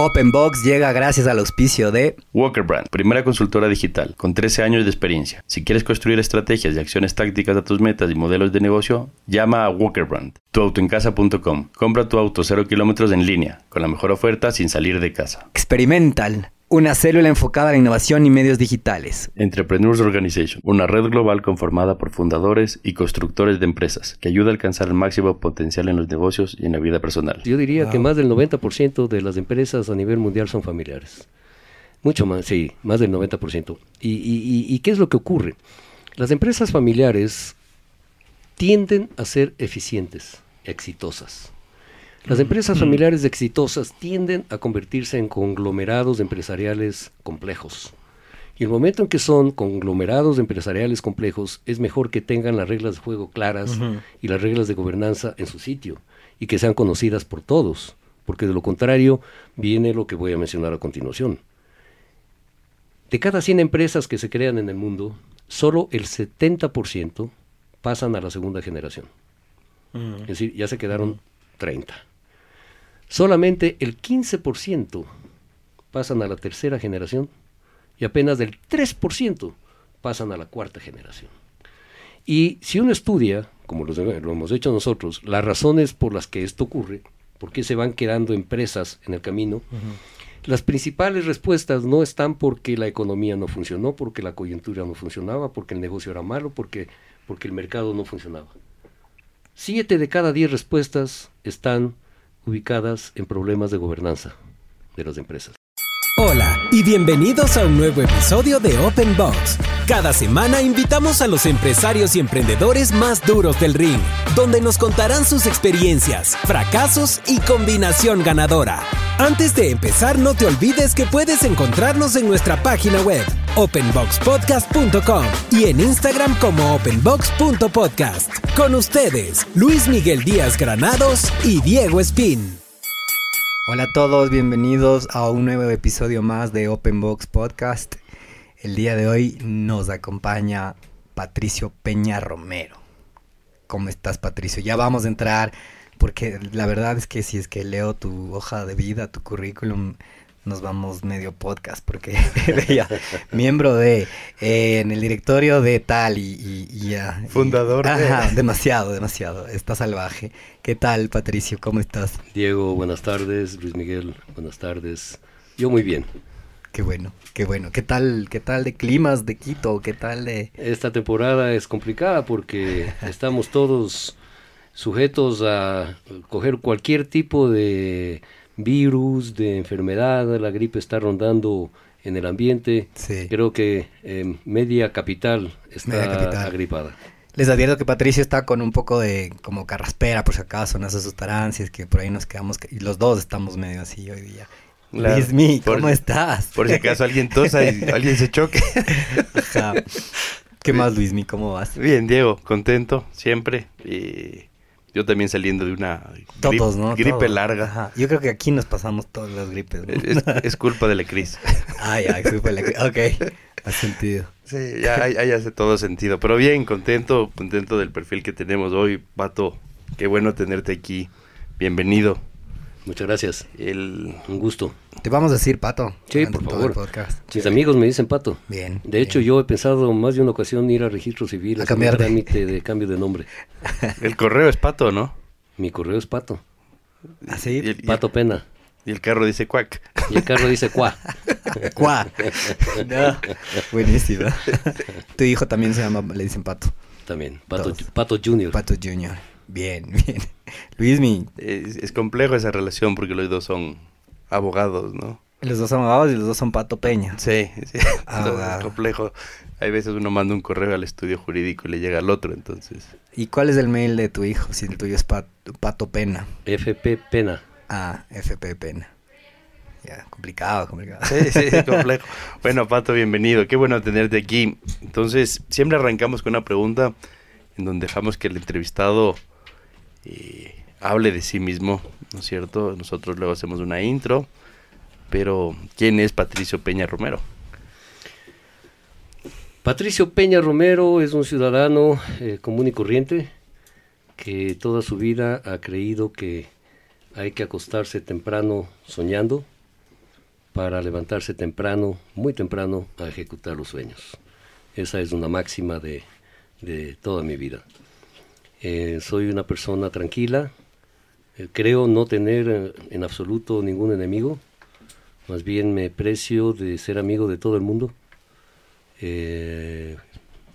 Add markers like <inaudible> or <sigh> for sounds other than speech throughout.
Openbox llega gracias al auspicio de Walker Brand, primera consultora digital con 13 años de experiencia. Si quieres construir estrategias y acciones tácticas a tus metas y modelos de negocio, llama a Walker Brand. Tuautoencasa.com. Compra tu auto 0 kilómetros en línea, con la mejor oferta sin salir de casa. Experimental, una célula enfocada a la innovación y medios digitales. Entrepreneurs Organization, una red global conformada por fundadores y constructores de empresas que ayuda a alcanzar el máximo potencial en los negocios y en la vida personal. Yo diría que más del 90% de las empresas a nivel mundial son familiares. Mucho más, sí, más del 90%. ¿Y, y, y qué es lo que ocurre? Las empresas familiares tienden a ser eficientes, exitosas. Las empresas familiares exitosas tienden a convertirse en conglomerados empresariales complejos. Y el momento en que son conglomerados empresariales complejos, es mejor que tengan las reglas de juego claras y las reglas de gobernanza en su sitio y que sean conocidas por todos, porque de lo contrario viene lo que voy a mencionar a continuación. De cada 100 empresas que se crean en el mundo, solo el 70% pasan a la segunda generación. Es decir, ya se quedaron 30. Solamente el 15% pasan a la tercera generación y apenas del 3% pasan a la cuarta generación. Y si uno estudia, como lo, lo hemos hecho nosotros, las razones por las que esto ocurre, por qué se van quedando empresas en el camino, las principales respuestas no están porque la economía no funcionó, porque la coyuntura no funcionaba, porque el negocio era malo, porque, porque el mercado no funcionaba. Siete de cada diez respuestas están ubicadas en problemas de gobernanza de las empresas. Hola y bienvenidos a un nuevo episodio de Open Box. Cada semana invitamos a los empresarios y emprendedores más duros del ring, donde nos contarán sus experiencias, fracasos y combinación ganadora. Antes de empezar, no te olvides que puedes encontrarnos en nuestra página web, openboxpodcast.com y en Instagram como openbox.podcast. Con ustedes, Luis Miguel Díaz Granados y Diego Espín. Hola a todos, bienvenidos a un nuevo episodio más de Openbox Podcast. El día de hoy nos acompaña Patricio Peña Romero. ¿Cómo estás, Patricio? Ya vamos a entrar, porque la verdad es que si es que leo tu hoja de vida, tu currículum, nos vamos medio podcast, porque <laughs> veía miembro de, eh, en el directorio de tal y, y, y ya. Fundador y, de... Ajá, demasiado, demasiado. Está salvaje. ¿Qué tal, Patricio? ¿Cómo estás? Diego, buenas tardes. Luis Miguel, buenas tardes. Yo muy bien. Qué bueno, qué bueno. ¿Qué tal, qué tal de climas de Quito? ¿Qué tal de...? Esta temporada es complicada porque estamos todos sujetos a coger cualquier tipo de virus, de enfermedad, la gripe está rondando en el ambiente. Sí. Creo que eh, media capital está Media capital. agripada. Les advierto que Patricio está con un poco de como carraspera, por si acaso, no se asustarán, si es que por ahí nos quedamos, y los dos estamos medio así hoy día. Claro. Luismi, Por- ¿cómo estás? Por si acaso alguien tosa y <laughs> alguien se choque. Ajá. ¿Qué más, Luismi? ¿Cómo vas? Bien, Diego, contento siempre. Y yo también saliendo de una grip- Todos, ¿no? gripe Todos. larga. Ajá. Yo creo que aquí nos pasamos todas las gripes. ¿no? Es, es <laughs> culpa de la crisis. ah, ya, sí fue la cri- Ok, ha sentido. Sí, ya, ya, ya hace todo sentido. Pero bien, contento, contento del perfil que tenemos hoy, Pato. Qué bueno tenerte aquí. Bienvenido. Muchas gracias. El, Un gusto. Te vamos a decir, Pato. Sí, por todo favor. el podcast. Mis amigos me dicen Pato. Bien. De hecho, bien. yo he pensado más de una ocasión ir a registro civil A un cambiar de- trámite de cambio de nombre. <laughs> el correo es Pato, ¿no? Mi correo es Pato. ¿Así? El- Pato Pena. y el carro dice cuac. Y el carro dice cuá. <laughs> Cuá. <laughs> No. Buenísimo. tu hijo también se llama, le dicen Pato. También. Pato. Pato Junior. Pato Junior. Bien, bien. Luismi, Es, es complejo esa relación porque los dos son abogados, ¿no? los dos son abogados y los dos son Pato Peña. Sí, sí. Ah, <laughs> Entonces, es complejo. Hay veces uno manda un correo al estudio jurídico y le llega al otro, entonces. ¿Y cuál es el mail de tu hijo? Si el tuyo es Pat- Pato Pena. FP Pena. Ah, FP Pena. Ya, complicado, complicado. Sí, sí, es <laughs> complejo. Bueno, Pato, bienvenido. Qué bueno tenerte aquí. Entonces, siempre arrancamos con una pregunta en donde dejamos que el entrevistado hable de sí mismo, ¿no es cierto? Nosotros luego hacemos una intro, pero ¿quién es Patricio Peña Romero? Patricio Peña Romero es un ciudadano eh, común y corriente que toda su vida ha creído que hay que acostarse temprano soñando para levantarse temprano, muy temprano, a ejecutar los sueños. Esa es una máxima de, de toda mi vida. Eh, soy una persona tranquila, eh, creo no tener eh, en absoluto ningún enemigo, más bien me precio de ser amigo de todo el mundo.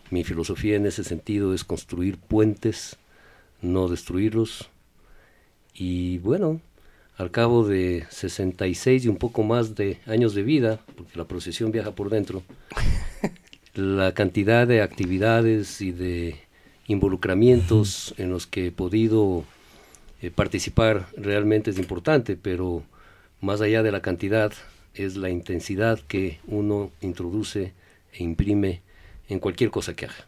mi filosofía en ese sentido es construir puentes, no destruirlos. Y bueno, al cabo de 66 y un poco más de años de vida, porque la procesión viaja por dentro, <laughs> la cantidad de actividades y de involucramientos en los que he podido eh, participar realmente es importante, pero más allá de la cantidad es la intensidad que uno introduce e imprime en cualquier cosa que haga.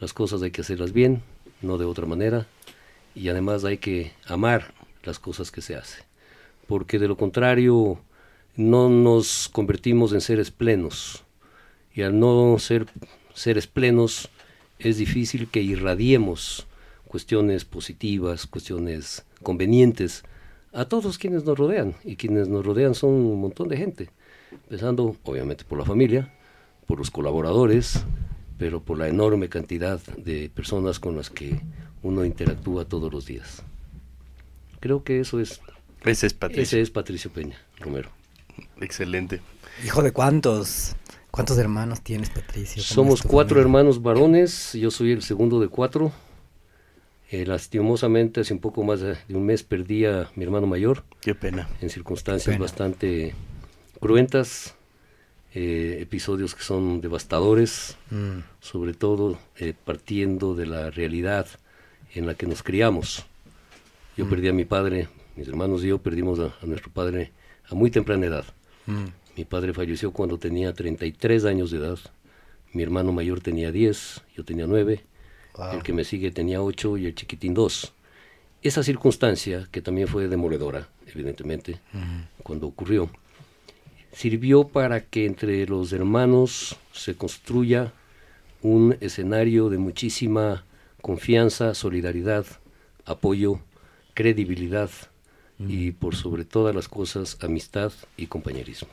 Las cosas hay que hacerlas bien, no de otra manera, y además hay que amar las cosas que se hacen, porque de lo contrario no nos convertimos en seres plenos, y al no ser seres plenos es difícil que irradiemos cuestiones positivas, cuestiones convenientes a todos quienes nos rodean, y quienes nos rodean son un montón de gente, empezando obviamente por la familia, por los colaboradores, pero por la enorme cantidad de personas con las que uno interactúa todos los días. Creo que eso es... Ese es Patricio. Ese es Patricio Peña, Romero. Excelente. ¿Hijo de cuántos? ¿Cuántos hermanos tienes, Patricio? Somos cuatro hermanos varones, yo soy el segundo de cuatro. Eh, lastimosamente, hace un poco más de un mes perdí a mi hermano mayor. Qué pena. En circunstancias bastante cruentas, eh, episodios que son devastadores, mm. sobre todo eh, partiendo de la realidad en la que nos criamos. Yo mm. perdí a mi padre, mis hermanos y yo perdimos a, nuestro padre a muy temprana edad. Mm. Mi padre falleció cuando tenía 33 años de edad. Mi hermano mayor tenía 10, yo tenía 9. El que me sigue tenía 8 y el chiquitín 2. Esa circunstancia, que también fue demoledora, evidentemente, cuando ocurrió, sirvió para que entre los hermanos se construya un escenario de muchísima confianza, solidaridad, apoyo, credibilidad y por sobre todas las cosas amistad y compañerismo.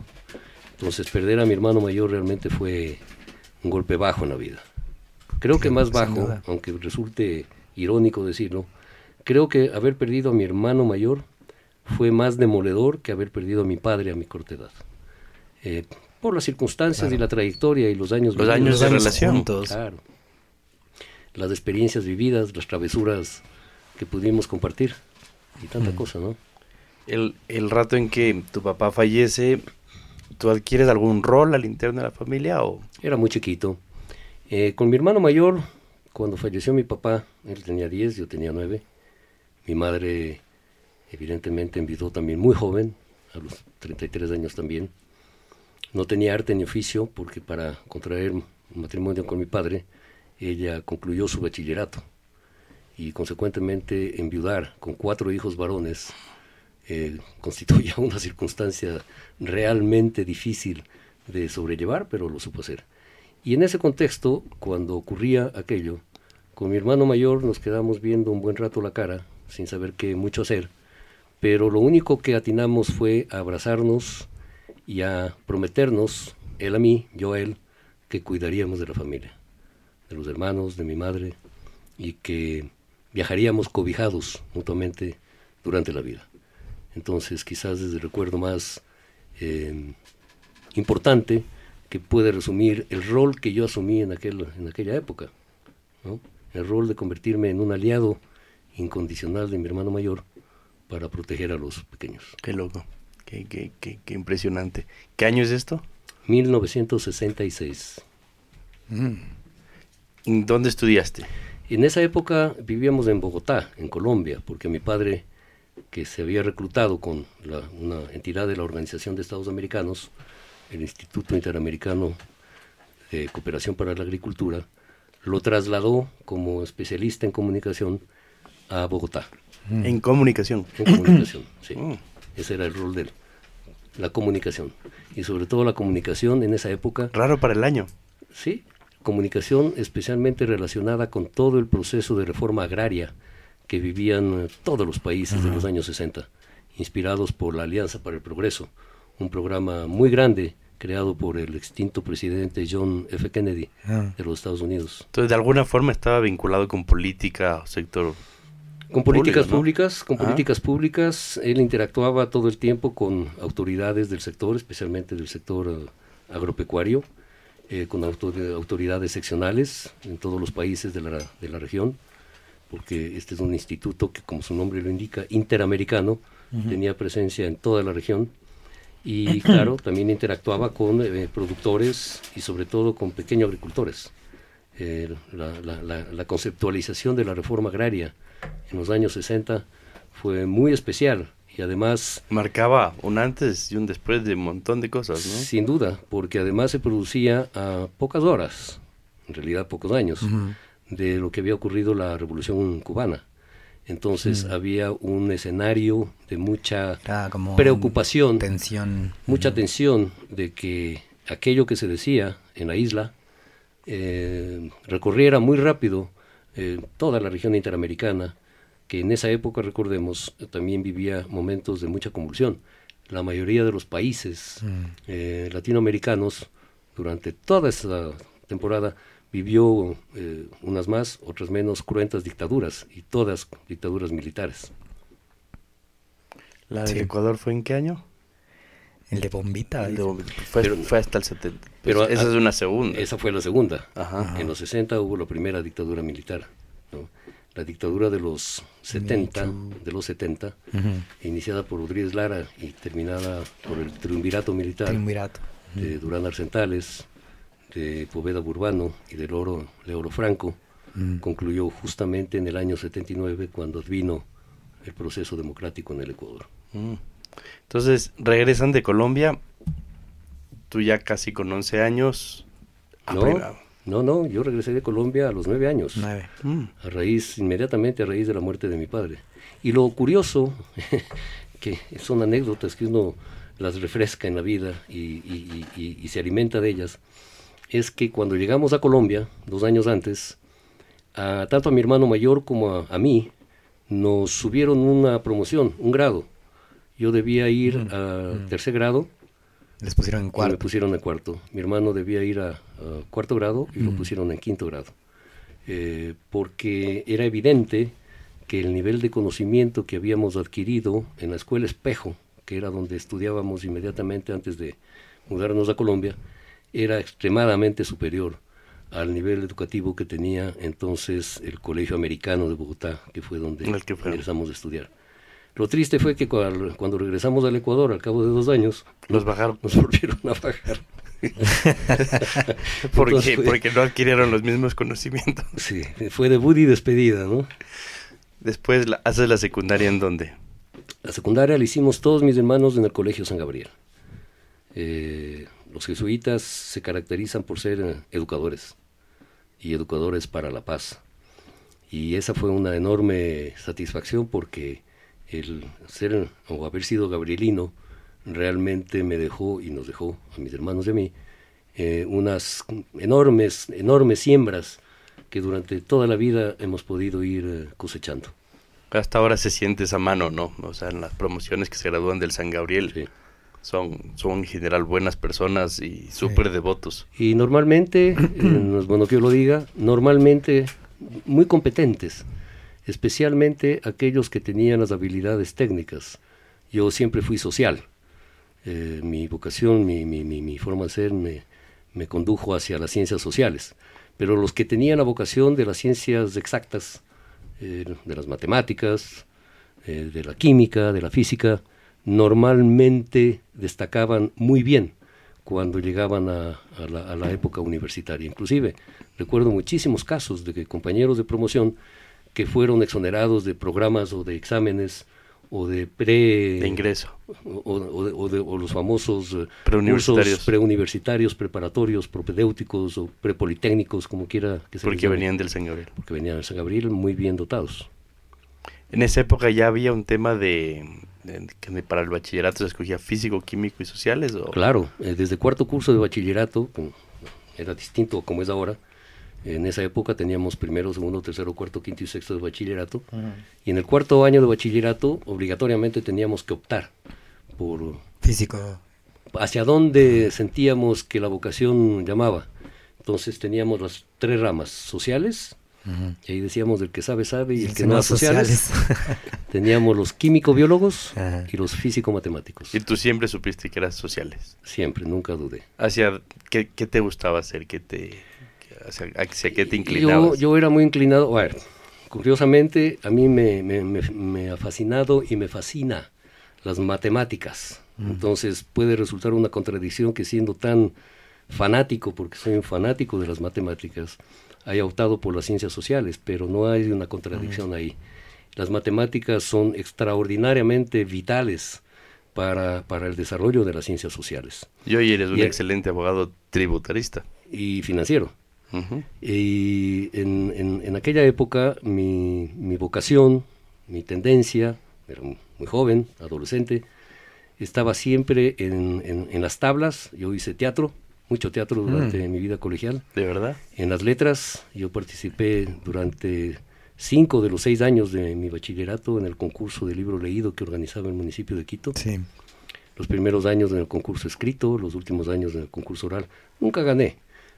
Entonces perder a mi hermano mayor realmente fue un golpe bajo en la vida. Creo que más bajo, aunque resulte irónico decirlo, creo que haber perdido a mi hermano mayor fue más demoledor que haber perdido a mi padre a mi corta edad. Eh, por las circunstancias y la trayectoria y los años los años de relación claro las experiencias vividas, las travesuras que pudimos compartir y tanta mm. cosa, ¿no? El, el, rato en que tu papá fallece, ¿tú adquieres algún rol al interno de la familia o...? Era muy chiquito. Eh, con mi hermano mayor, cuando falleció mi papá, él tenía 10, yo tenía 9. Mi madre, evidentemente, envidó también muy joven, a los 33 años también. No tenía arte ni oficio, porque para contraer matrimonio con mi padre, ella concluyó su bachillerato y consecuentemente enviudar con cuatro hijos varones eh, <laughs> una circunstancia realmente difícil de sobrellevar, pero lo supo hacer. Y en ese contexto, cuando ocurría aquello, con mi hermano mayor nos quedamos viendo un buen rato la cara, sin saber qué mucho hacer, pero lo único que atinamos fue a abrazarnos y a prometernos, él a mí, yo a él, que cuidaríamos de la familia de los hermanos, de mi madre, y que viajaríamos cobijados mutuamente durante la vida. Entonces, quizás es el recuerdo más eh, importante que puede resumir el rol que yo asumí en, aquel, en aquella época. El rol de convertirme en un aliado incondicional de mi hermano mayor para proteger a los pequeños. Qué loco, qué, qué, qué, qué impresionante. ¿Qué año es esto? 1966. Mm. ¿Dónde estudiaste? En esa época vivíamos en Bogotá, en Colombia, porque mi padre, que se había reclutado con una entidad de la Organización de Estados Americanos, el Instituto Interamericano de Cooperación para la Agricultura, lo trasladó como especialista en comunicación a Bogotá. Mm. ¿En comunicación? En comunicación, <clears throat> sí. Mm. Ese era el rol de él, la comunicación. Y sobre todo la comunicación en esa época. Raro para el año. Sí, comunicación especialmente relacionada con todo el proceso de reforma agraria que vivían todos los países de los años 60, inspirados por la Alianza para el Progreso, un programa muy grande creado por el extinto presidente John F. Kennedy Ah. de los Estados Unidos. Entonces, de alguna forma estaba vinculado con política sector. Con políticas Público, ¿no? públicas, con Ah. políticas públicas, él interactuaba todo el tiempo con autoridades del sector, especialmente del sector eh, agropecuario, eh, con auto- autoridades seccionales en todos los países de la, de la región, porque este es un instituto que, como su nombre lo indica, interamericano, tenía presencia en toda la región y, <clears throat> claro, también interactuaba con eh, productores y sobre todo con pequeños agricultores. Eh, la, la- la- la conceptualización de la reforma agraria en los años 60 fue muy especial y además, Marcaba un antes y un después de un montón de cosas, ¿no? sin duda, porque además se producía a pocas horas, en realidad pocos años, de lo que había ocurrido la revolución cubana. Entonces había un escenario de mucha como preocupación, tensión. mucha tensión de que aquello que se decía en la isla eh, recorriera muy rápido eh, toda la región interamericana, que en esa época, recordemos, también vivía momentos de mucha convulsión. La mayoría de los países eh, latinoamericanos, durante toda esa temporada, vivió eh, unas más, otras menos cruentas dictaduras, y todas dictaduras militares. ¿La del Sí. Ecuador fue en qué año? El de bombita. El fue, Pero- fue hasta el 70. pero esa a- es una segunda. Esa fue la segunda. Ajá. En los 60 hubo la primera dictadura militar. ¿no? La dictadura de los 70, de los 70, Ujú. iniciada por Rodríguez Lara y terminada por el triunvirato militar Triunvirato. de Durán Arcentales, de Poveda Burbano y de Loro, Leoro Franco, concluyó justamente en el año 79 cuando advino el proceso democrático en el Ecuador. Mm. Entonces, regresan de Colombia, tú ya casi con 11 años. No, no, no, yo regresé de Colombia a los nueve años. Nueve. Mm. a raíz, inmediatamente a raíz de la muerte de mi padre. Y lo curioso, <laughs> que son anécdotas que uno las refresca en la vida y- y- y- y se alimenta de ellas, es que cuando llegamos a Colombia, dos años antes, a, tanto a mi hermano mayor como a, a mí, nos subieron una promoción, un grado. Yo debía ir a tercer grado Les pusieron en y me cuarto. pusieron en cuarto. Mi hermano debía ir a, a cuarto grado y Mm. lo pusieron en quinto grado. Eh, porque era evidente que el nivel de conocimiento que habíamos adquirido en la escuela Espejo, que era donde estudiábamos inmediatamente antes de mudarnos a Colombia, era extremadamente superior al nivel educativo que tenía entonces el Colegio Americano de Bogotá, que fue donde que fueron. ingresamos a estudiar. Lo triste fue que cuando regresamos al Ecuador, al cabo de dos años, Los bajaron. <laughs> nos volvieron a bajar. <laughs> ¿Por qué? Entonces, fue- Porque no adquirieron los mismos conocimientos. <laughs> Sí, fue debut y despedida, ¿no? Después la- haces la secundaria en dónde? La secundaria la hicimos todos mis hermanos en el Colegio San Gabriel. Eh, los jesuitas se caracterizan por ser eh, educadores y educadores para la paz. Y esa fue una enorme satisfacción porque el ser o haber sido gabrielino realmente me dejó y nos dejó a mis hermanos y a mí eh, unas enormes, enormes siembras que durante toda la vida hemos podido ir eh, cosechando. Hasta ahora se siente esa mano, ¿no? O sea, en las promociones que se gradúan del San Gabriel Sí. Son, son en general buenas personas y súper devotos. Y normalmente, eh, <clears throat> no es bueno que yo lo diga, normalmente muy competentes, especialmente aquellos que tenían las habilidades técnicas. Yo siempre fui social. Eh, mi vocación, mi, mi- mi- mi forma de ser me, me condujo hacia las ciencias sociales. Pero los que tenían la vocación de las ciencias exactas, eh, de las matemáticas, eh, de la química, de la física, normalmente destacaban muy bien cuando llegaban a, a la, a la época universitaria. Inclusive recuerdo muchísimos casos de que compañeros de promoción que fueron exonerados de programas o de exámenes o de pre De ingreso. o, o de- o de- o los famosos eh, Preuniversitarios. preparatorios, propedéuticos o prepolitécnicos, como quiera que se Porque venían del San Gabriel. porque venían de San Gabriel muy bien dotados. En esa época ya había un tema de- que para el bachillerato se escogía físico, químico y sociales. ¿o? Claro, eh, desde cuarto curso de bachillerato, era distinto como es ahora, en esa época teníamos primero, segundo, tercero, cuarto, quinto y sexto de bachillerato, y en el cuarto año de bachillerato obligatoriamente teníamos que optar por Físico. hacia dónde sentíamos que la vocación llamaba. Entonces teníamos las tres ramas, sociales, y ahí decíamos del que sabe, sabe, y, el que no, sociales. <laughs> teníamos los químico-biólogos y los físico-matemáticos. Y tú siempre supiste que eras sociales. Siempre, nunca dudé. ¿Hacia qué, qué te gustaba hacer? ¿Qué te, hacia, hacia qué te inclinabas? Yo, yo era muy inclinado, a ver, curiosamente a mí me, me, me, me ha fascinado y me fascina las matemáticas. Entonces puede resultar una contradicción que siendo tan fanático, porque soy un fanático de las matemáticas, haya optado por las ciencias sociales, pero no hay una contradicción ahí. Las matemáticas son extraordinariamente vitales para, para, el desarrollo de las ciencias sociales. Y hoy eres un y, excelente abogado tributarista. Y financiero. Uh -huh. Y en, en, en, aquella época mi, mi vocación, mi tendencia, era muy joven, adolescente, estaba siempre en, en, las tablas, yo hice teatro, mucho teatro durante mm. mi vida colegial. ¿De verdad? En las letras, yo participé durante cinco de los seis años de mi bachillerato en el concurso de libro leído que organizaba el municipio de Quito. Sí. Los primeros años en el concurso escrito, los últimos años en el concurso oral. Nunca gané,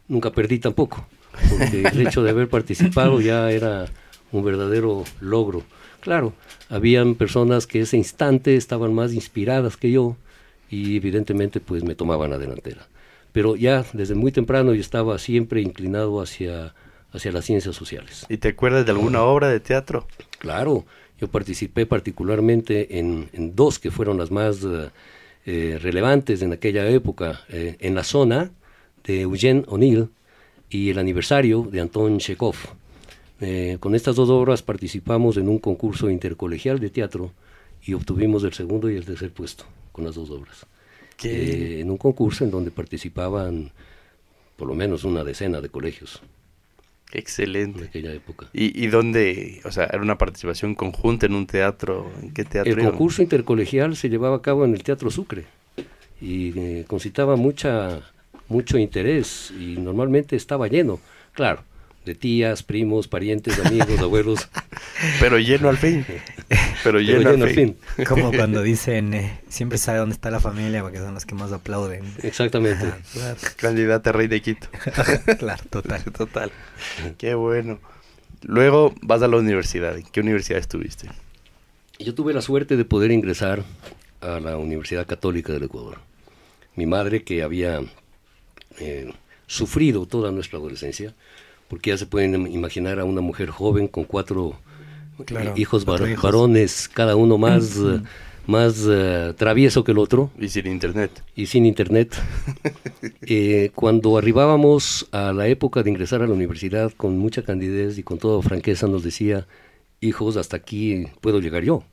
nunca perdí tampoco, porque el hecho de haber participado ya era un verdadero logro. Claro, habían personas que ese instante estaban más inspiradas que yo y evidentemente pues me tomaban la delantera. Pero ya desde muy temprano yo estaba siempre inclinado hacia, hacia las ciencias sociales. ¿Y te acuerdas de alguna obra de teatro? Claro, yo participé particularmente en, en dos que fueron las más uh, eh, relevantes en aquella época, eh, en la zona de Eugene O'Neill y el aniversario de Anton Chekhov. Eh, con estas dos obras participamos en un concurso intercolegial de teatro y obtuvimos el segundo y el tercer puesto con las dos obras. Eh, en un concurso en donde participaban por lo menos una decena de colegios. Excelente. En aquella época. ¿Y, ¿Y, dónde? O sea, ¿era una participación conjunta en un teatro? ¿En qué teatro? El concurso intercolegial se llevaba a cabo en el Teatro Sucre y eh, concitaba mucha, mucho interés y normalmente estaba lleno. Claro, de tías, primos, parientes, amigos, <laughs> abuelos. Pero lleno al fin. Pero lleno, Pero lleno al fin. fin. Como <laughs> cuando dicen, eh, siempre sabe dónde está la familia porque son los que más aplauden. Exactamente. Claro. Candidata a rey de Quito. <laughs> claro, total. Total. Qué bueno. Luego vas a la universidad. ¿En qué universidad estuviste? Yo tuve la suerte de poder ingresar a la Universidad Católica del Ecuador. Mi madre, que había eh, sufrido toda nuestra adolescencia, porque ya se pueden imaginar a una mujer joven con cuatro claro, hijos, cuatro var hijos. varones, cada uno más, uh, más uh, travieso que el otro. Y sin internet. Y sin internet. <laughs> eh, cuando arribábamos a la época de ingresar a la universidad con mucha candidez y con toda franqueza nos decía, hijos, hasta aquí puedo llegar yo.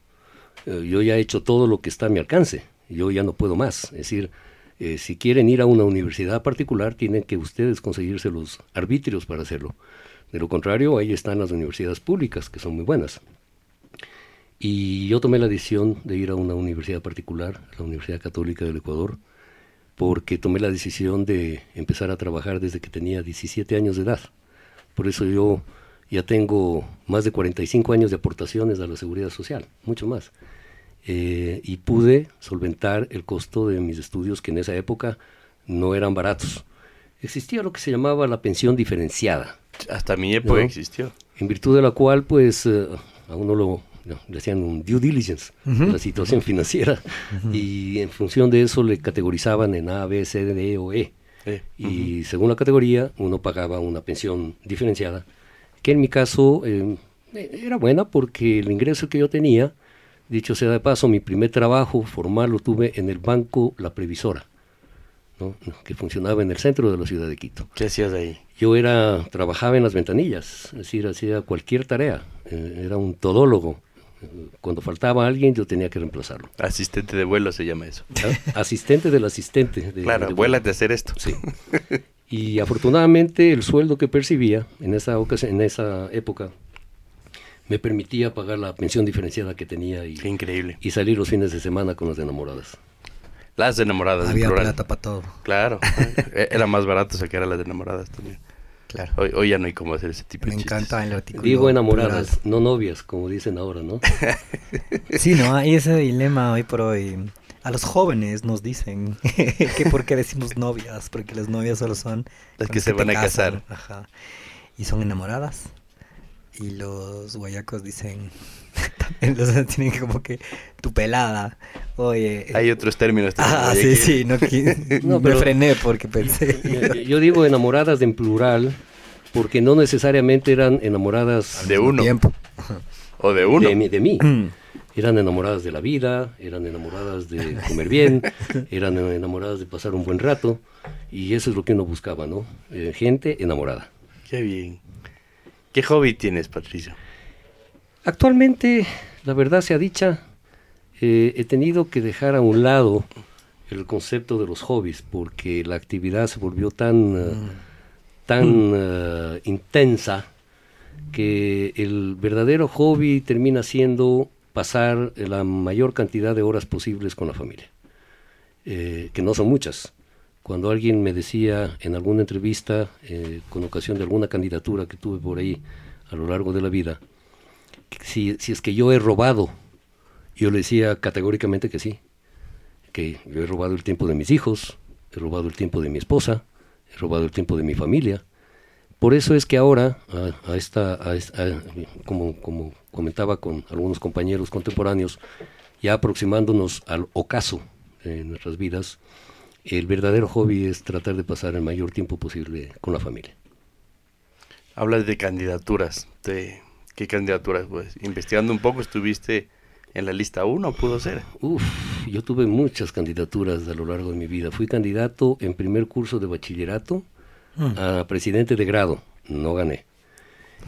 Eh, yo ya he hecho todo lo que está a mi alcance, yo ya no puedo más. Es decir, eh, si quieren ir a una universidad particular, tienen que ustedes conseguirse los arbitrios para hacerlo. De lo contrario, ahí están las universidades públicas, que son muy buenas. Y yo tomé la decisión de ir a una universidad particular, la Universidad Católica del Ecuador, porque tomé la decisión de empezar a trabajar desde que tenía 17 años de edad. Por eso yo ya tengo más de 45 años de aportaciones a la seguridad social, mucho más eh, y pude solventar el costo de mis estudios que en esa época no eran baratos. Existía lo que se llamaba la pensión diferenciada. Hasta mi época ¿no? existió. En virtud de la cual, pues, eh, a uno lo, no, le hacían un due diligence, uh -huh. la situación financiera, uh -huh. y en función de eso le categorizaban en A, B, C, D o E. Eh, y uh -huh. según la categoría, uno pagaba una pensión diferenciada, que en mi caso eh, era buena porque el ingreso que yo tenía, Dicho sea de paso, mi primer trabajo formal lo tuve en el Banco La Previsora, ¿no? que funcionaba en el centro de la ciudad de Quito. ¿Qué hacías ahí? Yo era, trabajaba en las ventanillas, es decir, hacía cualquier tarea, eh, era un todólogo. Cuando faltaba alguien, yo tenía que reemplazarlo. Asistente de vuelo se llama eso. Asistente del asistente. De, claro, de vuelas de hacer esto. Sí. <laughs> Y afortunadamente el sueldo que percibía en esa, ocasión, en esa época me permitía pagar la pensión diferenciada que tenía y, Qué increíble. y salir los fines de semana con las enamoradas. Las enamoradas. Había plata para todo. Claro. <laughs> Era más barato sacar a las enamoradas también. Claro. Hoy, hoy, ya no hay cómo hacer ese tipo Me de chistes. encanta el artículo. Digo enamoradas, plural. no novias, como dicen ahora, ¿no? <laughs> sí, no, hay ese dilema hoy por hoy. a los jóvenes nos dicen <laughs> que por qué decimos novias, porque las novias solo son Las que se van a casan, casar. Ajá. Y son enamoradas. Y los guayacos dicen, <laughs> también los tienen como que tu pelada. Oye. Hay otros términos. también, Ah, sí, que- sí, no, qui- <laughs> <laughs> No, me pero- frené porque pensé. Yo- digo enamoradas en plural porque no necesariamente eran enamoradas De uno. Tiempo. O de uno. de, mí- de mí. Eran enamoradas de la vida, eran enamoradas de comer bien, eran enamoradas de pasar un buen rato y eso es lo que uno buscaba, ¿no? Eh, gente enamorada. Qué bien. ¿Qué hobby tienes, Patricio? Actualmente, la verdad sea dicha, eh, he tenido que dejar a un lado el concepto de los hobbies porque la actividad se volvió tan, eh, tan eh, intensa que el verdadero hobby termina siendo pasar la mayor cantidad de horas posibles con la familia, eh, que no son muchas. Cuando alguien me decía en alguna entrevista, eh, con ocasión de alguna candidatura que tuve por ahí a lo largo de la vida, si, es que yo he robado, yo le decía categóricamente que sí, que yo he robado el tiempo de mis hijos, he robado el tiempo de mi esposa, he robado el tiempo de mi familia. Por eso es que ahora, como, como comentaba con algunos compañeros contemporáneos, ya aproximándonos al ocaso en nuestras vidas, el verdadero hobby es tratar de pasar el mayor tiempo posible con la familia. Hablas de candidaturas. De, ¿Qué candidaturas? Pues investigando un poco, estuviste en la lista 1, pudo ser. Uf, yo tuve muchas candidaturas a lo largo de mi vida. Fui candidato en primer curso de bachillerato a presidente de grado, no gané.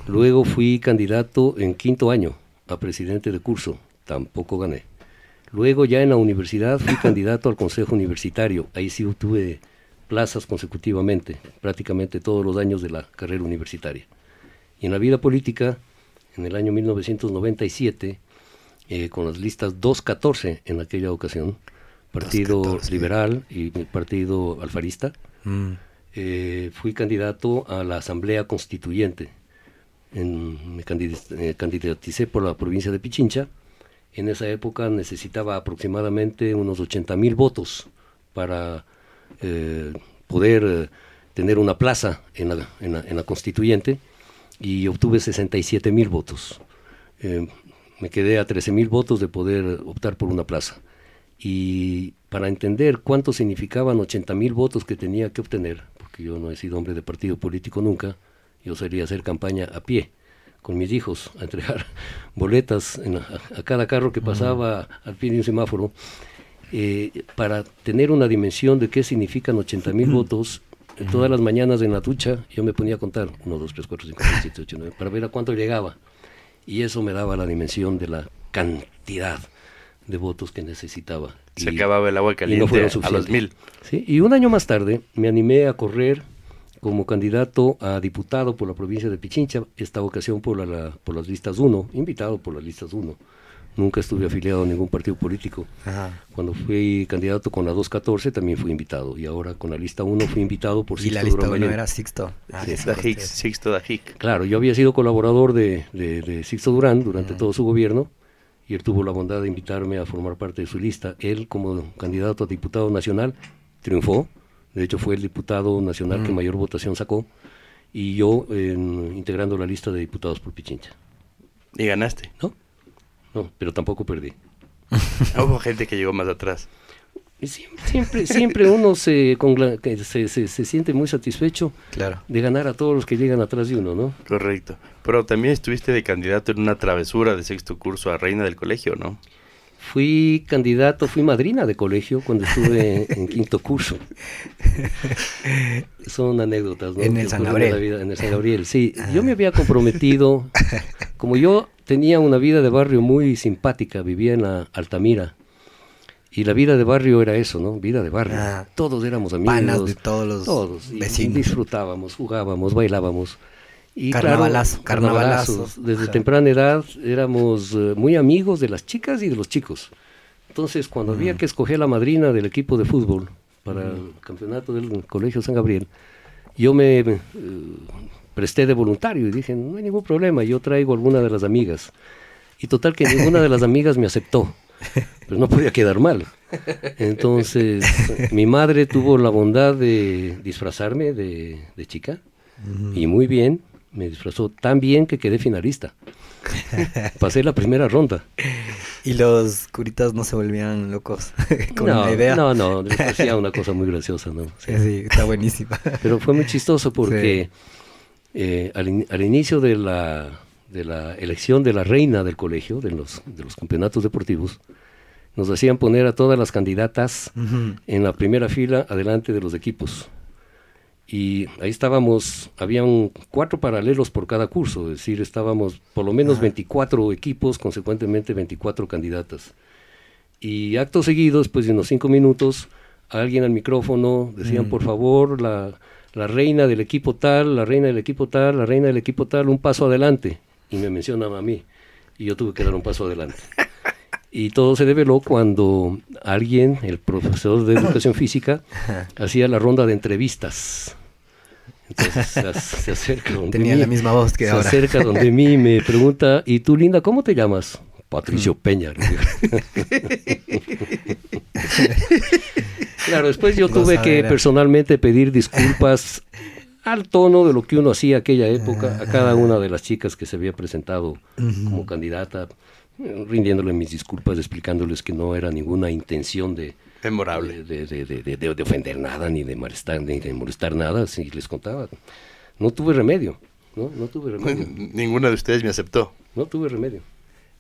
Luego fui candidato en quinto año a presidente de curso, tampoco gané. Luego ya en la universidad fui <laughs> candidato al consejo universitario, ahí sí obtuve plazas consecutivamente, prácticamente todos los años de la carrera universitaria. Y en la vida política, en el año 1997, eh, con las listas 214 en aquella ocasión, Partido 214. Liberal y Partido Alfarista, Mm. eh, fui candidato a la Asamblea Constituyente. En- me eh, candidaticé por la provincia de Pichincha. En esa época necesitaba aproximadamente unos 80 mil votos para eh, poder eh, tener una plaza en la, en la- en la Constituyente y obtuve 67 mil votos. Eh, me quedé a 13 mil votos de poder optar por una plaza. Y para entender cuánto significaban 80 mil votos que tenía que obtener, porque yo no he sido hombre de partido político nunca, yo salía a hacer campaña a pie con mis hijos, a entregar <laughs> boletas en a, a cada carro que pasaba al pie de un semáforo, eh, para tener una dimensión de qué significan 80 mil votos. eh, Todas las mañanas en la ducha yo me ponía a contar 1, 2, 3, 4, 5, 6, 7, 8, 9 para ver a cuánto llegaba. Y eso me daba la dimensión de la cantidad de votos que necesitaba. Se Y- acababa el agua y caliente no fueron a los mil. Sí, y un año más tarde me animé a correr como candidato a diputado por la provincia de Pichincha, esta ocasión por, la, la- por las listas 1, invitado por las listas 1. Nunca estuve afiliado a ningún partido político. Ajá. Cuando fui candidato con la 214 también fui invitado y ahora con la lista 1 fui invitado por Y la Sixto lista Durán 1 Ballén. era Sixto. Ah, Sí, sí, Hicks. Sixto da Hick. Claro, yo había sido colaborador de, de, de Sixto Durán durante todo su gobierno y él tuvo la bondad de invitarme a formar parte de su lista. Él, como candidato a diputado nacional, triunfó. De hecho, fue el diputado nacional que mayor votación sacó. Y yo integrando la lista de diputados por Pichincha. Y ganaste. ¿No? No, pero tampoco perdí. <laughs> Hubo gente que llegó más atrás. Siempre, siempre, siempre uno se, se, se- se siente muy satisfecho Claro. de ganar a todos los que llegan atrás de uno, ¿no? Correcto. Pero también estuviste de candidato en una travesura de sexto curso a reina del colegio, ¿no? Fui candidato, fui madrina de colegio cuando estuve en quinto curso. <laughs> Son anécdotas, ¿no? En el San la Gabriel. vida- en el San Gabriel, sí. Yo me había comprometido, como yo tenía una vida de barrio muy simpática, vivía en la Altamira. Y la vida de barrio era eso, ¿no? Vida de barrio. Ah. todos éramos amigos. Panas de todos los todos. y vecinos. disfrutábamos, jugábamos, bailábamos. Y Carnavalazo, claro, carnavalazos. Desde Ajá. temprana edad éramos eh, muy amigos de las chicas y de los chicos. Entonces, cuando Mm. había que escoger la madrina del equipo de fútbol para el campeonato del Colegio San Gabriel, yo me eh, presté de voluntario y dije, no hay ningún problema, yo traigo alguna de las amigas. Y total que ninguna de las <laughs> amigas me aceptó. Pero no podía quedar mal. Entonces, <laughs> mi madre tuvo la bondad de disfrazarme de, de chica y muy bien, me disfrazó tan bien que quedé finalista. <laughs> Pasé la primera ronda. Y los curitas no se volvían locos <laughs> con no, la idea. no, no, les parecía una cosa muy graciosa, ¿no? Sí, <laughs> sí, está buenísima. Pero fue muy chistoso porque eh, al, in- al inicio de la, de la elección de la reina del colegio, de los, de los campeonatos deportivos, nos hacían poner a todas las candidatas en la primera fila adelante de los equipos. Y ahí estábamos, habían cuatro paralelos por cada curso, es decir, estábamos por lo menos 24 equipos, consecuentemente 24 candidatas. Y acto seguido, después de unos cinco minutos, alguien al micrófono decían, por favor, la, la reina del equipo tal, la reina del equipo tal, la reina del equipo tal, un paso adelante. Y me mencionaba a mí. Y yo tuve que dar un paso adelante. <laughs> Y todo se develó cuando alguien, el profesor de educación física, hacía la ronda de entrevistas. Entonces se, ac- se acerca donde Tenía mí, la misma voz que se ahora. acerca donde mí y me pregunta, ¿y tú, Linda, cómo te llamas? Patricio Peña. le digo. <laughs> claro, después yo tuve que personalmente pedir disculpas al tono de lo que uno hacía aquella época a cada una de las chicas que se había presentado como candidata, eh, rindiéndole mis disculpas, explicándoles que no era ninguna intención de, Memorable. de, de- de- de- de- de ofender nada, ni de molestar, ni de molestar nada, si les contaba. No tuve remedio, ¿no? No tuve <laughs> remedio. Ninguna de ustedes me aceptó. No tuve remedio.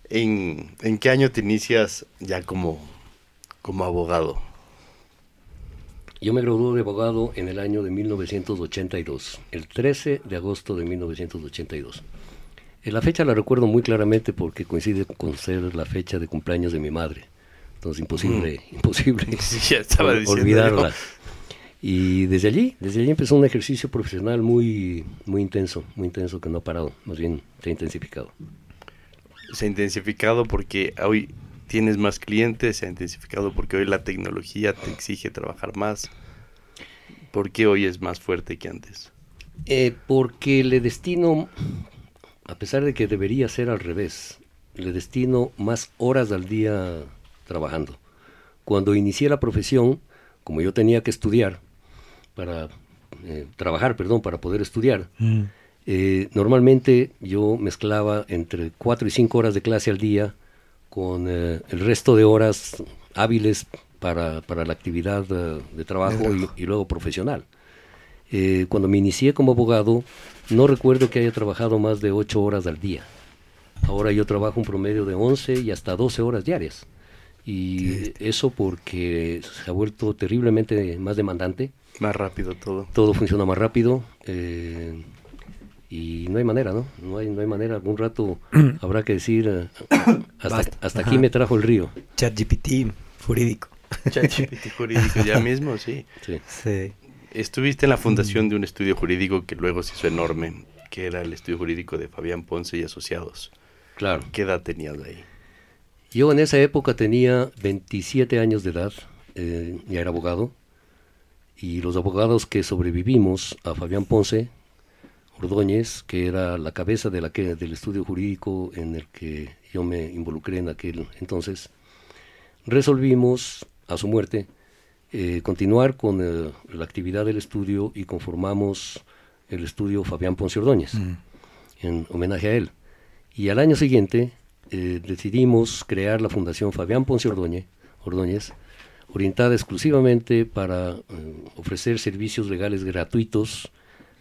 ¿En, en qué año te inicias ya como, como abogado? Yo me gradué de abogado en el año de 1982, el 13 de agosto de 1982. Eh, La fecha la recuerdo muy claramente porque coincide con ser la fecha de cumpleaños de mi madre. Entonces imposible, <laughs> imposible <laughs> Sí, ya estaba ol- diciendo olvidarla. yo. Y desde allí, desde allí empezó un ejercicio profesional muy, muy intenso, muy intenso que no ha parado, más bien se ha intensificado. Se ha intensificado porque hoy tienes más clientes, se ha intensificado porque hoy la tecnología te exige trabajar más. ¿Por qué hoy es más fuerte que antes? Eh, porque le destino, a pesar de que debería ser al revés, le destino más horas al día trabajando. Cuando inicié la profesión, como yo tenía que estudiar, para eh, trabajar, perdón, para poder estudiar, Mm. eh, normalmente yo mezclaba entre 4 y 5 horas de clase al día con eh, el resto de horas hábiles para, para la actividad de trabajo y, y luego profesional. Cuando me inicié como abogado, no recuerdo que haya trabajado más de 8 horas al día. Ahora yo trabajo un promedio de 11 y hasta 12 horas diarias. Y eso porque se ha vuelto terriblemente más demandante Más rápido todo. todo funciona más rápido eh, y no hay manera, ¿no? No hay, no hay manera. Algún rato <clears throat> habrá que decir, eh, hasta, aquí me trajo el río. ChatGPT jurídico. ChatGPT jurídico ya <laughs> mismo, sí. Sí. Sí. Estuviste en la fundación de un estudio jurídico que luego se hizo enorme, que era el estudio jurídico de Fabián Ponce y Asociados. Claro. ¿Qué edad tenías ahí? Yo en esa época tenía 27 años de edad, eh, ya era abogado, y los abogados que sobrevivimos a Fabián Ponce Ordóñez, que era la cabeza de la que, del estudio jurídico en el que yo me involucré en aquel entonces, resolvimos, a su muerte, eh, continuar con eh, la actividad del estudio y conformamos el estudio Fabián Ponce Ordóñez, en homenaje a él. Y al año siguiente eh, decidimos crear la Fundación Fabián Ponce Ordóñez, Ordóñez orientada exclusivamente para eh, ofrecer servicios legales gratuitos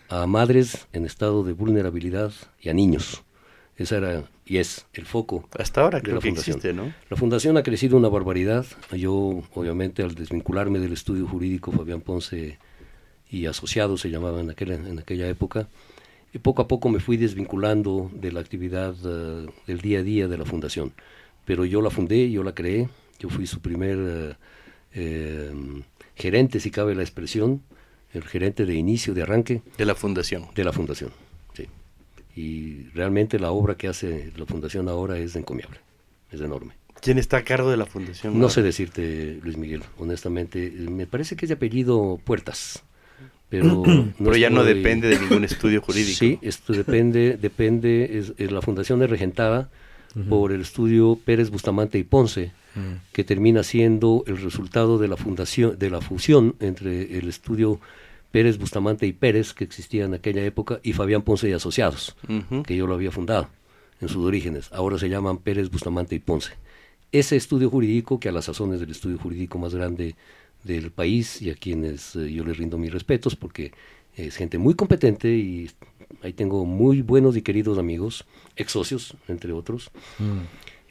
a madres en estado de vulnerabilidad y a niños. Ese era y es el foco Hasta ahora de creo la que fundación. existe, ¿no? La fundación ha crecido una barbaridad. Yo, obviamente, al desvincularme del estudio jurídico Fabián Ponce y asociados se llamaba en aquella, en aquella época, y poco a poco me fui desvinculando de la actividad eh, del día a día de la fundación. Pero yo la fundé, yo la creé, yo fui su primer eh, gerente, si cabe la expresión, el gerente de inicio, de arranque De la fundación. de la fundación. Sí. Y realmente la obra que hace la fundación ahora es encomiable, es enorme. ¿Quién está a cargo de la fundación? No sé decirte, Luis Miguel, honestamente. Me parece que es de apellido Puertas. Pero, <clears throat> Pero ya no depende de ningún estudio <laughs> jurídico. Sí, esto depende, depende, es, es- la fundación es regentada por el estudio Pérez Bustamante y Ponce, que termina siendo el resultado de la fundación, de la fusión entre el estudio Pérez Bustamante y Pérez, que existía en aquella época, y Fabián Ponce y Asociados, que yo lo había fundado en sus orígenes. Ahora se llaman Pérez Bustamante y Ponce. Ese estudio jurídico, que a las sazones del estudio jurídico más grande del país y a quienes eh, yo les rindo mis respetos porque es gente muy competente y ahí tengo muy buenos y queridos amigos, ex socios, entre otros,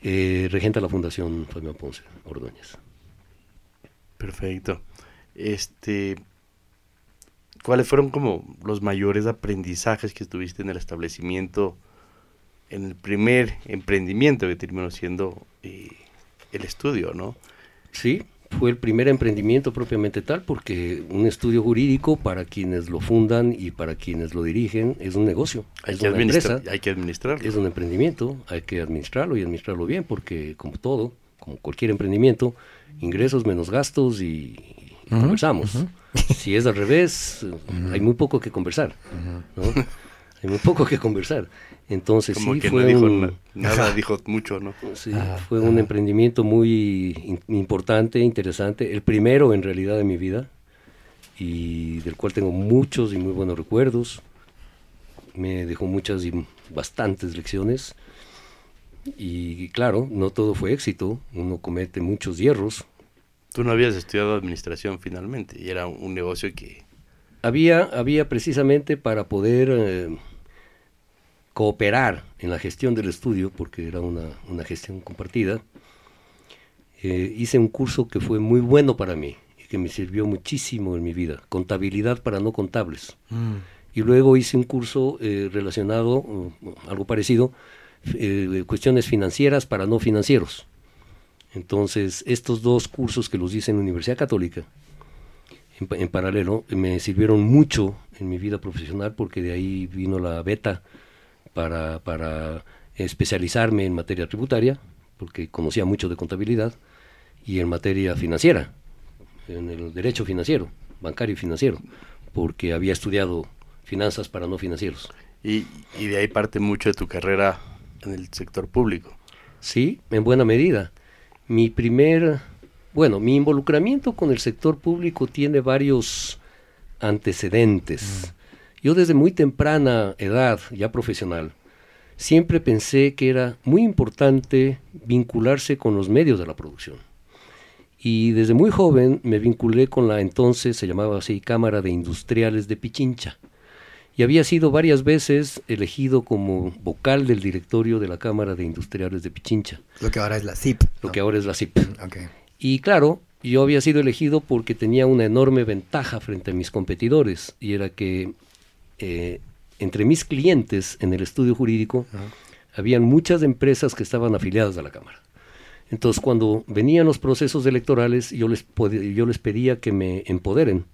eh, regenta la Fundación Fabián Ponce Ordóñez. Perfecto. Este, ¿cuáles fueron como los mayores aprendizajes que tuviste en el establecimiento, en el primer emprendimiento que terminó siendo eh, el estudio, ¿no? Sí, fue el primer emprendimiento propiamente tal, porque un estudio jurídico para quienes lo fundan y para quienes lo dirigen es un negocio, Hay es que, una empresa, hay que administrarlo. es un emprendimiento, hay que administrarlo y administrarlo bien, porque como todo, como cualquier emprendimiento, ingresos menos gastos y, y conversamos. Si es al revés, hay muy poco que conversar, ¿no? Hay muy poco que conversar. Entonces Como sí que fue no dijo un- na- nada, dijo mucho, ¿no? Sí, Ajá, fue un ajá. emprendimiento muy in- importante, interesante, el primero en realidad de mi vida y del cual tengo muchos y muy buenos recuerdos. Me dejó muchas y bastantes lecciones y claro, no todo fue éxito, uno comete muchos hierros. Tú no habías estudiado administración finalmente y era un, un negocio que... Había, había precisamente para poder eh, cooperar en la gestión del estudio, porque era una, una gestión compartida, eh, hice un curso que fue muy bueno para mí y que me sirvió muchísimo en mi vida, contabilidad para no contables. Y luego hice un curso eh, relacionado, algo parecido, eh, cuestiones financieras para no financieros. Entonces, estos dos cursos que los hice en la Universidad Católica, en, en paralelo, me sirvieron mucho en mi vida profesional porque de ahí vino la beta para, para especializarme en materia tributaria, porque conocía mucho de contabilidad, y en materia financiera, en el derecho financiero, bancario y financiero, porque había estudiado finanzas para no financieros. Y, y de ahí parte mucho de tu carrera en el sector público. Sí, en buena medida. Mi primer, bueno, mi involucramiento con el sector público tiene varios antecedentes. Yo desde muy temprana edad, ya profesional, siempre pensé que era muy importante vincularse con los medios de la producción. Y desde muy joven me vinculé con la entonces, se llamaba así, Cámara de Industriales de Pichincha. Y había sido varias veces elegido como vocal del directorio de la Cámara de Industriales de Pichincha, Lo que ahora es la CIP. lo ¿no? que ahora es la CIP. Ok. Y claro, yo había sido elegido porque tenía una enorme ventaja frente a mis competidores, y era que eh, entre mis clientes en el estudio jurídico habían muchas empresas que estaban afiliadas a la Cámara. Entonces, cuando venían los procesos electorales, yo les, yo les pedía que me empoderen,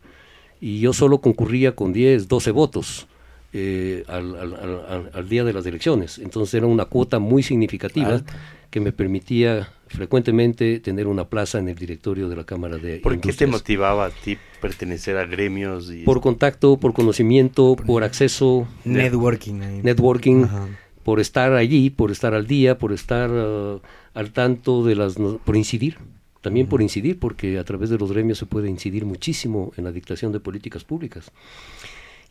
y yo solo concurría con 10, 12 votos eh, al, al- al- al- al día de las elecciones. Entonces era una cuota muy significativa Alta. que me permitía frecuentemente tener una plaza en el directorio de la Cámara de ¿Por qué te motivaba a ti pertenecer a gremios? Y Por contacto, por conocimiento, por acceso, Networking. networking, Ajá. por estar allí, por estar al día, por estar ah, al tanto de las... no- por incidir, también por incidir, porque a través de los gremios se puede incidir muchísimo en la dictación de políticas públicas.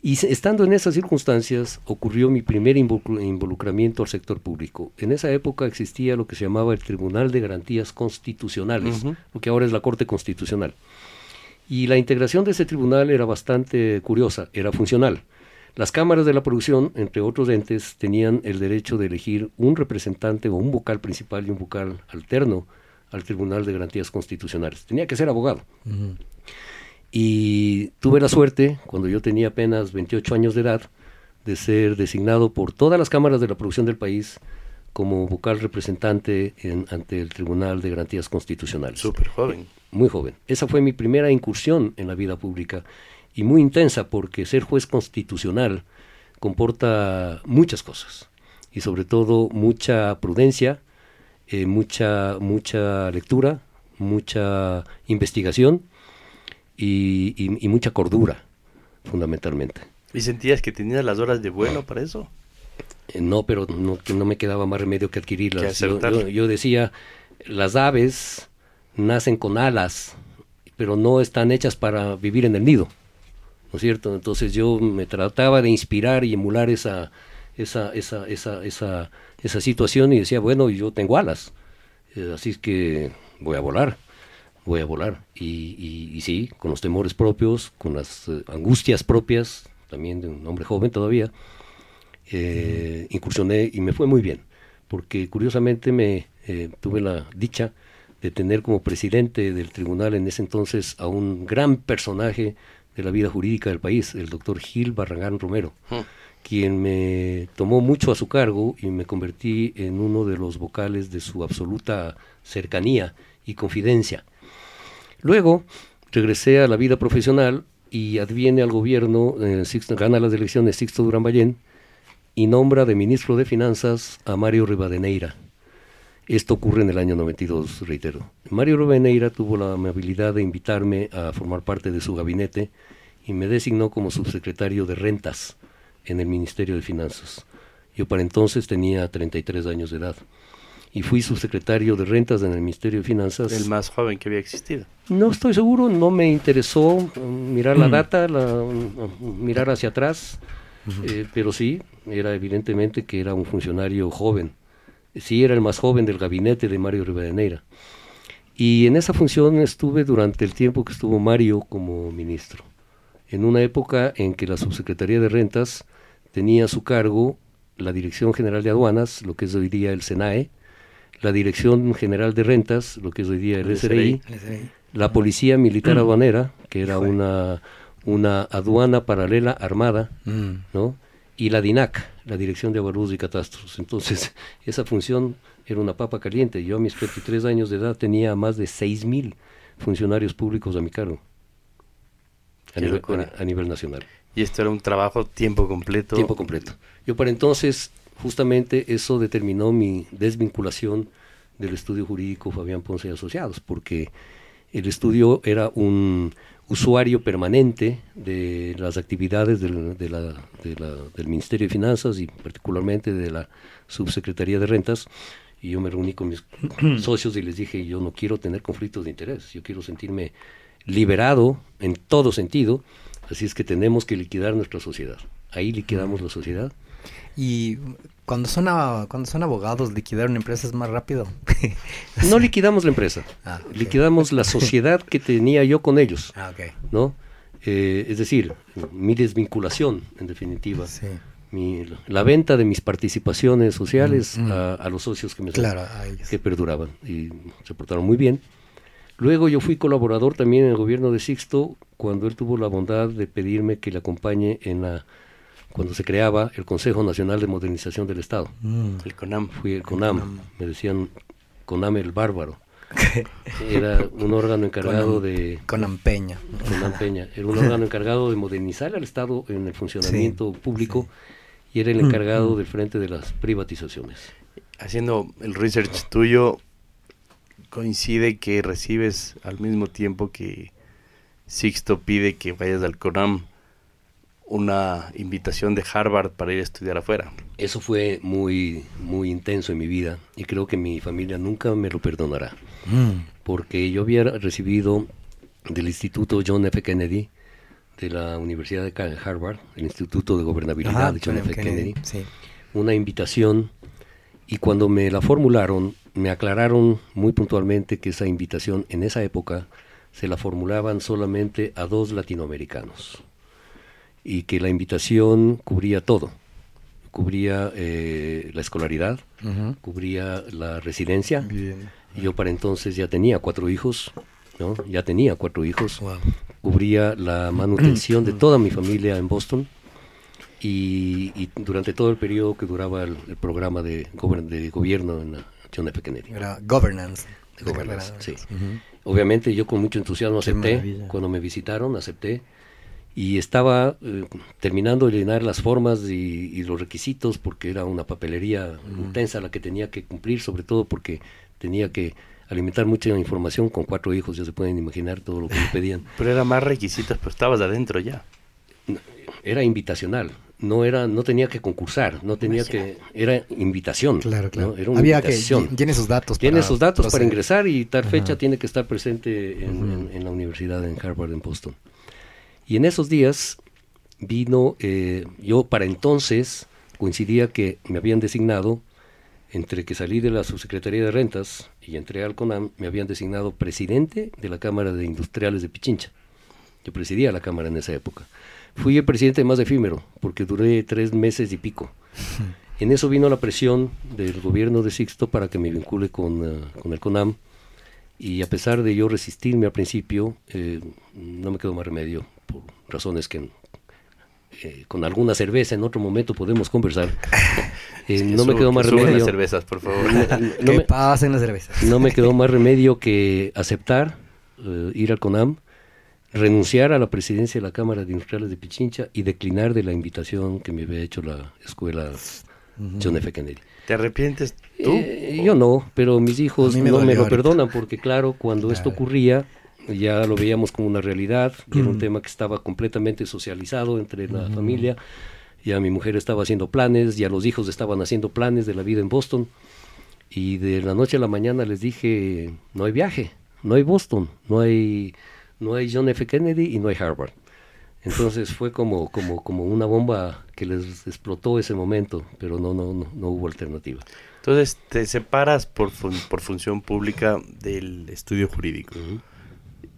Y estando en esas circunstancias, ocurrió mi primer involucr- involucramiento al sector público. En esa época existía lo que se llamaba el Tribunal de Garantías Constitucionales, lo que ahora es la Corte Constitucional. Y la integración de ese tribunal era bastante curiosa, era funcional. Las cámaras de la producción, entre otros entes, tenían el derecho de elegir un representante o un vocal principal y un vocal alterno al Tribunal de Garantías Constitucionales. Tenía que ser abogado. Ujú. Y tuve la suerte, cuando yo tenía apenas 28 años de edad, de ser designado por todas las cámaras de la producción del país como vocal representante en- ante el Tribunal de Garantías Constitucionales Súper joven. muy joven. Esa fue mi primera incursión en la vida pública y muy intensa porque ser juez constitucional comporta muchas cosas y sobre todo mucha prudencia, eh, mucha, mucha lectura, mucha investigación y, y- y mucha cordura, fundamentalmente. ¿Y sentías que tenías las horas de vuelo para eso? Eh, No, pero no, me quedaba más remedio que adquirirlas. Que Yo, yo- yo decía, las aves nacen con alas, pero no están hechas para vivir en el nido, ¿no es cierto? Entonces yo me trataba de inspirar y emular esa, esa, esa, esa, esa, esa situación y decía, bueno, yo tengo alas, eh, así es que voy a volar, voy a volar. Y, y, sí, con los temores propios, con las eh, angustias propias, también de un hombre joven todavía, eh, incursioné y me fue muy bien, porque curiosamente me tuve la dicha de tener como presidente del tribunal en ese entonces a un gran personaje de la vida jurídica del país, el doctor Gil Barragán Romero. Hmm quien me tomó mucho a su cargo y me convertí en uno de los vocales de su absoluta cercanía y confidencia. Luego regresé a la vida profesional y adviene al gobierno, eh, gana las elecciones Sixto Durán Ballén y nombra de ministro de Finanzas a Mario Rivadeneira. Esto ocurre en el año 92, reitero. Mario Rivadeneira tuvo la amabilidad de invitarme a formar parte de su gabinete y me designó como subsecretario de Rentas en el Ministerio de Finanzas. Yo para entonces tenía 33 años de edad y fui subsecretario de rentas en el Ministerio de Finanzas. El más joven que había existido. No estoy seguro, no me interesó um, mirar la mm. data, um, mirar hacia atrás, eh, pero sí, era evidentemente que era un funcionario joven. Sí, era el más joven del gabinete de Mario Rivadeneira. Y en esa función estuve durante el tiempo que estuvo Mario como ministro, en una época en que la Subsecretaría de Rentas tenía a su cargo la Dirección General de Aduanas, lo que es hoy día el SENAE, la Dirección General de Rentas, lo que es hoy día el, SRI, la Policía Militar mm. Aduanera, que era una, una aduana paralela armada, mm. ¿no? y la DINAC, la Dirección de Avalúos y Catastros. Entonces, <laughs> esa función era una papa caliente. Yo a mis 23 años de edad tenía más de 6.000 funcionarios públicos a mi cargo, a nivel nacional. Y esto era un trabajo tiempo completo. Tiempo completo. Yo para entonces, justamente eso determinó mi desvinculación del estudio jurídico Fabián Ponce y Asociados, porque el estudio era un usuario permanente de las actividades del, de la, del Ministerio de Finanzas y particularmente de la Subsecretaría de Rentas. Y yo me reuní con mis <clears throat> socios y les dije, yo no quiero tener conflictos de interés, yo quiero sentirme liberado en todo sentido Así es que tenemos que liquidar nuestra sociedad. Ahí liquidamos la sociedad. Y cuando son, cuando son abogados, liquidar una empresa es más rápido. <laughs> no liquidamos la empresa, ah, liquidamos la sociedad que tenía yo con ellos. Ah, ¿no? Eh, es decir, mi desvinculación, en definitiva. la venta de mis participaciones sociales mm, mm. A, los socios que me que perduraban y se portaron muy bien. Luego yo fui colaborador también en el gobierno de Sixto cuando él tuvo la bondad de pedirme que le acompañe en la cuando se creaba el Consejo Nacional de Modernización del Estado. Mm. El CONAM. Fui el CONAM. Me decían CONAM el bárbaro. <laughs> Era un órgano encargado de... CONAM Peña. CONAM Peña. Era un <laughs> órgano encargado de modernizar al Estado en el funcionamiento público y era el encargado mm, mm. del frente de las privatizaciones. Haciendo el research tuyo, coincide que recibes al mismo tiempo que Sixto pide que vayas al CONAM una invitación de Harvard para ir a estudiar afuera. Eso fue muy, muy intenso en mi vida y creo que mi familia nunca me lo perdonará. Mm. Porque yo había recibido del Instituto John F. Kennedy, de la Universidad de Harvard, el Instituto de Gobernabilidad de John F. Kennedy, una invitación y cuando me la formularon me aclararon muy puntualmente que esa invitación en esa época se la formulaban solamente a dos latinoamericanos y que la invitación cubría todo. Cubría eh, la escolaridad, cubría la residencia. Yo para entonces ya tenía cuatro hijos, ¿no? Ya tenía cuatro hijos. Cubría la manutención de toda mi familia en Boston. Y, durante todo el periodo que duraba el, programa de, de gobierno en la, era governance. sí. Obviamente yo con mucho entusiasmo acepté, cuando me visitaron acepté y estaba eh, terminando de llenar las formas y, los requisitos porque era una papelería intensa la que tenía que cumplir, sobre todo porque tenía que alimentar mucha información con cuatro hijos, ya se pueden imaginar todo lo que me pedían. <laughs> Pero era más requisitos, pero estabas adentro ya. Era invitacional. no era, no tenía que concursar, no tenía que, era invitación. Claro, claro. ¿no? Era una Había invitación. que tiene sus datos. Tiene para sus datos para ingresar y tal fecha tiene que estar presente en, en- en la universidad en Harvard, en Boston. Y en esos días vino, eh, yo para entonces coincidía que me habían designado, entre que salí de la subsecretaría de rentas y entré al CONAM, me habían designado presidente de la Cámara de Industriales de Pichincha. Yo presidía la Cámara en esa época. Fui el presidente más efímero, porque duré tres meses y pico. <laughs> En eso vino la presión del gobierno de Sixto para que me vincule con, eh, con el CONAM. Y a pesar de yo resistirme al principio, eh, no me quedó más remedio, por razones que eh, con alguna cerveza en otro momento podemos conversar. <laughs> Eh, no me quedó más remedio. las cervezas, por favor. No, <laughs> no que me, pasen las cervezas. no me quedó más remedio que aceptar eh, ir al CONAM, renunciar a la presidencia de la Cámara de Industriales de Pichincha y declinar de la invitación que me había hecho la escuela John F. Kennedy. ¿Te arrepientes tú? Eh, yo no, pero mis hijos me no me lo ahorita. perdonan porque claro, cuando esto ocurría ya lo veíamos como una realidad, y Mm. era un tema que estaba completamente socializado entre la familia, ya mi mujer estaba haciendo planes, ya los hijos estaban haciendo planes de la vida en Boston y de la noche a la mañana les dije, no hay viaje, no hay Boston, no hay no hay John F. Kennedy y no hay Harvard. Entonces fue como como como una bomba que les explotó ese momento, pero no no no, no hubo alternativa. Entonces te separas por, fun- por función pública del estudio jurídico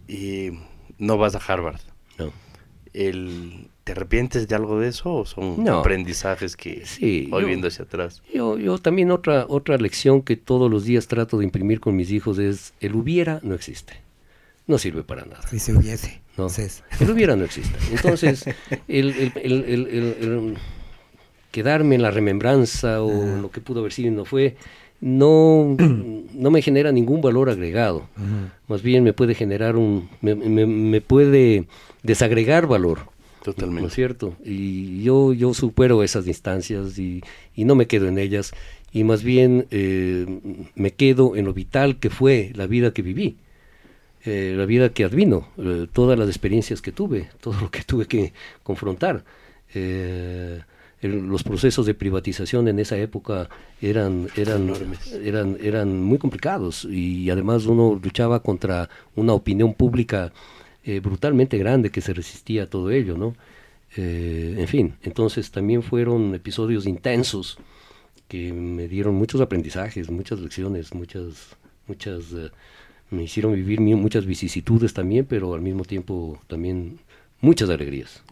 y no vas a Harvard. No. El, ¿Te arrepientes de algo de eso o son No. aprendizajes que Sí, hoy yo- viendo hacia atrás? Yo, yo también otra, otra lección que todos los días trato de imprimir con mis hijos es el hubiera no existe. No sirve para nada. Si se hubiese. No. Entonces, El hubiera no existe. Entonces, el, el- el- el- el- el quedarme en la remembranza o en lo que pudo haber sido y no fue, no, <clears throat> no me genera ningún valor agregado. Más bien me puede generar un, me, me- me puede desagregar valor. Totalmente. ¿No es cierto? Y yo, yo supero esas instancias y, y no me quedo en ellas. Y más bien eh, me quedo en lo vital que fue la vida que viví. Eh, la vida que advino, eh, todas las experiencias que tuve, <laughs> todo lo que tuve que confrontar. Eh, el- los procesos de privatización en esa época eran, eran, eran, eran muy complicados y además uno luchaba contra una opinión pública brutalmente grande que se resistía a todo ello, ¿no? En fin, entonces también fueron episodios intensos que me dieron muchos aprendizajes, muchas lecciones, muchas, muchas, me hicieron vivir muchas vicisitudes también, pero al mismo tiempo también muchas alegrías.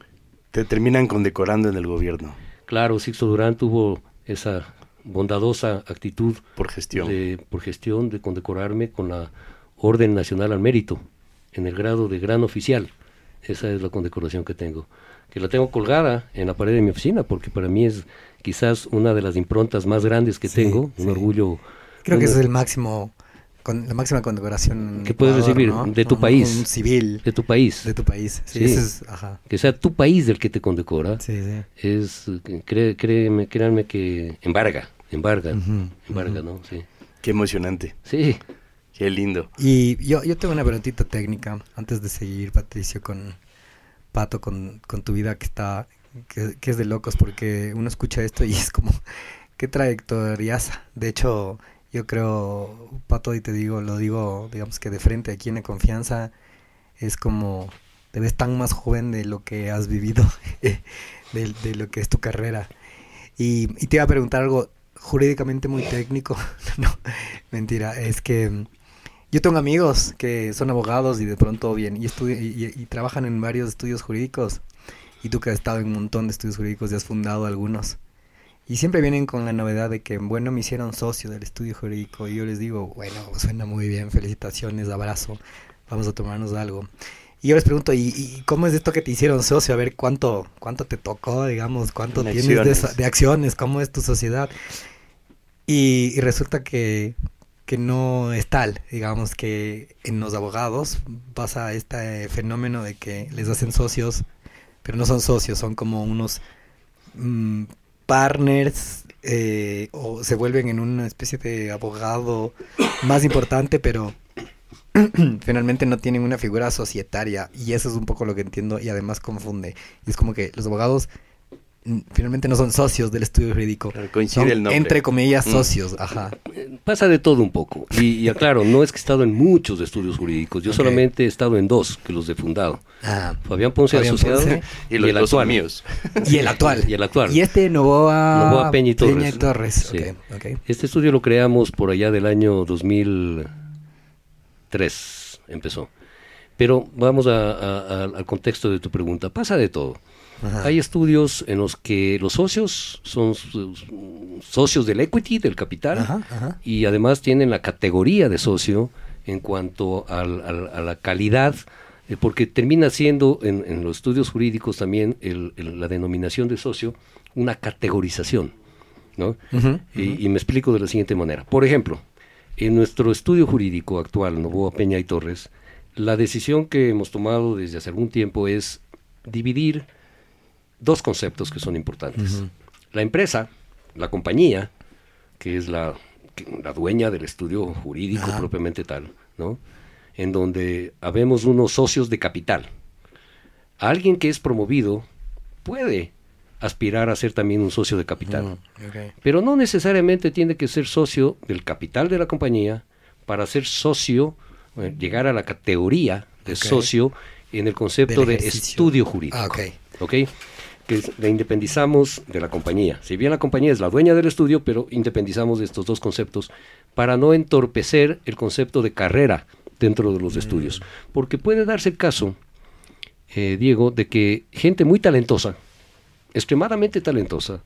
Te terminan condecorando en el gobierno Claro, Sixto Durán tuvo esa bondadosa actitud por gestión. de- por gestión de condecorarme con la Orden Nacional al Mérito en el grado de gran oficial. Esa es la condecoración que tengo. Que la tengo colgada en la pared de mi oficina porque para mí es quizás una de las improntas más grandes que Sí, tengo, un sí. orgullo. creo que es el máximo, con, la máxima condecoración Que puedes Ecuador, recibir ¿no? de tu Un- país. Un civil de tu país. de tu país. Sí, Sí. ese es, ajá. Que sea tu país del que te condecora. Sí, sí. Es, cré- créeme, créanme que embarga, embarga, embarga, ¿no? Sí. Qué emocionante. Sí. Qué lindo. Y yo, yo tengo una preguntita técnica antes de seguir, Patricio, con Pato, con, con tu vida que está, que, que es de locos, porque uno escucha esto y es como, <laughs> qué trayectoriaza. De hecho, yo creo, Pato, y te digo, lo digo, digamos que de frente aquí en la confianza, es como, te ves tan más joven de lo que has vivido, <laughs> de, lo que es tu carrera. Y, y te iba a preguntar algo jurídicamente muy técnico. <laughs> no, mentira, es que mm, yo tengo amigos que son abogados y de pronto bien, y, y- y trabajan en varios estudios jurídicos. Y tú que has estado en un montón de estudios jurídicos y has fundado algunos. Y siempre vienen con la novedad de que, bueno, me hicieron socio del estudio jurídico. Y yo les digo, bueno, suena muy bien, felicitaciones, abrazo, vamos a tomarnos algo. Y yo les pregunto, ¿y, y cómo es esto que te hicieron socio? A ver cuánto, cuánto te tocó, digamos, cuánto En tienes de, acciones. esa- de acciones, cómo es tu sociedad. Y, y resulta que, que no es tal, digamos que en los abogados pasa este fenómeno de que les hacen socios, pero no son socios, son como unos mm, partners eh, o se vuelven en una especie de abogado más importante, pero <clears throat> finalmente no tienen una figura societaria y eso es un poco lo que entiendo y además confunde. Y es como que los abogados finalmente no son socios del estudio jurídico. Claro, coincide son, el nombre. Entre comillas, Mm. socios, ajá. Pasa de todo un poco. Y, y aclaro, no es que he estado en muchos estudios jurídicos. Yo solamente he estado en dos, que los he fundado. Ah, Fabián Ponce Fabián asociado Ponce. Y los el actual. míos. <laughs> Y el actual. Y el actual. Y este Novoa, Novoa Peña y Torres. Torres, Sí. ok, ok. Este estudio lo creamos por allá del año 2003, empezó. Pero vamos a- a- a- al contexto de tu pregunta. Pasa de todo. Ajá. Hay estudios en los que los socios son socios del equity, del capital, Ajá, ajá. y además tienen la categoría de socio en cuanto al- al- a la calidad, eh, porque termina siendo en, en los estudios jurídicos también el- el- la denominación de socio una categorización. ¿no? Y, y me explico de la siguiente manera. Por ejemplo, en nuestro estudio jurídico actual, Novoa Peña y Torres, la decisión que hemos tomado desde hace algún tiempo es dividir dos conceptos que son importantes. La empresa, la compañía, que es la, la dueña del estudio jurídico propiamente tal, ¿no? En donde habemos unos socios de capital. Alguien que es promovido puede aspirar a ser también un socio de capital. Mm. Pero no necesariamente tiene que ser socio del capital de la compañía para ser socio, eh, llegar a la categoría de socio en el concepto de estudio jurídico. Ah, ok. Que la independizamos de la compañía. Si bien la compañía es la dueña del estudio, pero independizamos de estos dos conceptos para no entorpecer el concepto de carrera dentro de los Mm. estudios. Porque puede darse el caso, eh, Diego, de que gente muy talentosa, extremadamente talentosa,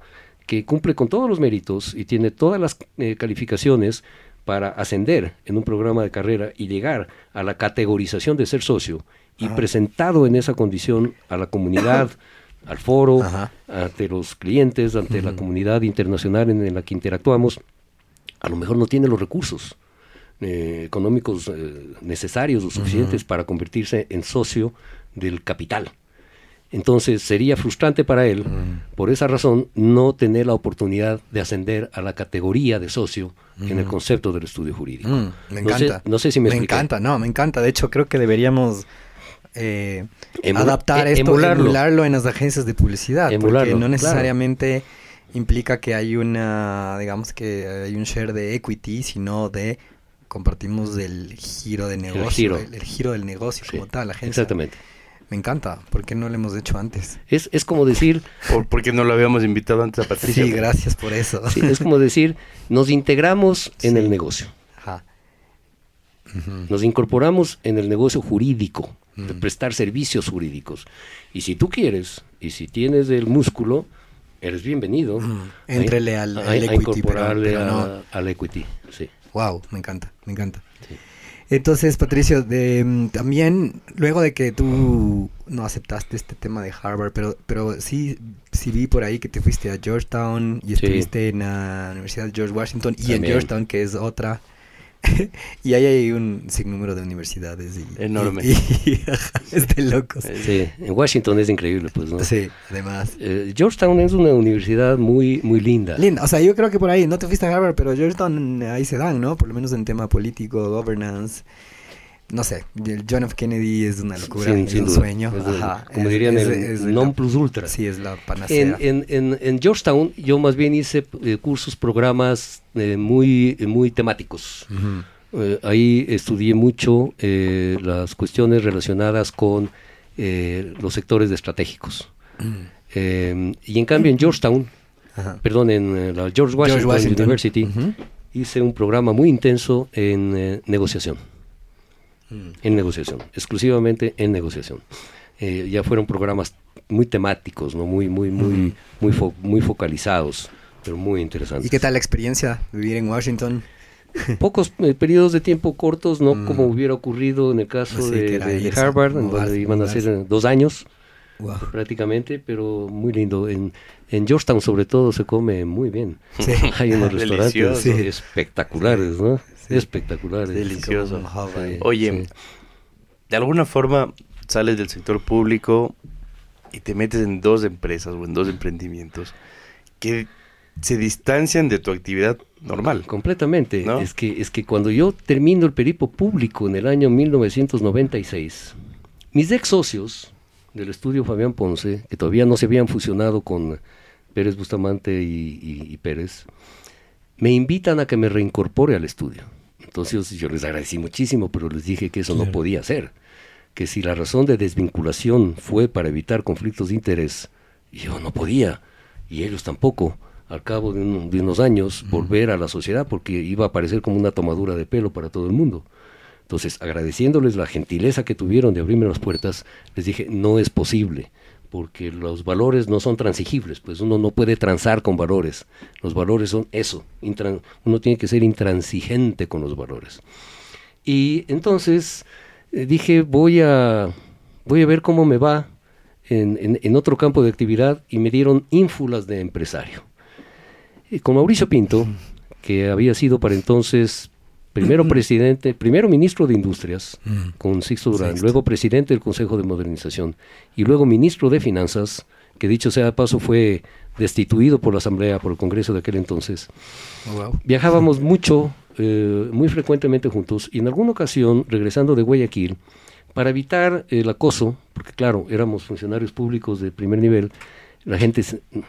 que cumple con todos los méritos y tiene todas las eh, calificaciones para ascender en un programa de carrera y llegar a la categorización de ser socio y presentado en esa condición a la comunidad, <coughs> al foro, Ajá. ante los clientes, ante la comunidad internacional en, en la que interactuamos, a lo mejor no tiene los recursos eh, económicos eh, necesarios o suficientes para convertirse en socio del capital. Entonces sería frustrante para él, por esa razón, no tener la oportunidad de ascender a la categoría de socio en el concepto del estudio jurídico. Mm, me No sé- encanta. No sé, si me, Me expliqué. encanta, no, me encanta. De hecho, creo que deberíamos eh, Emula- adaptar e- esto, emularlo. emularlo. en las agencias de publicidad. porque Emularlo, no claro. necesariamente implica que hay una, digamos que hay un share de equity, sino de compartimos el giro de negocio, giro. el, el giro del negocio Sí, como tal, la agencia. Exactamente. Me encanta, ¿por qué no lo hemos hecho antes? Es, es como decir, ¿Por, porque no lo habíamos invitado antes a Patricia? Sí, gracias por eso. sí, es como decir, nos integramos en el negocio. Ajá. Nos incorporamos en el negocio jurídico, de prestar servicios jurídicos. Y si tú quieres, y si tienes el músculo, eres bienvenido. A- Éntrele al- a- al a equity, pero- incorporarle pero a- no. al equity, sí. Wow, me encanta, me encanta. Sí. Entonces, Patricio, de, mm, también luego de que tú no aceptaste este tema de Harvard, pero, pero sí, sí vi por ahí que te fuiste a Georgetown y Sí. estuviste en la Universidad George Washington y en. Georgetown, que es otra. <laughs> y ahí hay un sinnúmero de universidades. Y, Enorme. y- y- <laughs> es de locos. Sí, en Washington es increíble, pues, ¿no? Sí, además. Eh, Georgetown es una universidad muy, muy linda. Linda, o sea, yo creo que por ahí, no te fuiste a Harvard, pero Georgetown ahí se dan, ¿no? Por lo menos en tema político, governance. No sé, el John F. Kennedy es una locura, Sin- es sin un duda. sueño. Es ajá, como es- dirían, es- el non plus ultra. Sí, es la panacea. En, en, en, en Georgetown yo más bien hice eh, cursos, programas eh, muy, muy temáticos. Eh, ahí estudié mucho eh, las cuestiones relacionadas con eh, los sectores estratégicos. Eh, y en cambio en Georgetown, perdón, en eh, la George Washington, Washington. University, hice un programa muy intenso en eh, negociación. Mm. En negociación, exclusivamente en negociación. Eh, ya fueron programas muy temáticos, ¿no? muy, muy, muy, muy, fo- muy focalizados, pero muy interesantes. ¿Y qué tal la experiencia vivir en Washington? <laughs> Pocos eh, periodos de tiempo cortos, no Mm. como hubiera ocurrido en el caso de, Harvard, en donde iban a ser dos años Wow. prácticamente, pero muy lindo. En, en Georgetown sobre todo se come muy bien. Sí. <laughs> Hay unos <laughs> restaurantes Delicioso. Espectaculares, ¿no? Sí. Delicioso. Hub ahí. Sí. Oye, Sí. de alguna forma sales del sector público y te metes en dos empresas o en dos emprendimientos que se distancian de tu actividad normal. Completamente. ¿No? Es, que, es que cuando yo termino el peripo público en el año 1996, mis ex socios del estudio Fabián Ponce, que todavía no se habían fusionado con, Pérez Bustamante y, y- y Pérez, me invitan a que me reincorpore al estudio. Entonces yo les agradecí muchísimo, pero les dije que eso no podía ser. Que si la razón de desvinculación fue para evitar conflictos de interés, yo no podía, y ellos tampoco, al cabo de, un- de unos años, volver a la sociedad, porque iba a parecer como una tomadura de pelo para todo el mundo. Entonces, agradeciéndoles la gentileza que tuvieron de abrirme las puertas, les dije, no es posible, porque los valores no son transigibles, pues uno no puede transar con valores. Los valores son eso, uno tiene que ser intransigente con los valores. Y entonces eh, dije, voy a, voy a ver cómo me va en, en- en otro campo de actividad y me dieron ínfulas de empresario. Y con Mauricio Pinto, que había sido para entonces primero presidente, primero ministro de Industrias con Sixto Durán, Sixto. luego presidente del Consejo de Modernización y luego ministro de Finanzas, que dicho sea de paso fue destituido por la Asamblea, por el Congreso de aquel entonces. Oh, wow. Viajábamos mucho, eh, muy frecuentemente juntos, y en alguna ocasión, regresando de Guayaquil, para evitar el acoso, porque claro, éramos funcionarios públicos de primer nivel, la gente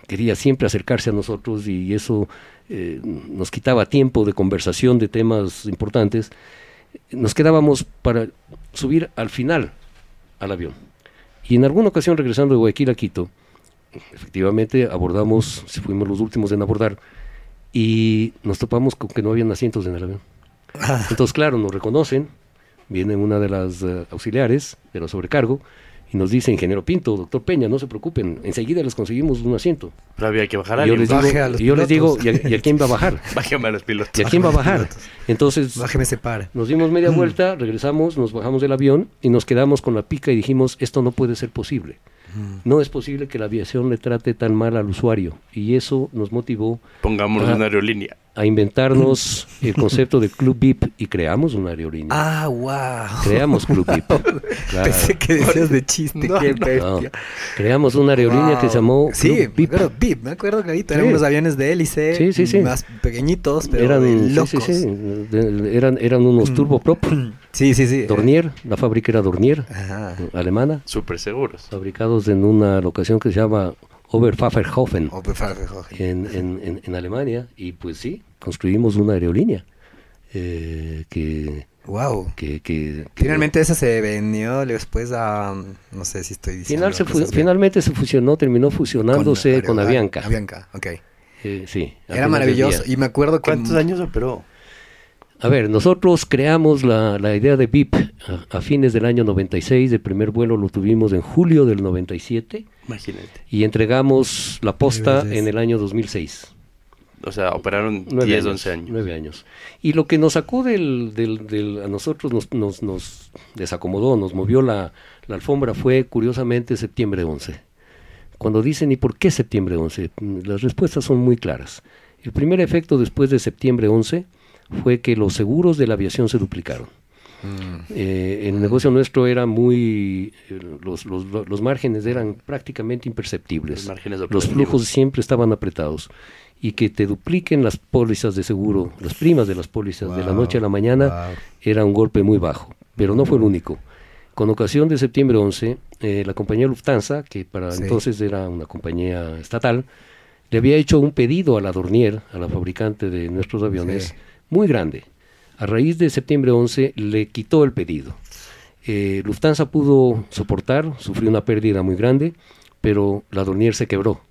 quería siempre acercarse a nosotros y eso eh, nos quitaba tiempo de conversación de temas importantes, nos quedábamos para subir al final al avión. Y en alguna ocasión, regresando de Guayaquil a Quito, efectivamente abordamos, fuimos los últimos en abordar, y nos topamos con que no habían asientos en el avión. Entonces, claro, nos reconocen, viene una de las eh, auxiliares de la sobrecargo y nos dice, ingeniero Pinto, doctor Peña, no se preocupen, enseguida les conseguimos un asiento. Pero había que bajar a Y yo alguien. les digo, Baje a los y yo les digo. ¿y, a, y a quién va a bajar? <laughs> Bájame a los pilotos. ¿Y a quién va a bajar? <laughs> Entonces, Bájeme ese par. nos dimos media vuelta, regresamos, nos bajamos del avión y nos quedamos con la pica y dijimos, esto no puede ser posible. No es posible que la aviación le trate tan mal al usuario. Y eso nos motivó Pongámonos Ajá. una aerolínea. A inventarnos el concepto de Club VIP y creamos una aerolínea. Ah, wow. Creamos Club VIP. <laughs> Claro. Pensé que decías de chiste. No, qué no. Creamos una aerolínea que se llamó Sí, Club me VIP. acuerdo, VIP, me acuerdo clarito. Eran Sí. unos aviones de hélice. Sí, sí, sí. Más pequeñitos, pero eran, sí, locos. sí, sí, de- eran, eran unos turboprop. <clears throat> Sí, sí, sí. Dornier, la fábrica era Dornier, Ajá. alemana, Súper seguros. fabricados en una locación que se llama Oberpfafferhofen. Oh, pues, fa- fa- fa- en, en- en- en Alemania y pues sí, construimos una aerolínea eh, que, Wow. que, que- que- Finalmente esa se vendió después a... No sé si estoy diciendo... final se fu- finalmente se fusionó, terminó fusionándose con, Avianca. Avianca, ok. Eh, sí, Era maravilloso. Y me acuerdo que... ¿Cuántos años operó? A ver, nosotros creamos la, la idea de VIP a, a fines del año 96, el primer vuelo lo tuvimos en julio del 97 Imagínate. y entregamos la posta en el año 2006. O sea, operaron Nueve 10, años, 11 años. Nueve años. Y lo que nos sacó del, del- del- a nosotros nos, nos, nos desacomodó, nos movió la, la alfombra fue curiosamente septiembre 11. Cuando dicen, ¿y por qué septiembre 11? Mm, Las respuestas son muy claras. El primer efecto después de septiembre 11 fue que los seguros de la aviación se duplicaron. Mm, Eh, el negocio nuestro era muy, eh, los, los, los márgenes eran prácticamente imperceptibles. Los flujos siempre estaban apretados. Y que te dupliquen las pólizas de seguro, las primas de las pólizas de la noche a la mañana, wow. era un golpe muy bajo. Pero no fue el único. Con ocasión de septiembre 11, eh, la compañía Lufthansa, que para Sí. entonces era una compañía estatal, le había hecho un pedido a la Dornier, a la fabricante de nuestros aviones, Sí. muy grande. A raíz de septiembre 11 le quitó el pedido. Eh, Lufthansa pudo soportar, sufrió una pérdida muy grande, pero la Dornier se quebró.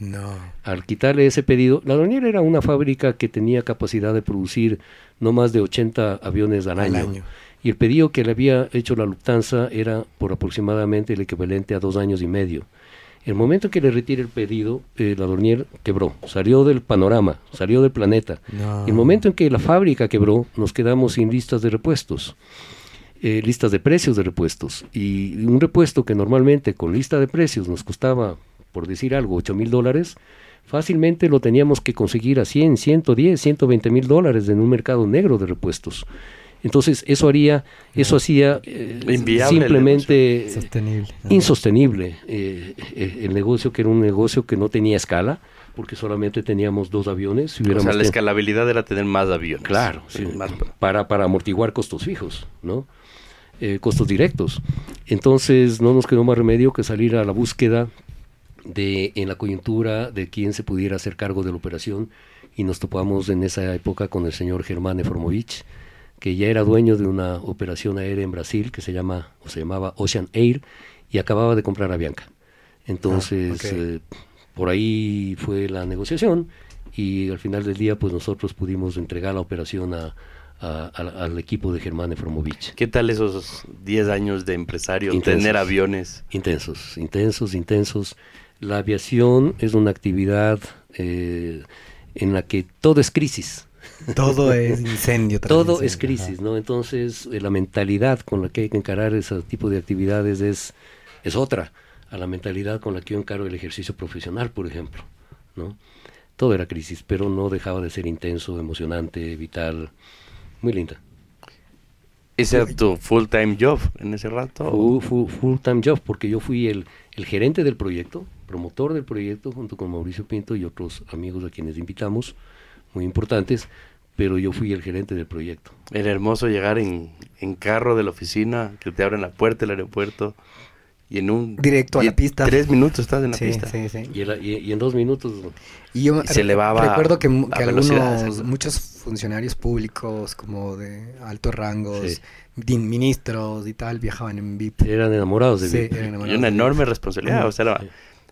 No. Al quitarle ese pedido, la Dornier era una fábrica que tenía capacidad de producir no más de 80 aviones al Al año. año. Y el pedido que le había hecho la Lufthansa era por aproximadamente el equivalente a dos años y medio. El momento en que le retire el pedido, eh, la Dornier quebró, salió del panorama, salió del planeta. No. El momento en que la fábrica quebró, nos quedamos sin listas de repuestos, eh, listas de precios de repuestos. Y un repuesto que normalmente con lista de precios nos costaba, por decir algo, 8 mil dólares, fácilmente lo teníamos que conseguir a 100, 110, 120 mil dólares en un mercado negro de repuestos. Entonces eso haría, eso hacía eh, simplemente Sostenible. insostenible eh, eh, el negocio que era un negocio que no tenía escala porque solamente teníamos dos aviones. Si O sea, la escalabilidad era tener más aviones. Claro, sí, Más para, para amortiguar costos fijos, ¿no? Eh, costos directos. Entonces no nos quedó más remedio que salir a la búsqueda de, en la coyuntura de quién se pudiera hacer cargo de la operación y nos topamos en esa época con el señor Germán Efromovich, que ya era dueño de una operación aérea en Brasil que se llama o se llamaba Ocean Air y acababa de comprar a Bianca. Entonces, Ah, eh, por ahí fue la negociación y al final del día pues nosotros pudimos entregar la operación a- a- al- al equipo de Germán Efromovich. ¿Qué tal esos 10 años de empresario? Intensos. Tener aviones. Intensos, intensos, intensos. La aviación es una actividad eh, en la que todo es crisis. <laughs> Todo es incendio. Todo incendio, es crisis, ajá. ¿no? Entonces, eh, la mentalidad con la que hay que encarar ese tipo de actividades es, es otra a la mentalidad con la que yo encaro el ejercicio profesional, por ejemplo, ¿no? Todo era crisis, pero no dejaba de ser intenso, emocionante, vital, muy linda. ¿Ese era tu full-time job en ese rato? Fu- fu- full time job, porque yo fui el, el gerente del proyecto, promotor del proyecto, junto con Mauricio Pinto y otros amigos a quienes invitamos, muy importantes, pero yo fui el gerente del proyecto. Era hermoso llegar en, en carro de la oficina, que te abren la puerta del aeropuerto y en un... Directo a y la pista. Tres minutos estás en la Sí, pista. sí, sí. Y, era- y- y en dos minutos, Y yo Y se elevaba recuerdo que, la que algunos, muchos funcionarios públicos como de altos rangos, Sí. din- ministros y tal, viajaban en VIP. eran enamorados de Sí, VIP. eran Y enamorados una de enorme VIP. responsabilidad. O sea, Sí.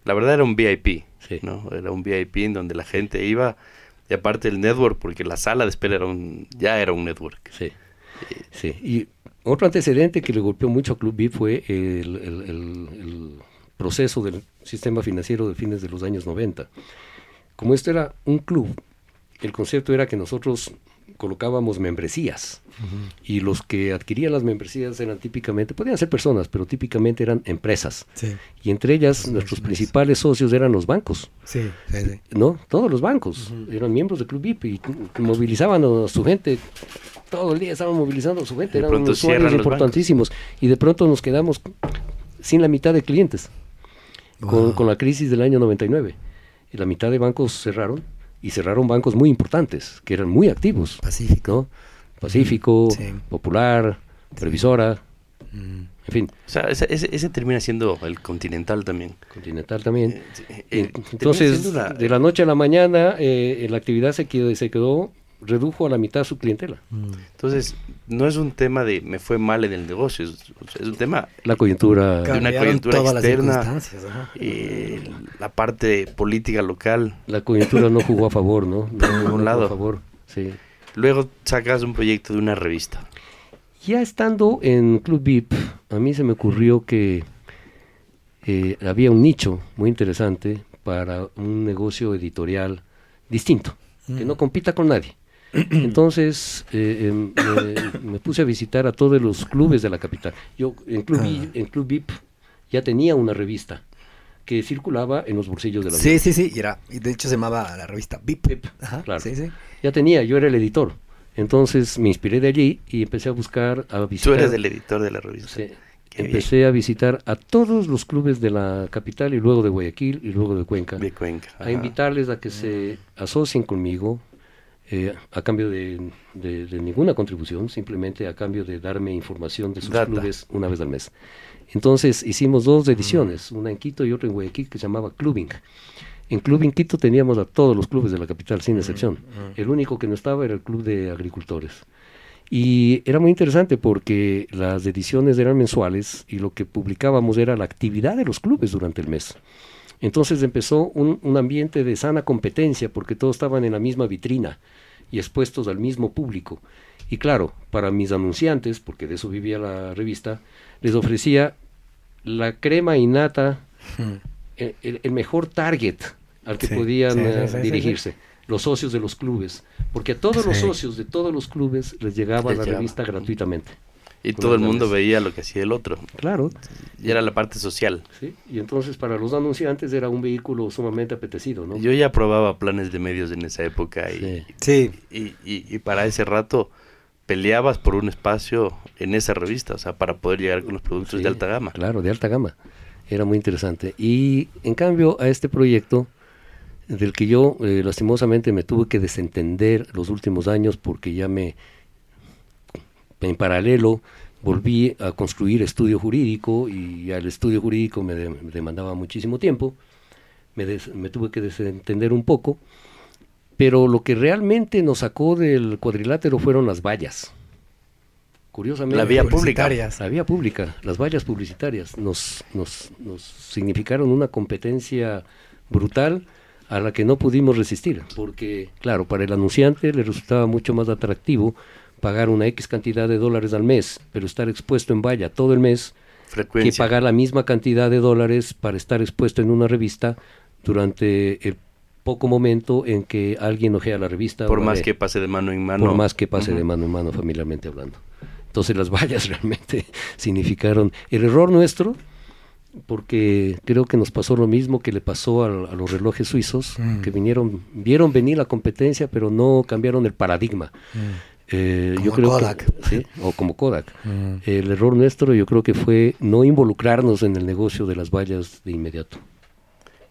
la verdad era un VIP. Sí. ¿no? Era un VIP en donde la gente iba. Y aparte el network, porque la sala de espera era un, ya era un network. Sí, sí. Y otro antecedente que le golpeó mucho a Club VIP fue el, el- el- proceso del sistema financiero de fines de los años 90. Como esto era un club, el concepto era que nosotros colocábamos membresías y los que adquirían las membresías eran típicamente, podían ser personas, pero típicamente eran empresas. Sí, Y entre ellas Los nuestros principales socios eran los bancos. sí, sí, sí. ¿no? Todos los bancos eran miembros del Club VIP y movilizaban a su gente. Todo el día estaban movilizando a su gente, De eran usuarios importantísimos. Y de pronto nos quedamos sin la mitad de clientes con, Wow. con la crisis del año 99. Y la mitad de bancos cerraron y cerraron bancos muy importantes, que eran muy activos. Pacífico. ¿no? Pacífico, Sí. Popular, Previsora, Mm. en fin, O sea, ese, ese- ese termina siendo el continental también. Continental también. Eh, sí, eh, Eh, Entonces, de la noche a la mañana, eh, la actividad se quedó, se quedó, redujo a la mitad su clientela. Entonces, no es un tema de me fue mal en el negocio, es, un tema La coyuntura. una Cambiaron coyuntura externa. eh, la parte política local. La coyuntura no jugó a favor, ¿no? <laughs> No, no jugó lado. a favor, sí. Luego sacas un proyecto de una revista. Ya estando en Club VIP, a mí se me ocurrió que eh, había un nicho muy interesante para un negocio editorial distinto, que no compita con nadie. <clears throat> Entonces eh, em, me, me puse a visitar a todos los clubes de la capital. Yo en Club, Vi- en Club VIP ya tenía una revista que circulaba en los bolsillos de la Sí, sí, sí. Y, era, y de hecho se llamaba la revista VIP. VIP, Ajá, claro. Sí, sí. Ya tenía, yo era el editor. Entonces me inspiré de allí y empecé a buscar, a Tú visitar. eres el editor de la revista. Sí. Qué Empecé a visitar a todos los clubes de la capital y luego de Guayaquil y luego de Cuenca. De Cuenca. A ajá. invitarles a que se asocien conmigo eh, a cambio de, de- de ninguna contribución, simplemente a cambio de darme información de sus Data. clubes una vez al mes. Entonces hicimos dos ediciones, una en Quito y otra en Guayaquil que se llamaba Clubing. En Clubing Quito teníamos a todos los clubes de la capital, sin excepción. El único que no estaba era el Club de Agricultores. Y era muy interesante porque las ediciones eran mensuales y lo que publicábamos era la actividad de los clubes durante el mes. Entonces empezó un, un ambiente de sana competencia porque todos estaban en la misma vitrina y expuestos al mismo público. Y claro, para mis anunciantes, porque de eso vivía la revista, les ofrecía la crema innata, Mm. el, mejor target al que Sí, podían sí, sí, eh, dirigirse, los socios de los clubes, porque a todos los socios de todos los clubes les llegaba Les la llegaba. revista gratuitamente. Y todo el mundo veía lo que hacía el otro. Claro, Y era la parte social. ¿sí? y entonces para los anunciantes era un vehículo sumamente apetecido, ¿no? Yo ya probaba planes de medios en esa época y, Sí. Sí. y, y- y para ese rato peleabas por un espacio en esa revista, o sea, para poder llegar con los productos Sí, de alta gama. Claro, de alta gama. Era muy interesante. Y en cambio a este proyecto, del que yo eh, lastimosamente me tuve que desentender los últimos años porque ya me, en paralelo, volví a construir estudio jurídico y al estudio jurídico me, de- me demandaba muchísimo tiempo. me, des- me tuve que desentender un poco, pero lo que realmente nos sacó del cuadrilátero fueron las vallas. Curiosamente. La vía pública. La vía pública, las vallas publicitarias nos, nos, nos significaron una competencia brutal a la que no pudimos resistir, porque claro, para el anunciante le resultaba mucho más atractivo pagar una X cantidad de dólares al mes, pero estar expuesto en valla todo el mes, que pagar la misma cantidad de dólares para estar expuesto en una revista durante el poco momento en que alguien ojea la revista. Por más que pase de mano en mano. por más que pase de mano en mano familiarmente hablando. Entonces las vallas <laughs> realmente significaron el error nuestro, porque creo que nos pasó lo mismo que le pasó a, los relojes suizos, Mm. que vinieron, vieron venir la competencia, pero no cambiaron el paradigma. Eh, yo Como creo Kodak. que, sí, o como Kodak. Mm. <laughs> El error nuestro yo creo que fue no involucrarnos en el negocio de las vallas de inmediato.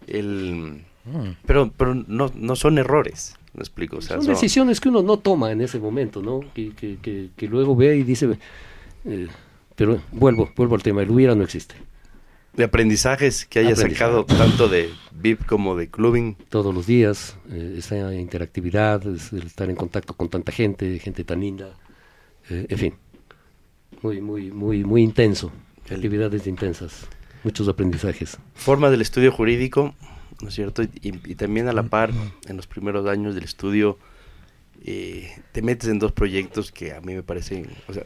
El... Mm. Pero, pero no, no son errores, me explico. O sea, Son son- decisiones que uno no toma en ese momento, ¿no? Que, que, que, que luego ve y dice, eh, pero vuelvo, vuelvo al tema, el hubiera no existe. de aprendizajes que haya Aprendizaje. sacado tanto de VIP como de clubbing. Todos los días, eh, esa interactividad, es el estar en contacto con tanta gente, gente tan linda, eh, en fin, muy, muy, muy, muy intenso, El- actividades intensas, muchos aprendizajes. Forma del estudio jurídico, ¿no es cierto? Y, y también a la par, en los primeros años del estudio, eh, te metes en dos proyectos que a mí me parecen, o sea,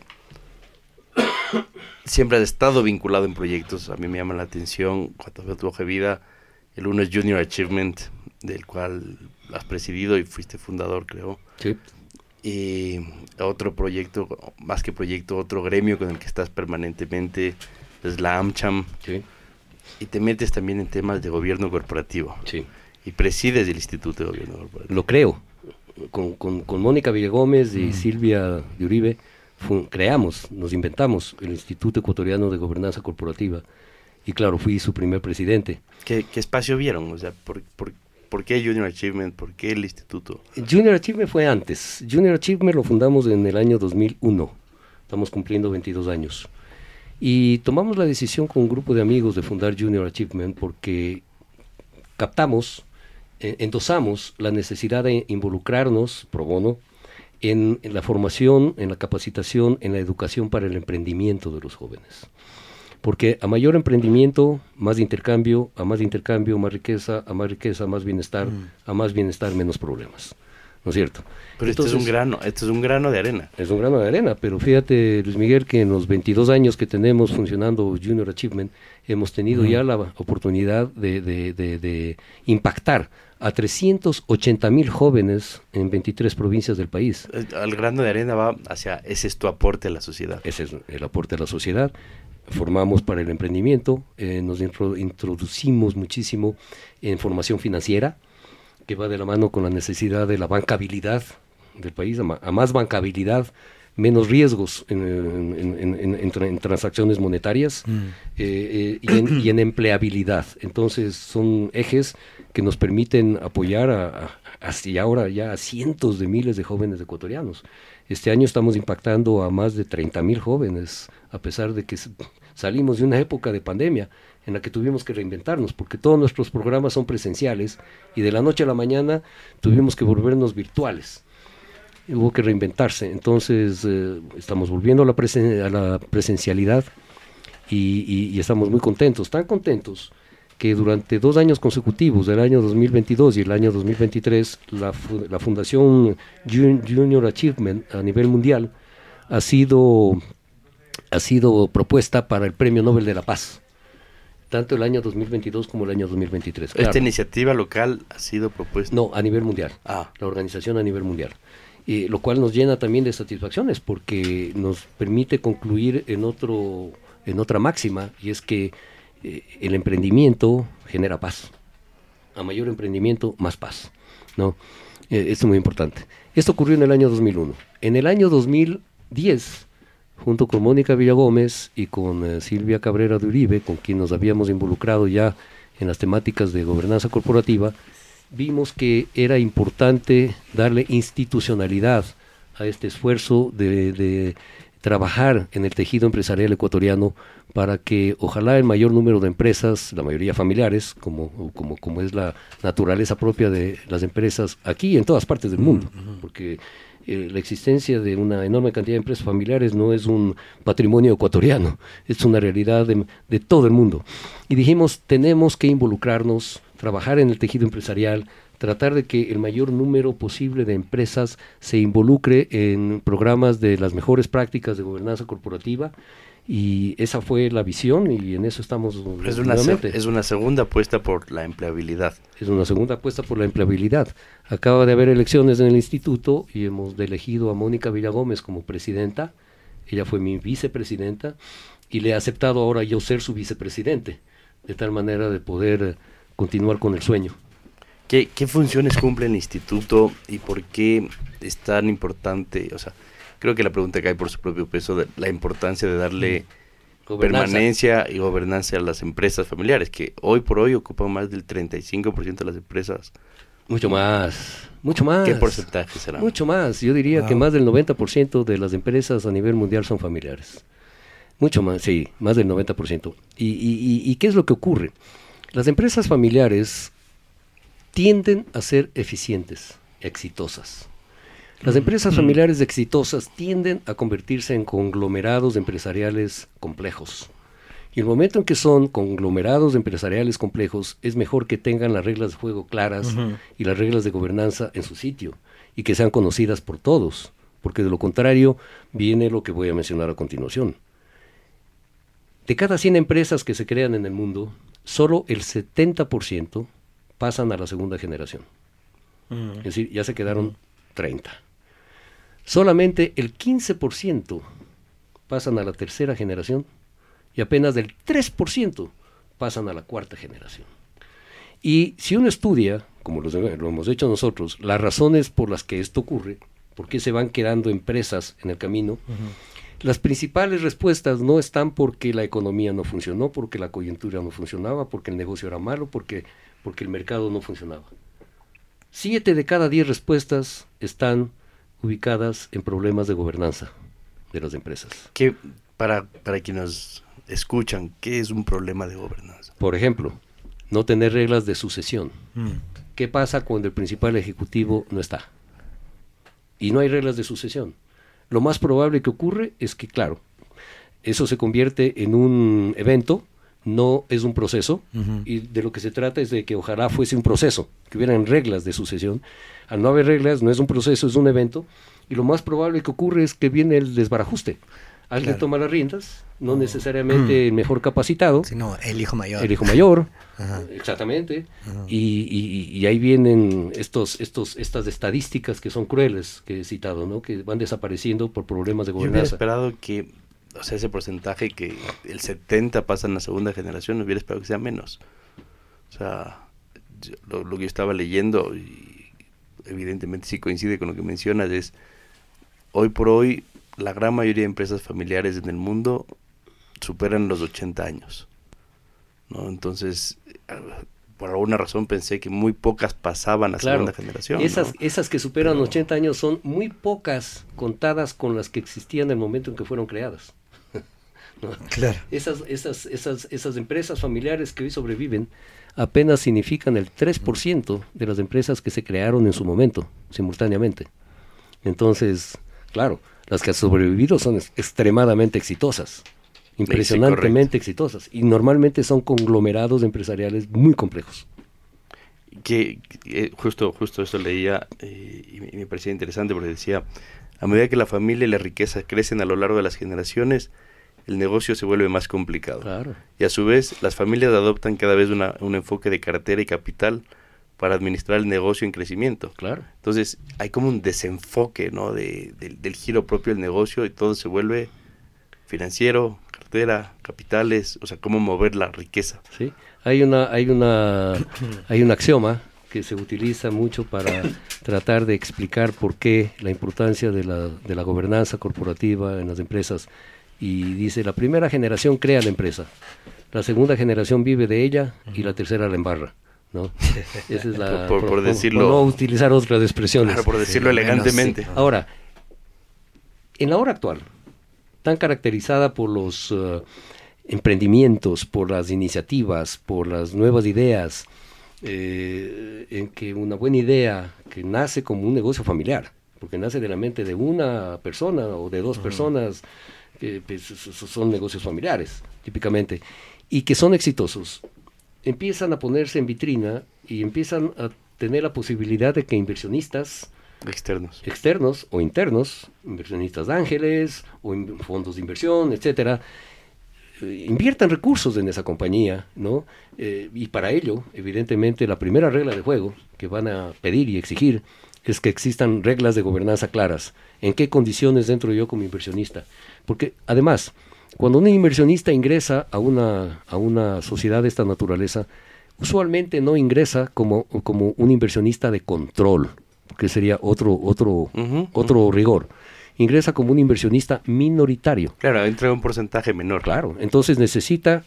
<coughs> siempre has estado vinculado en proyectos, a mí me llama la atención cuando veo tu hoja de vida, el uno es Junior Achievement, del cual has presidido y fuiste fundador, creo. Sí, Y otro proyecto, más que proyecto, otro gremio con el que estás permanentemente, es la AmCham, sí, y te metes también en temas de gobierno corporativo. sí. Y presides el Instituto de Gobierno Corporativo. Lo creo. Con, con, con Mónica Villagómez y Silvia de Uribe creamos, nos inventamos el Instituto Ecuatoriano de Gobernanza Corporativa. Y claro, fui su primer presidente. ¿Qué, qué espacio vieron? O sea, ¿por, por, por qué Junior Achievement? ¿Por qué el instituto? Junior Achievement fue antes. Junior Achievement lo fundamos en el año 2001. Estamos cumpliendo 22 años. Y tomamos la decisión con un grupo de amigos de fundar Junior Achievement porque captamos, eh, endosamos la necesidad de involucrarnos pro bono en, en la formación, en la capacitación, en la educación para el emprendimiento de los jóvenes. Porque a mayor emprendimiento, más intercambio, a más intercambio, más riqueza, a más riqueza, más bienestar, a más bienestar, menos problemas. ¿No es cierto? Pero este es un Entonces, grano, este es un grano de arena. es un grano de arena, pero fíjate, Luis Miguel, que en los 22 años que tenemos funcionando Junior Achievement, hemos tenido ya la oportunidad de, de- de- de impactar a 380 mil jóvenes en 23 provincias del país. Eh, El grano de arena va hacia, ese es tu aporte a la sociedad. Ese es el aporte a la sociedad. Formamos para el emprendimiento, eh, nos intro- introducimos muchísimo en formación financiera, que va de la mano con la necesidad de la bancabilidad del país, a, más bancabilidad, menos riesgos en, en- en- en- en tra- en transacciones monetarias eh, eh, y, en, y en empleabilidad. Entonces son ejes que nos permiten apoyar a, a- hasta ahora ya a cientos de miles de jóvenes ecuatorianos. Este año estamos impactando a más de 30 mil jóvenes, a pesar de que salimos de una época de pandemia en la que tuvimos que reinventarnos, porque todos nuestros programas son presenciales y de la noche a la mañana tuvimos que volvernos virtuales. Hubo que reinventarse. Entonces eh, estamos volviendo a la, presencialidad y, estamos muy contentos, tan contentos que durante dos años consecutivos, el año 2022 y el año 2023, la, fu- la Fundación Jun- Junior Achievement a nivel mundial ha sido, ha sido propuesta para el Premio Nobel de la Paz, tanto el año 2022 como el año 2023. Esta Claro. iniciativa local ha sido propuesta. No, a nivel mundial. Ah. La organización a nivel mundial. Y lo cual nos llena también de satisfacciones porque nos permite concluir en otro en otra máxima y es que eh, el emprendimiento genera paz. A mayor emprendimiento, más paz. ¿no? Eh, esto es muy importante. Esto ocurrió en el año 2001. En el año 2010, junto con Mónica Villagómez y con eh, Silvia Cabrera de Uribe, con quien nos habíamos involucrado ya en las temáticas de gobernanza corporativa, vimos que era importante darle institucionalidad a este esfuerzo de, de trabajar en el tejido empresarial ecuatoriano para que ojalá el mayor número de empresas, la mayoría familiares, como, como, como es la naturaleza propia de las empresas aquí y en todas partes del mundo, porque eh, la existencia de una enorme cantidad de empresas familiares no es un patrimonio ecuatoriano, es una realidad de, de todo el mundo. Y dijimos, tenemos que involucrarnos, trabajar en el tejido empresarial, tratar de que el mayor número posible de empresas se involucre en programas de las mejores prácticas de gobernanza corporativa y esa fue la visión y en eso estamos es una, es una segunda apuesta por la empleabilidad. Es una segunda apuesta por la empleabilidad. Acaba de haber elecciones en el instituto y hemos elegido a Mónica Villagómez como presidenta. Ella fue mi vicepresidenta y le he aceptado ahora yo ser su vicepresidente, de tal manera de poder continuar con el sueño. ¿Qué, funciones cumple el instituto y por qué es tan importante? O sea, creo que la pregunta cae por su propio peso de la importancia de darle permanencia y gobernanza a las empresas familiares, que hoy por hoy ocupan más del 35% de las empresas. Mucho más, mucho más. ¿Qué porcentaje será? Mucho más. Yo diría que más del 90% de las empresas a nivel mundial son familiares. Mucho más, sí, más del 90%. ¿Y, y, y qué es lo que ocurre? Las empresas familiares tienden a ser eficientes, exitosas. Las empresas familiares exitosas tienden a convertirse en conglomerados empresariales complejos. Y el momento en que son conglomerados empresariales complejos, es mejor que tengan las reglas de juego claras y las reglas de gobernanza en su sitio y que sean conocidas por todos, porque de lo contrario viene lo que voy a mencionar a continuación. De cada 100 empresas que se crean en el mundo, solo el 70% pasan a la segunda generación. Es decir, ya se quedaron 30. Solamente el 15% pasan a la tercera generación y apenas del 3% pasan a la cuarta generación. Y si uno estudia, como lo, hemos hecho nosotros, las razones por las que esto ocurre, por qué se van quedando empresas en el camino, las principales respuestas no están porque la economía no funcionó, porque la coyuntura no funcionaba, porque el negocio era malo, porque porque el mercado no funcionaba. Siete de cada diez respuestas están ubicadas en problemas de gobernanza de las empresas. ¿Qué, para, para quienes escuchan, ¿qué es un problema de gobernanza? Por ejemplo, no tener reglas de sucesión. Mm. ¿Qué pasa cuando el principal ejecutivo no está? Y no hay reglas de sucesión. Lo más probable que ocurre es que, claro, eso se convierte en un evento no es un proceso y de lo que se trata es de que ojalá fuese un proceso, que hubieran reglas de sucesión. Al no haber reglas, no es un proceso, es un evento y lo más probable que ocurre es que viene el desbarajuste. Alguien toma las riendas, no necesariamente el mejor capacitado, sino el hijo mayor. El hijo mayor, exactamente. Y, ahí vienen estos, estos, estas estadísticas que son crueles que he citado, ¿no? que van desapareciendo por problemas de gobernanza. Yo esperado que o sea, ese porcentaje que el 70 pasa en la segunda generación, hubiera esperado que sea menos. O sea, lo, que yo estaba leyendo, y evidentemente sí coincide con lo que mencionas, es hoy por hoy la gran mayoría de empresas familiares en el mundo superan los 80 años. ¿no? Entonces, por alguna razón pensé que muy pocas pasaban a segunda generación. Esas, esas que superan 80 años son muy pocas contadas con las que existían en el momento en que fueron creadas. <laughs> Claro. Esas, esas, esas, esas empresas familiares que hoy sobreviven apenas significan el 3% de las empresas que se crearon en su momento, simultáneamente. Entonces, claro, las que han sobrevivido son extremadamente exitosas, impresionantemente exitosas, y normalmente son conglomerados empresariales muy complejos. Que, justo, justo eso leía eh, y me parecía interesante porque decía, a medida que la familia y la riqueza crecen a lo largo de las generaciones, el negocio se vuelve más complicado. Y a su vez, las familias adoptan cada vez un enfoque de cartera y capital para administrar el negocio en crecimiento. Claro. Entonces, hay como un desenfoque ¿no? De, del giro propio del negocio y todo se vuelve financiero, cartera, capitales, o sea, cómo mover la riqueza. Sí, hay una, hay una, hay un axioma que se utiliza mucho para tratar de explicar por qué la importancia de la, de la gobernanza corporativa en las empresas y dice, la primera generación crea la empresa, la segunda generación vive de ella y la tercera la embarra. ¿no? <laughs> Esa es la, por, decirlo, no utilizar otras expresiones. por decirlo elegantemente. Ahora, en la hora actual, tan caracterizada por los uh, emprendimientos, por las iniciativas, por las nuevas ideas, eh, en que una buena idea que nace como un negocio familiar, porque nace de la mente de una persona o de dos personas, que pues, son negocios familiares, típicamente, y que son exitosos, empiezan a ponerse en vitrina y empiezan a tener la posibilidad de que inversionistas externos, externos o internos, inversionistas de ángeles o fondos de inversión, etcétera, eh, inviertan recursos en esa compañía, ¿no? Eh, y para ello, evidentemente, la primera regla de juego que van a pedir y exigir es que existan reglas de gobernanza claras. ¿En qué condiciones entro yo como inversionista? Porque además, cuando un inversionista ingresa a una, a una sociedad de esta naturaleza, usualmente no ingresa como, como un inversionista de control, que sería otro, otro, otro rigor. Ingresa como un inversionista minoritario. Claro, entra un porcentaje menor. Claro, entonces necesita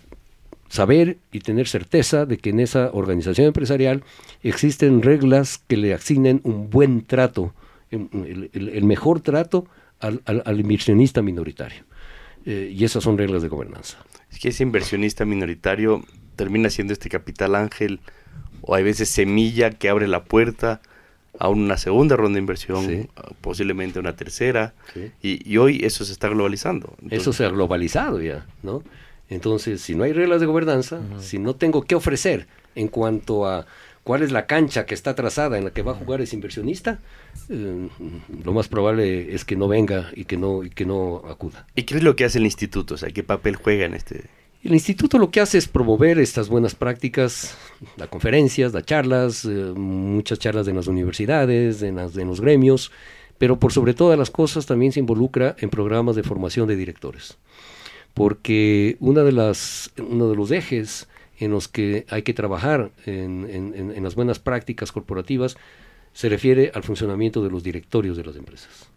saber y tener certeza de que en esa organización empresarial existen reglas que le asignen un buen trato, el, mejor trato al, al, inversionista minoritario. Eh, y esas son reglas de gobernanza. Es que ese inversionista minoritario termina siendo este capital ángel o hay veces semilla que abre la puerta a una segunda ronda de inversión, posiblemente una tercera, y, hoy eso se está globalizando. eso se ha globalizado ya, ¿no? Entonces, si no hay reglas de gobernanza, si no tengo qué ofrecer en cuanto a cuál es la cancha que está trazada en la que va a jugar ese inversionista, eh, lo más probable es que no venga y que no, y que no acuda. ¿Y qué es lo que hace el instituto? O sea, ¿qué papel juega en este...? El instituto lo que hace es promover estas buenas prácticas, da conferencias, da charlas, eh, muchas charlas en las universidades, en, las, en los gremios, pero por sobre todas las cosas también se involucra en programas de formación de directores. Porque una de las, uno de los ejes en los que hay que trabajar en, las buenas prácticas corporativas se refiere al funcionamiento de los directorios de las empresas,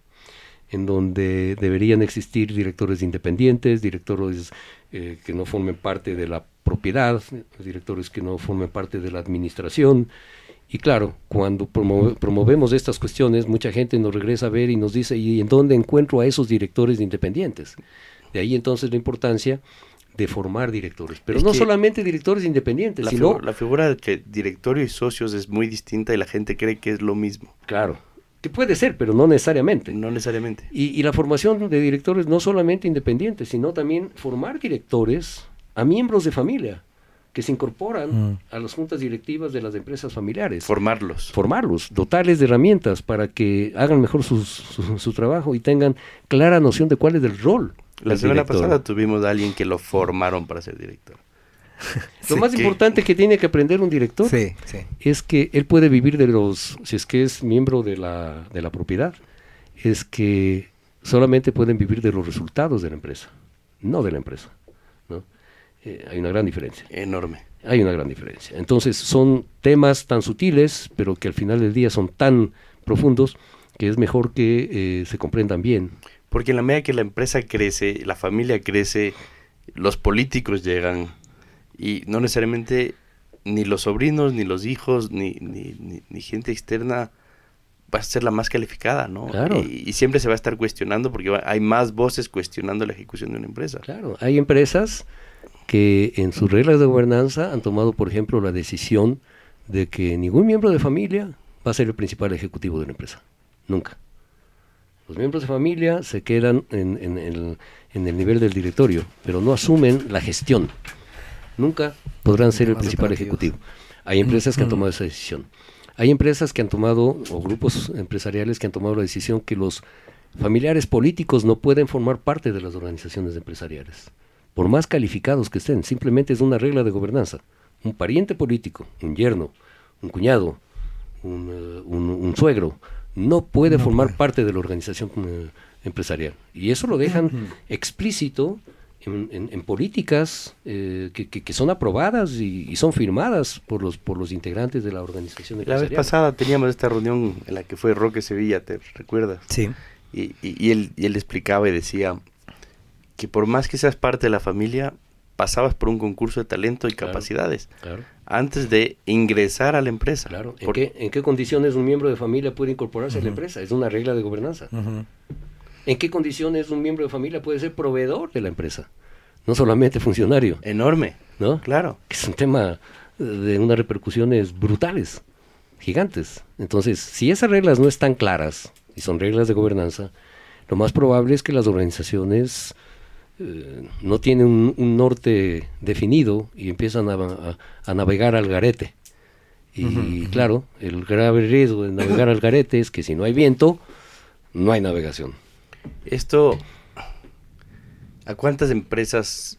en donde deberían existir directores independientes, directores eh, que no formen parte de la propiedad, directores que no formen parte de la administración. Y claro, cuando promovemos estas cuestiones, mucha gente nos regresa a ver y nos dice, ¿y en dónde encuentro a esos directores independientes? De ahí entonces la importancia de formar directores, pero no solamente directores independientes, la sino... la figura de directorio y socios es muy distinta y la gente cree que es lo mismo. Claro, que puede ser, pero no necesariamente. No necesariamente. Y, la formación de directores no solamente independientes, sino también formar directores a miembros de familia que se incorporan mm. a las juntas directivas de las empresas familiares. Formarlos. Formarlos, dotarles de herramientas para que hagan mejor su, su trabajo y tengan clara noción de cuál es el rol la semana pasada tuvimos a alguien que lo formaron para ser director. <laughs> Lo más importante que tiene que aprender un director es que él puede vivir de los, si es que es miembro de la, de la propiedad, es que solamente pueden vivir de los resultados de la empresa, no de la empresa. ¿no? Eh, hay una gran diferencia. Enorme. Hay una gran diferencia. Entonces son temas tan sutiles, pero que al final del día son tan profundos que es mejor que eh, se comprendan bien. Porque en la medida que la empresa crece, la familia crece, los políticos llegan y no necesariamente ni los sobrinos, ni los hijos, ni, ni, gente externa va a ser la más calificada, ¿no? Claro. Y, siempre se va a estar cuestionando porque hay más voces cuestionando la ejecución de una empresa. Claro, hay empresas que en sus reglas de gobernanza han tomado, por ejemplo, la decisión de que ningún miembro de familia va a ser el principal ejecutivo de una empresa. Nunca. Los miembros de familia se quedan en, el, nivel del directorio, pero no asumen la gestión. Nunca podrán ser el principal ejecutivo. Hay empresas que han tomado esa decisión. Hay empresas que han tomado, o grupos empresariales que han tomado la decisión que los familiares políticos no pueden formar parte de las organizaciones empresariales. Por más calificados que estén, simplemente es una regla de gobernanza. Un pariente político, un yerno, un cuñado, un, eh, un suegro, no puede formar parte de la organización eh, empresarial. Y eso lo dejan explícito en, políticas eh, que, son aprobadas y, son firmadas por los por los integrantes de la organización empresarial. La vez pasada teníamos esta reunión en la que fue Roque Sevilla, ¿te recuerdas? Sí. Y, y, él, y él explicaba y decía que por más que seas parte de la familia, pasabas por un concurso de talento y capacidades antes de ingresar a la empresa. Claro. ¿En, qué, ¿En, qué, condiciones un miembro de familia puede incorporarse a la empresa? Es una regla de gobernanza. ¿En qué condiciones un miembro de familia puede ser proveedor de la empresa? No solamente funcionario, Enorme, ¿no? claro. Que es un tema eh, de unas repercusiones brutales, gigantes. Entonces, si esas reglas no están claras, y son reglas de gobernanza, lo más probable es que las organizaciones eh, no tienen un, un norte definido y empiezan a, a- a navegar al garete. Y claro, el grave riesgo de navegar al garete es que si no hay viento, no hay navegación. Esto, ¿a cuántas empresas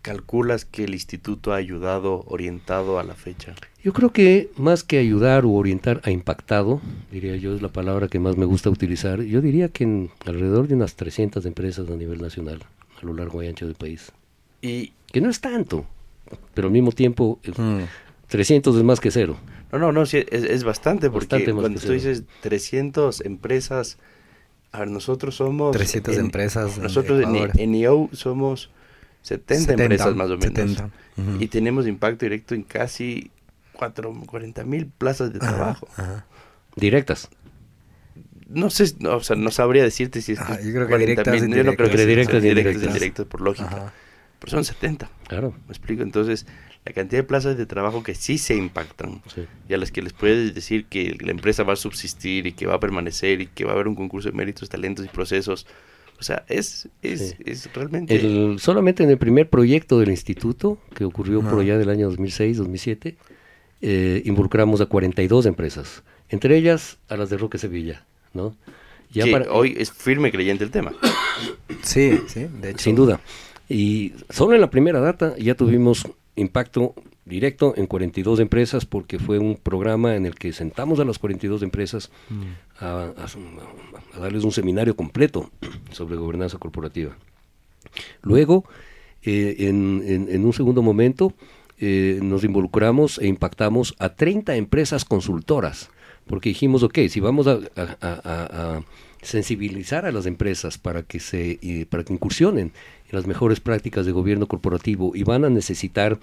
calculas que el instituto ha ayudado, orientado a la fecha? Yo creo que más que ayudar o orientar, ha impactado, diría yo, es la palabra que más me gusta utilizar. Yo diría que en alrededor de unas 300 empresas a nivel nacional, a lo largo y ancho del país. Y Que no es tanto, pero al mismo tiempo, Mm. 300 es más que cero. no, no, no, sí, es, es bastante, porque Bastante cuando tú cero. dices 300 empresas, a ver, nosotros somos... 300 empresas en Nosotros en, Ecuador. en EO somos 70, 70, empresas más o menos. 70, ujú. Y tenemos impacto directo en casi 4, 40 mil plazas de Ajá, trabajo. ajá. Directas. No sé, no, o sea, no sabría decirte si es Ajá, que yo creo que 40 directas, mil, yo no creo que Directas directas, indirectas. por lógica. Ajá. Pero son 70, Claro. me explico. Entonces, la cantidad de plazas de trabajo que sí se impactan sí. y a las que les puedes decir que la empresa va a subsistir y que va a permanecer y que va a haber un concurso de méritos, talentos y procesos. O sea, es, es, Sí. es realmente... El, solamente en el primer proyecto del instituto, que ocurrió por allá del año 2006-2007, eh, involucramos a 42 empresas, entre ellas a las de Roque Sevilla, ¿no? Ya que para- hoy es firme creyente el tema. <coughs> Sí, sí, de hecho. Sin duda. Y solo en la primera data ya tuvimos impacto directo en 42 empresas porque fue un programa en el que sentamos a las 42 empresas Mm. a, a- a darles un seminario completo <coughs> sobre gobernanza corporativa. Luego, eh, en, en- en un segundo momento, eh, nos involucramos e impactamos a 30 empresas consultoras, porque dijimos, ok, si vamos a, a- a- a- a sensibilizar a las empresas para que, se, eh, para que incursionen en las mejores prácticas de gobierno corporativo y van a necesitar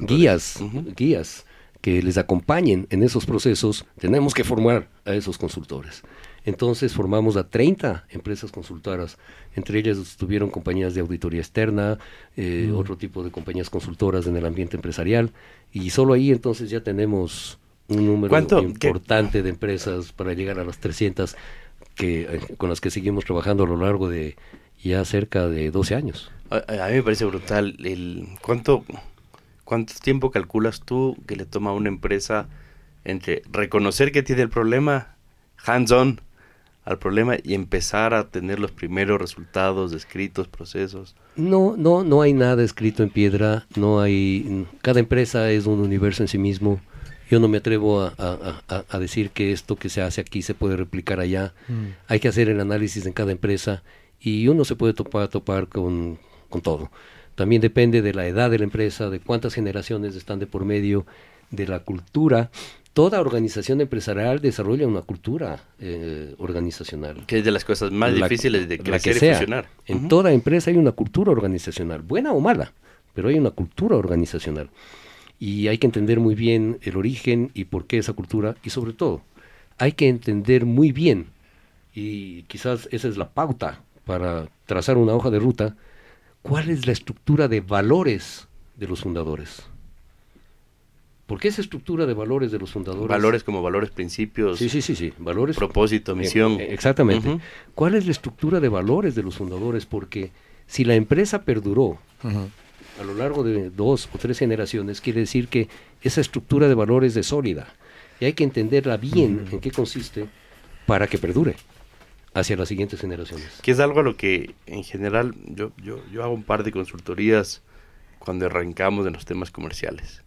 De guías, guías que les acompañen en esos procesos, tenemos que formar a esos consultores. Entonces formamos a 30 empresas consultoras, entre ellas estuvieron compañías de auditoría externa, eh, otro tipo de compañías consultoras en el ambiente empresarial, y solo ahí entonces ya tenemos un número ¿Cuánto? importante de empresas para llegar a las 300 que, eh, con las que seguimos trabajando a lo largo de ya cerca de 12 años. A, a mí me parece brutal el cuánto cuánto tiempo calculas tú que le toma a una empresa entre reconocer que tiene el problema hands on al problema y empezar a tener los primeros resultados descritos, procesos. No, no, no hay nada escrito en piedra, no hay, cada empresa es un universo en sí mismo. Yo no me atrevo a, a- a- a decir que esto que se hace aquí se puede replicar allá. Mm. Hay que hacer el análisis en cada empresa y uno se puede topar, topar con, con todo. También depende de la edad de la empresa, de cuántas generaciones están de por medio, de la cultura. Toda organización empresarial desarrolla una cultura eh, organizacional. Que es de las cosas más La- difíciles de la crecer que sea. y funcionar. En toda empresa hay una cultura organizacional, buena o mala, pero hay una cultura organizacional. Y hay que entender muy bien el origen y por qué esa cultura, y sobre todo, hay que entender muy bien, y quizás esa es la pauta para trazar una hoja de ruta, cuál es la estructura de valores de los fundadores. Porque esa estructura de valores de los fundadores... Valores como valores, principios, Sí, sí, sí, sí, valores... propósito, misión. Eh, Exactamente. ¿Cuál es la estructura de valores de los fundadores? Porque si la empresa perduró. A lo largo de dos o tres generaciones, quiere decir que esa estructura de valores es sólida. Y hay que entenderla bien en qué consiste para que perdure hacia las siguientes generaciones. Que es algo a lo que en general yo, yo, yo hago un par de consultorías cuando arrancamos en los temas comerciales.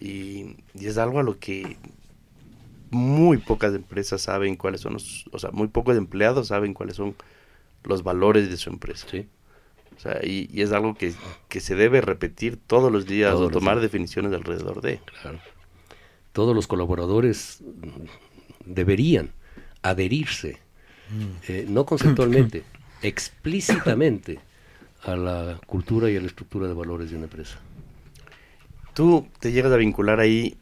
Y, y es algo a lo que muy pocas empresas saben cuáles son los, o sea, muy pocos empleados saben cuáles son los valores de su empresa. ¿sí? O sea, y, y es algo que, que se debe repetir todos los días Todos o tomar días. definiciones alrededor de. Claro. Todos los colaboradores mm, deberían adherirse, eh, no conceptualmente, <clears throat> explícitamente a la cultura y a la estructura de valores de una empresa. Tú te llegas a vincular ahí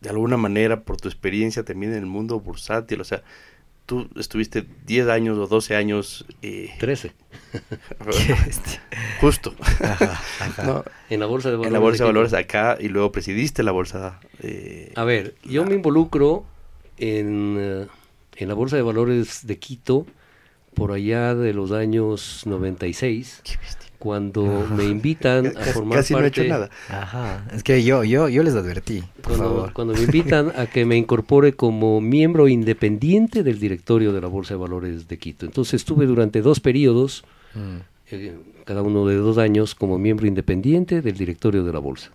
de alguna manera por tu experiencia también en el mundo bursátil, o sea, tú estuviste 10 años o 12 años. Eh, 13. <laughs> justo. Ajá, ajá. <laughs> No, en la Bolsa de Valores. En la Bolsa de, Valores acá y luego presidiste la Bolsa. Eh, a ver, yo me involucro en, eh, en la Bolsa de Valores de Quito por allá de los años 96. Qué cuando me invitan <laughs> a formar casi parte... no he hecho nada. Ajá, es que yo, yo, yo les advertí, por cuando, favor. Cuando me <laughs> invitan a que me incorpore como miembro independiente del directorio de la Bolsa de Valores de Quito. Entonces estuve durante dos periodos, mm. eh, cada uno de dos años, como miembro independiente del directorio de la Bolsa.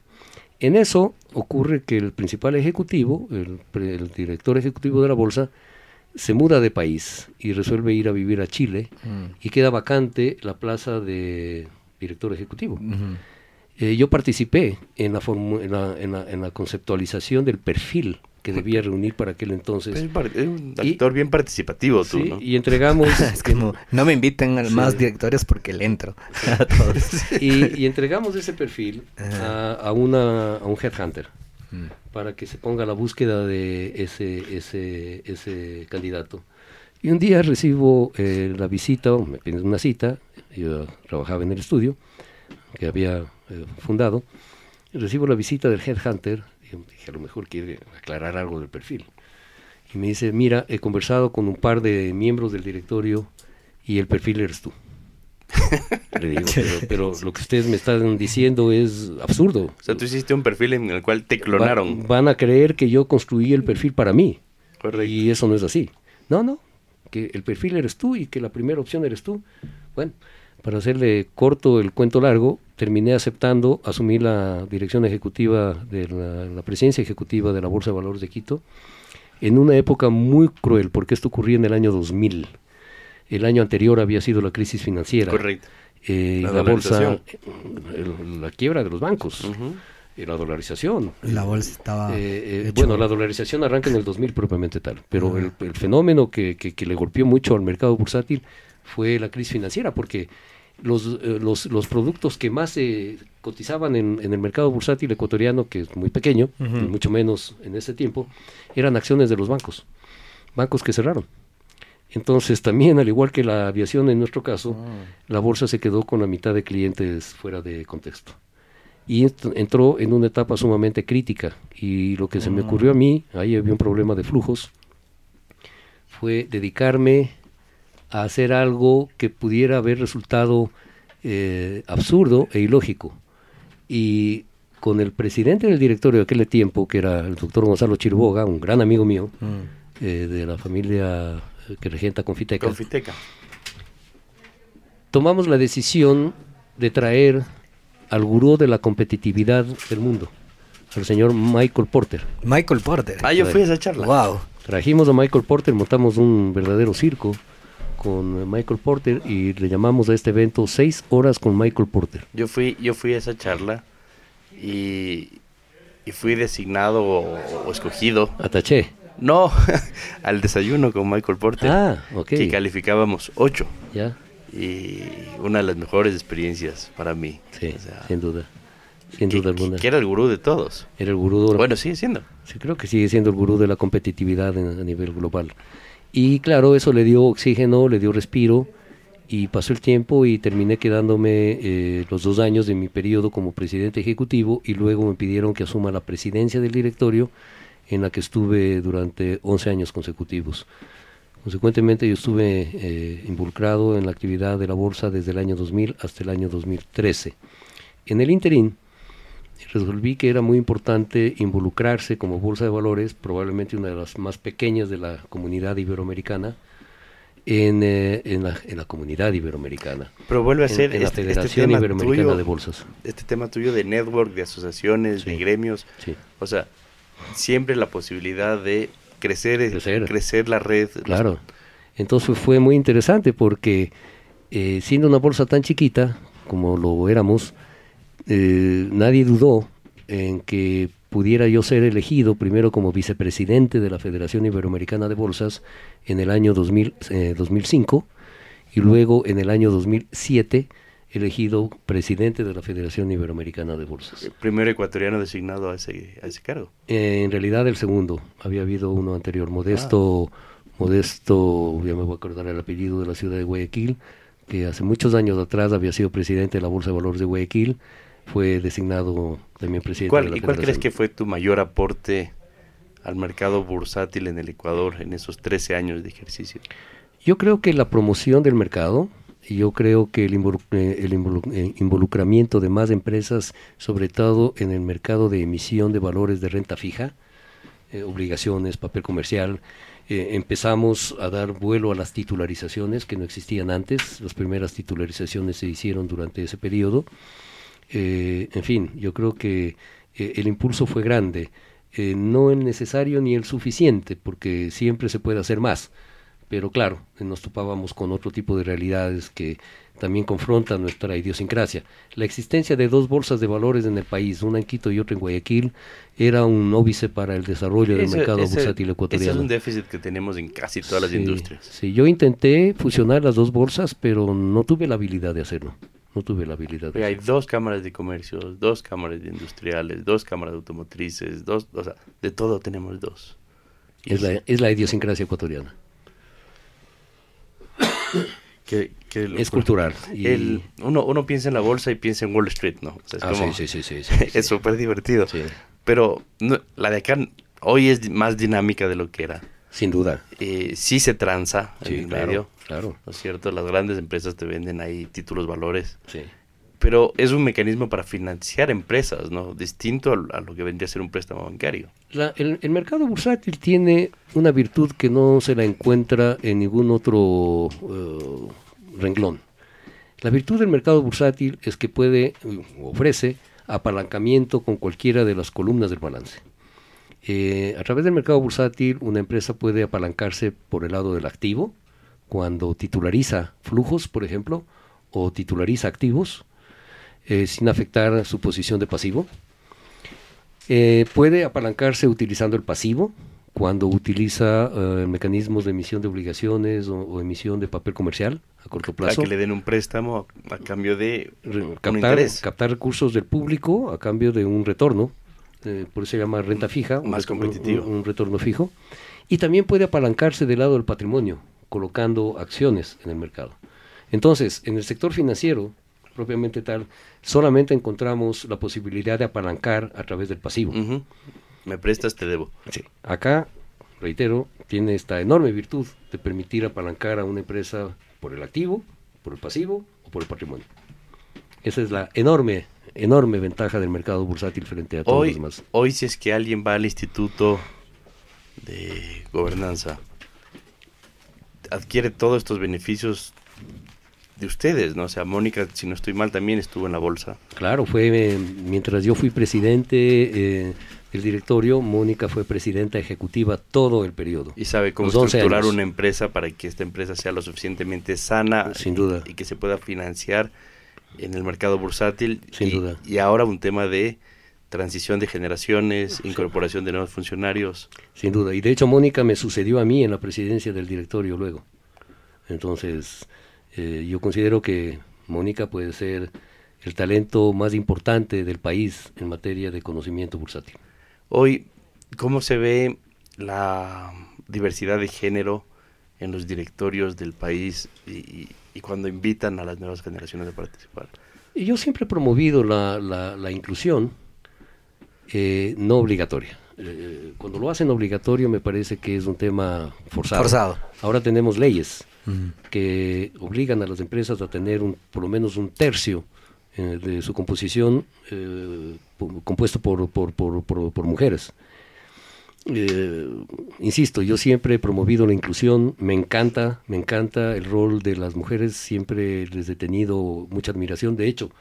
En eso ocurre que el principal ejecutivo, el, el director ejecutivo de la Bolsa, se muda de país y resuelve ir a vivir a Chile mm. y queda vacante la plaza de director ejecutivo. Eh, yo participé en la, en la, en, la, en, la, conceptualización del perfil que debía reunir para aquel entonces. Es un actor bien participativo tú, ¿no? Y entregamos... <laughs> es como, no me inviten a más directores porque le entro <laughs> a todos. y, y, entregamos ese perfil <laughs> a, a, una, a un headhunter mm. para que se ponga a la búsqueda de ese, ese, ese candidato. Y un día recibo eh, la visita, me piden una cita, yo trabajaba en el estudio que había eh, fundado, recibo la visita del headhunter, y dije, a lo mejor quiere aclarar algo del perfil. Y me dice, mira, he conversado con un par de miembros del directorio y el perfil eres tú. <laughs> Le digo, pero, lo que ustedes me están diciendo es absurdo. O sea, tú hiciste un perfil en el cual te clonaron. Va, van a creer que yo construí el perfil para mí. Correcto. Y eso no es así. No, no, que el perfil eres tú y que la primera opción eres tú. Bueno, para hacerle corto el cuento largo, terminé aceptando asumir la dirección ejecutiva de la, presidencia ejecutiva de la Bolsa de Valores de Quito en una época muy cruel, porque esto ocurría en el año 2000. El año anterior había sido la crisis financiera. Correcto. Eh, la, bolsa, la quiebra de los bancos. Y la dolarización. La bolsa estaba... Eh, eh, bueno, la dolarización arranca en el 2000 propiamente tal, pero el, el, fenómeno que, que, que, le golpeó mucho al mercado bursátil fue la crisis financiera, porque los, eh, los, los, productos que más se cotizaban en, en, el mercado bursátil ecuatoriano, que es muy pequeño, uh -huh. y mucho menos en ese tiempo, eran acciones de los bancos, bancos que cerraron. Entonces también, al igual que la aviación en nuestro caso, -huh. la bolsa se quedó con la mitad de clientes fuera de contexto. Y entró en una etapa sumamente crítica. Y lo que se me ocurrió a mí, ahí había un problema de flujos, fue dedicarme a hacer algo que pudiera haber resultado eh, absurdo e ilógico. Y con el presidente del directorio de aquel tiempo, que era el doctor Gonzalo Chirboga, un gran amigo mío, mm. eh, de la familia que regenta Confiteca, Confiteca, tomamos la decisión de traer al gurú de la competitividad del mundo, al señor Michael Porter. Michael Porter. Ah, yo fui a esa charla. Wow. Trajimos a Michael Porter, montamos un verdadero circo con Michael Porter y le llamamos a este evento seis horas con Michael Porter. Yo fui, yo fui a esa charla y, y fui designado o, o escogido. Ataché. No, <laughs> al desayuno con Michael Porter. Ah, ok. Que calificábamos ocho. Ya. Y una de las mejores experiencias para mí. Sí, o sea, sin duda. Sin duda alguna. Que era el gurú de todos. Era el gurú. De... Bueno, sigue siendo. Sí, creo que sigue siendo el gurú de la competitividad en, a nivel global. Y claro, eso le dio oxígeno, le dio respiro y pasó el tiempo y terminé quedándome eh, los dos años de mi periodo como presidente ejecutivo y luego me pidieron que asuma la presidencia del directorio en la que estuve durante 11 años consecutivos. Consecuentemente yo estuve eh, involucrado en la actividad de la bolsa desde el año 2000 hasta el año 2013. En el interín resolví que era muy importante involucrarse como bolsa de valores, probablemente una de las más pequeñas de la comunidad iberoamericana, en, eh, en, la, en la, comunidad iberoamericana. Pero vuelve a ser en, este, la Federación este Iberoamericana tuyo, de Bolsas. Este tema tuyo de network, de asociaciones, Sí. de gremios, Sí, o sea, siempre la posibilidad de crecer, Crecer. crecer la red. claro. Entonces fue muy interesante porque eh, siendo una bolsa tan chiquita como lo éramos, eh, nadie dudó en que pudiera yo ser elegido primero como vicepresidente de la Federación Iberoamericana de Bolsas en el año 2000, eh, 2005 y luego en el año 2007 elegido presidente de la Federación Iberoamericana de Bolsas. El primer ecuatoriano designado a ese, a ese cargo. Eh, en realidad el segundo, había habido uno anterior, Modesto, Modesto, ya me voy a acordar el apellido de la ciudad de Guayaquil, que hace muchos años atrás había sido presidente de la Bolsa de Valores de Guayaquil, fue designado también presidente ¿Cuál, de la ¿Y cuál crees que fue tu mayor aporte al mercado bursátil en el Ecuador en esos 13 años de ejercicio? Yo creo que la promoción del mercado, yo creo que el, eh, eh, involucramiento de más empresas, sobre todo en el mercado de emisión de valores de renta fija, eh, obligaciones, papel comercial, eh, empezamos a dar vuelo a las titularizaciones que no existían antes. Las primeras titularizaciones se hicieron durante ese periodo. Eh, en fin, yo creo que eh, el impulso fue grande. Eh, no el necesario ni el suficiente, porque siempre se puede hacer más. Pero claro, nos topábamos con otro tipo de realidades que también confrontan nuestra idiosincrasia. La existencia de dos bolsas de valores en el país, una en Quito y otra en Guayaquil, era un óbice para el desarrollo del Ese- mercado ese- bursátil Ese ecuatoriano. es un déficit que tenemos en casi todas las industrias. Sí, yo intenté fusionar las dos bolsas, pero no tuve la habilidad de hacerlo. No tuve la habilidad. de hay dos cámaras de comercio, dos cámaras de industriales, dos cámaras de automotrices, dos, o sea, de todo tenemos dos. Es la, es la idiosincrasia ecuatoriana. Que, que lo- Es cultural. y- el- uno, uno piensa en la bolsa y piensa en Wall Street, ¿no? O sea, es Ah, como- sí, sí, sí, <laughs> es súper divertido. Pero no- la de acá hoy es más dinámica de lo que era. Sin duda. Eh, sí se tranza en el claro, medio, claro. ¿no es cierto? Las grandes empresas te venden ahí títulos valores. Sí. Pero es un mecanismo para financiar empresas, ¿no? Distinto a, lo que vendría a ser un préstamo bancario. La- el, el mercado bursátil tiene una virtud que no se la encuentra en ningún otro eh, renglón. La virtud del mercado bursátil es que puede, eh, ofrece apalancamiento con cualquiera de las columnas del balance. Eh, a través del mercado bursátil, una empresa puede apalancarse por el lado del activo, cuando titulariza flujos, por ejemplo, o titulariza activos, eh, sin afectar su posición de pasivo. Eh, puede apalancarse utilizando el pasivo, cuando utiliza eh, mecanismos de emisión de obligaciones o, o emisión de papel comercial a corto Para plazo. que le den un préstamo a, a cambio de un captar recursos del público a cambio de un retorno, eh, por eso se llama renta fija, un Más retorno- competitivo. Un, un retorno fijo. Y también puede apalancarse del lado del patrimonio, colocando acciones en el mercado. Entonces, en el sector financiero, propiamente tal, solamente encontramos la posibilidad de apalancar a través del pasivo. Me prestas, te debo. Sí. Acá, reitero, tiene esta enorme virtud de permitir apalancar a una empresa por el activo, por el pasivo o por el patrimonio. Esa es la enorme, enorme ventaja del mercado bursátil frente a todos Hoy, los demás. hoy si es que alguien va al instituto de gobernanza, adquiere todos estos beneficios de ustedes, ¿no? O sea, Mónica, si no estoy mal, también estuvo en la bolsa. Claro, fue eh, mientras yo fui presidente eh, del directorio, Mónica fue presidenta ejecutiva todo el periodo. Y sabe cómo Los 11 estructurar años. una empresa para que esta empresa sea lo suficientemente sana Sin y- duda. y, que se pueda financiar en el mercado bursátil. Sin y, duda. y ahora un tema de transición de generaciones, incorporación de nuevos funcionarios. Sin duda. Y de hecho Mónica me sucedió a mí en la presidencia del directorio luego. Entonces, eh, yo considero que Mónica puede ser el talento más importante del país en materia de conocimiento bursátil. Hoy, ¿cómo se ve la diversidad de género en los directorios del país y, y- cuando invitan a las nuevas generaciones a participar? Y yo siempre he promovido la, la- la inclusión eh, no obligatoria. Eh, cuando lo hacen obligatorio me parece que es un tema forzado. Forzado. Ahora tenemos leyes que obligan a las empresas a tener un, por lo menos un tercio eh, de su composición eh, po- compuesto por, por, por, por- por mujeres. Eh, insisto, yo siempre he promovido la inclusión, me encanta, me encanta el rol de las mujeres, siempre les he tenido mucha admiración. De hecho,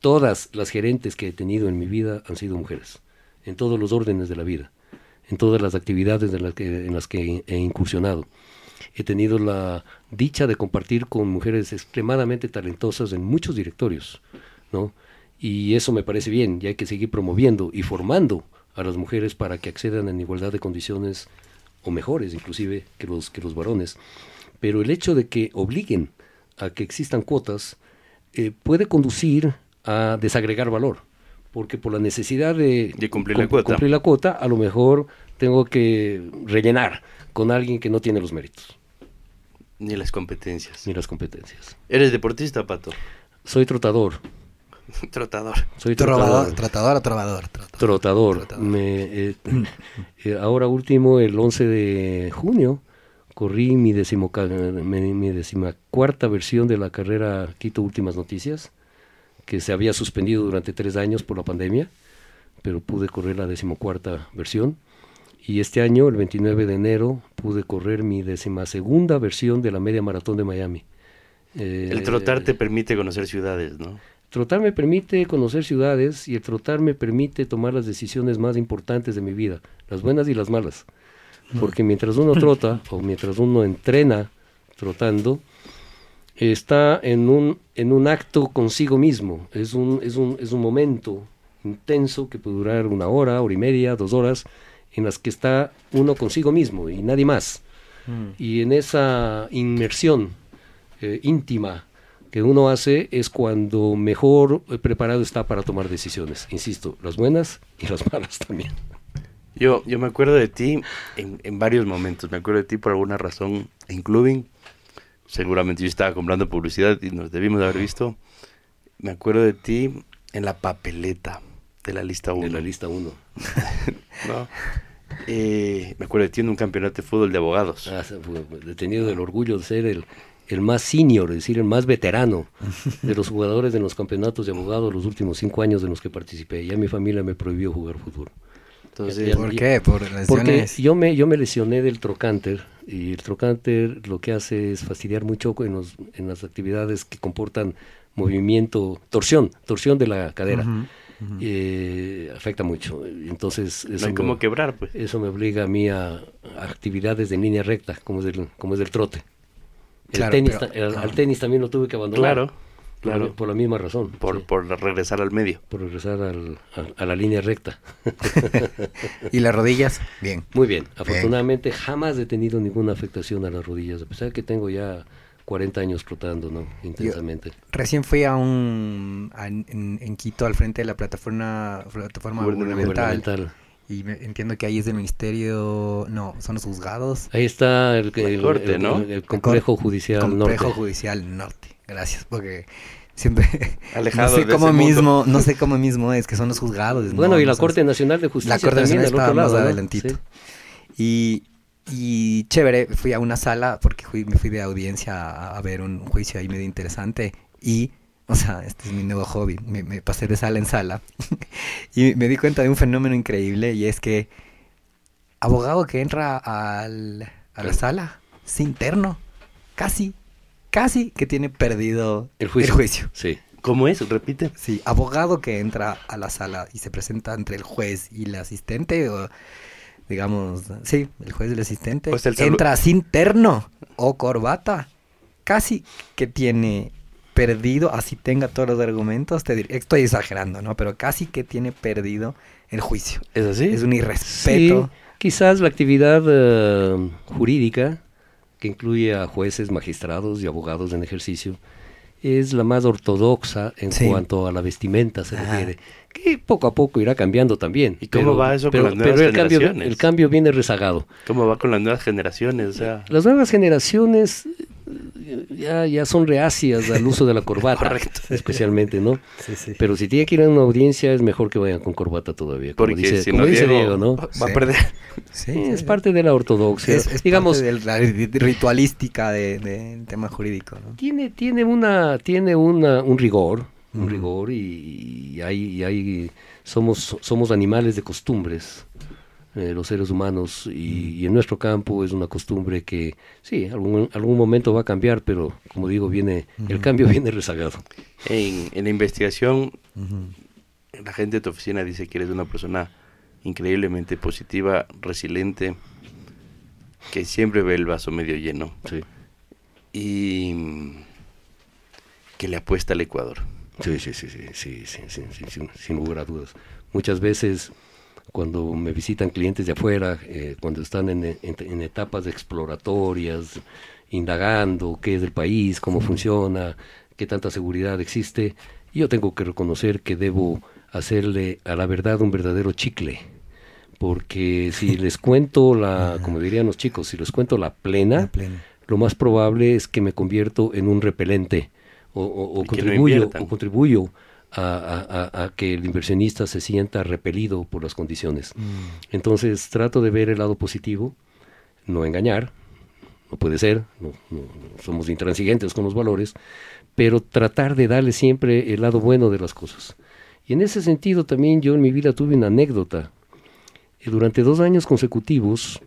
todas las gerentes que he tenido en mi vida han sido mujeres, en todos los órdenes de la vida, en todas las actividades en las que, en las que he incursionado he tenido la dicha de compartir con mujeres extremadamente talentosas en muchos directorios, ¿no? Y eso me parece bien, y hay que seguir promoviendo y formando a las mujeres para que accedan en igualdad de condiciones o mejores inclusive que los que los varones. Pero el hecho de que obliguen a que existan cuotas eh, puede conducir a desagregar valor, porque por la necesidad de, De cumplir la cuota. cumplir la cuota, a lo mejor tengo que rellenar con alguien que no tiene los méritos Ni las competencias. ni las competencias. ¿Eres deportista, Pato? Soy trotador, <laughs> Trotador. soy trotador. tratador o trovador. Tratador. Trotador. Trotador. Me, eh, eh, ahora último, el 11 de junio, corrí mi, decimoca- mi, mi decimacuarta versión de la carrera Quito Últimas Noticias, que se había suspendido durante tres años por la pandemia, pero pude correr la decimocuarta versión. Y este año, el 29 de enero, pude correr mi decimasegunda versión de la media maratón de Miami. Eh, El trotar te permite conocer ciudades, ¿no? Trotar me permite conocer ciudades y el trotar me permite tomar las decisiones más importantes de mi vida, las buenas y las malas. Porque mientras uno trota <laughs> o mientras uno entrena trotando, está en un, en un acto consigo mismo. Es un, es, un, es un momento intenso que puede durar una hora, hora y media, dos horas, en las que está uno consigo mismo y nadie más. Y en esa inmersión eh, íntima que uno hace es cuando mejor preparado está para tomar decisiones. Insisto, las buenas y las <laughs> malas también. Yo, yo me acuerdo de ti en, en varios momentos. Me acuerdo de ti por alguna razón en clubing. Seguramente yo estaba comprando publicidad y nos debimos de haber visto. Me acuerdo de ti en la papeleta de la lista 1. De la lista 1. <laughs> ¿no? Eh, me acuerdo de ti en un campeonato de fútbol de abogados. Ah, he tenido el orgullo de ser el, el más senior, es decir, el más veterano de los jugadores de los campeonatos de abogados los últimos cinco años en los que participé. Ya mi familia me prohibió jugar fútbol. Entonces, ¿Por qué? Por Porque lesiones. yo me, yo me lesioné del trocánter y el trocánter lo que hace es fastidiar mucho en, los, en las actividades que comportan movimiento, torsión, torsión de la cadera. Eh, afecta mucho. Entonces, no eso hay me- cómo quebrar, pues. eso me obliga a mí a, a actividades en línea recta, como es del, como es del trote. El Claro, tenis, pero- ta- el- al tenis también lo tuve que abandonar. Claro, por, claro. por la misma razón. Por, sí, por regresar al medio. por regresar al- a, a la línea recta. <laughs> ¿Y las rodillas? Bien. Muy bien. Afortunadamente jamás he tenido ninguna afectación a las rodillas, a pesar de que tengo ya 40 años trotando, ¿no? Intensamente. Recién fui a un a- en, en Quito al frente de la plataforma plataforma Gubernamental. gubernamental y me- entiendo que ahí es del ministerio, no, son los juzgados, Ahí está el, el- corte, el- ¿no? el complejo judicial complejo norte. judicial norte. Gracias, porque siempre <laughs> Alejado no sé de cómo ese mundo. mismo, no sé cómo mismo es que son los juzgados. Bueno, no, y la Corte Nacional de Justicia La Corte también Nacional está otro lado, más ¿no? adelantito. Sí. Y, y chévere, fui a una sala porque fui, me fui de audiencia a, a ver un, un juicio ahí medio interesante y, <laughs> o sea, este es mi nuevo hobby, me, me pasé de sala en sala <laughs> y me di cuenta de un fenómeno increíble y es que abogado que entra al- a la sala es interno, casi, casi que tiene perdido El juicio. Sí. ¿Cómo es? Repite. Sí, abogado que entra a la sala y se presenta entre el juez y el asistente, o digamos, sí, el juez y el asistente, sea, el entra sin terno o corbata, casi que tiene perdido, así tenga todos los argumentos, te diré, estoy exagerando, ¿no? Pero casi que tiene perdido el juicio. ¿Es así? Es un irrespeto. Sí, quizás la actividad eh, jurídica, que incluye a jueces, magistrados y abogados en ejercicio, es la más ortodoxa en Sí. cuanto a la vestimenta se Ajá. refiere, que poco a poco irá cambiando también. ¿Y cómo va eso con las nuevas el cambio, generaciones? el cambio viene rezagado. ¿Cómo va con las nuevas generaciones? O sea, Las nuevas generaciones ya, ya son reacias al uso de la <laughs> corbata, Correcto. especialmente, ¿no? Sí, sí. Pero si tiene que ir a una audiencia es mejor que vayan con corbata todavía, como porque dice, si como no, dice Diego, Diego, ¿no? va a perder. Sí, es parte de la ortodoxia. Es, es Digamos, parte de la ri- ritualística de- del tema jurídico, ¿no? tiene, tiene, una, tiene una, un rigor, un rigor y, y hay, y hay- somos, somos animales de costumbres, eh, los seres humanos mm. y, en nuestro campo es una costumbre que sí, algún, algún momento va a cambiar, pero como digo, viene el cambio <laughs> viene rezagado. En, en la investigación, la gente de tu oficina dice que eres una persona increíblemente positiva, resiliente, que siempre ve el vaso medio lleno y que le apuesta al Ecuador. Sí, sí, sí, sí, sí, sí, sí sin lugar a dudas. Muchas veces cuando me visitan clientes de afuera, eh, cuando están en, en- en etapas exploratorias, indagando qué es el país, cómo funciona, qué tanta seguridad existe, yo tengo que reconocer que debo hacerle a la verdad un verdadero chicle, Porque si <laughs> les cuento la, como dirían los chicos, si les cuento la plena, La plena. lo más probable es que me convierto en un repelente o, o- o Y que no contribuyo, o contribuyo a, a- a- a que el inversionista se sienta repelido por las condiciones. Entonces trato de ver el lado positivo, no engañar, no puede ser, no, no- no somos intransigentes con los valores, pero tratar de darle siempre el lado bueno de las cosas. Y en ese sentido también yo en mi vida tuve una anécdota. Eh, Durante dos años consecutivos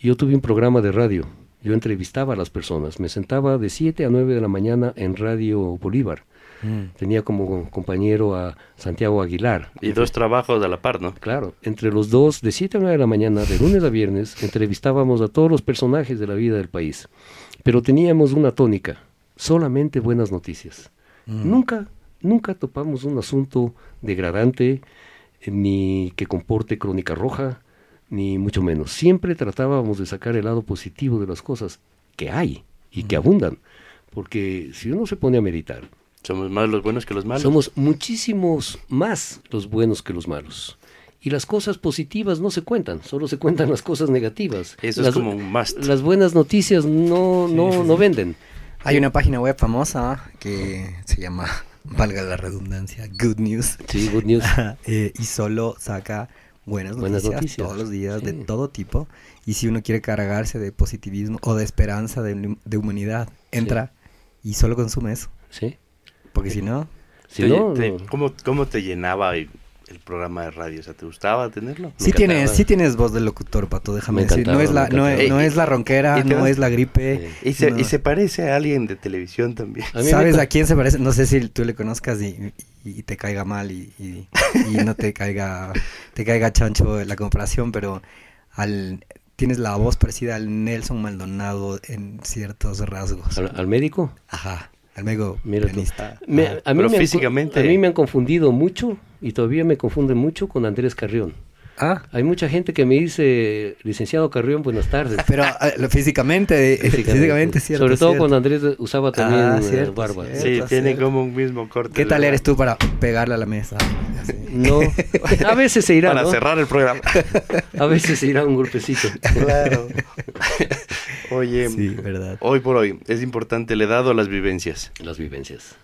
yo tuve un programa de radio. Yo entrevistaba a las personas. Me sentaba de 7 a 9 de la mañana en Radio Bolívar. Mm. Tenía como compañero a Santiago Aguilar. Y dos trabajos a la par, ¿no? Claro, entre los dos, de 7 a 9 de la mañana, de lunes a viernes, entrevistábamos a todos los personajes de la vida del país. Pero teníamos una tónica, solamente buenas noticias. Nunca, nunca topamos un asunto degradante, ni que comporte crónica roja, ni mucho menos. Siempre tratábamos de sacar el lado positivo de las cosas que hay y que abundan. Porque si uno se pone a meditar, Somos más los buenos que los malos. somos muchísimos más los buenos que los malos. Y las cosas positivas no se cuentan, solo se cuentan las cosas negativas. Eso las, es como un must. Las buenas noticias no, no, no venden. Hay una página web famosa que se llama, <laughs> valga la redundancia, Good News. Sí, good news. <laughs> Eh, y solo saca buenas noticias, Buenas noticias, todos los días de sí. todo tipo. Y si uno quiere cargarse de positivismo o de esperanza de, de humanidad, entra y solo consume eso. ¿Sí? Porque si no, Si Te- no, te- no. ¿cómo, ¿Cómo te llenaba el, el programa de radio? O sea, ¿te gustaba tenerlo? sí tienes, sí tienes voz de locutor, Pato, déjame Me decir. No es, la, no, es, no es la ronquera, Y te no es la gripe. Y se, no. y se parece a alguien de televisión también. A me ¿Sabes a quién se parece? No sé si tú le conozcas y, y- y te caiga mal y, y- y no te caiga, te caiga chancho la comparación, pero al tienes la voz parecida al Nelson Maldonado en ciertos rasgos. ¿Al, al médico? Ajá, Mira pianista. Me- Ajá. a, mí pero me han co- físicamente- a mí me han confundido mucho y todavía me confunden mucho con Andrés Carrión. Ah, Hay mucha gente que me dice, licenciado Carrión, buenas tardes. pero ah, lo- físicamente, eh, físicamente, es cierto. Sobre todo cierto. cuando Andrés usaba también Ah, eh, cierto, barba. cierto. Sí, Cierto, tiene como un mismo corte. ¿Qué tal eres tú para pegarle a la mesa? Así. No, <laughs> a veces se irá, Para ¿no? cerrar el programa. <laughs> A veces se irá un golpecito. claro. <laughs> Oye, Sí, verdad. hoy por hoy es importante el dado a las vivencias. Las vivencias.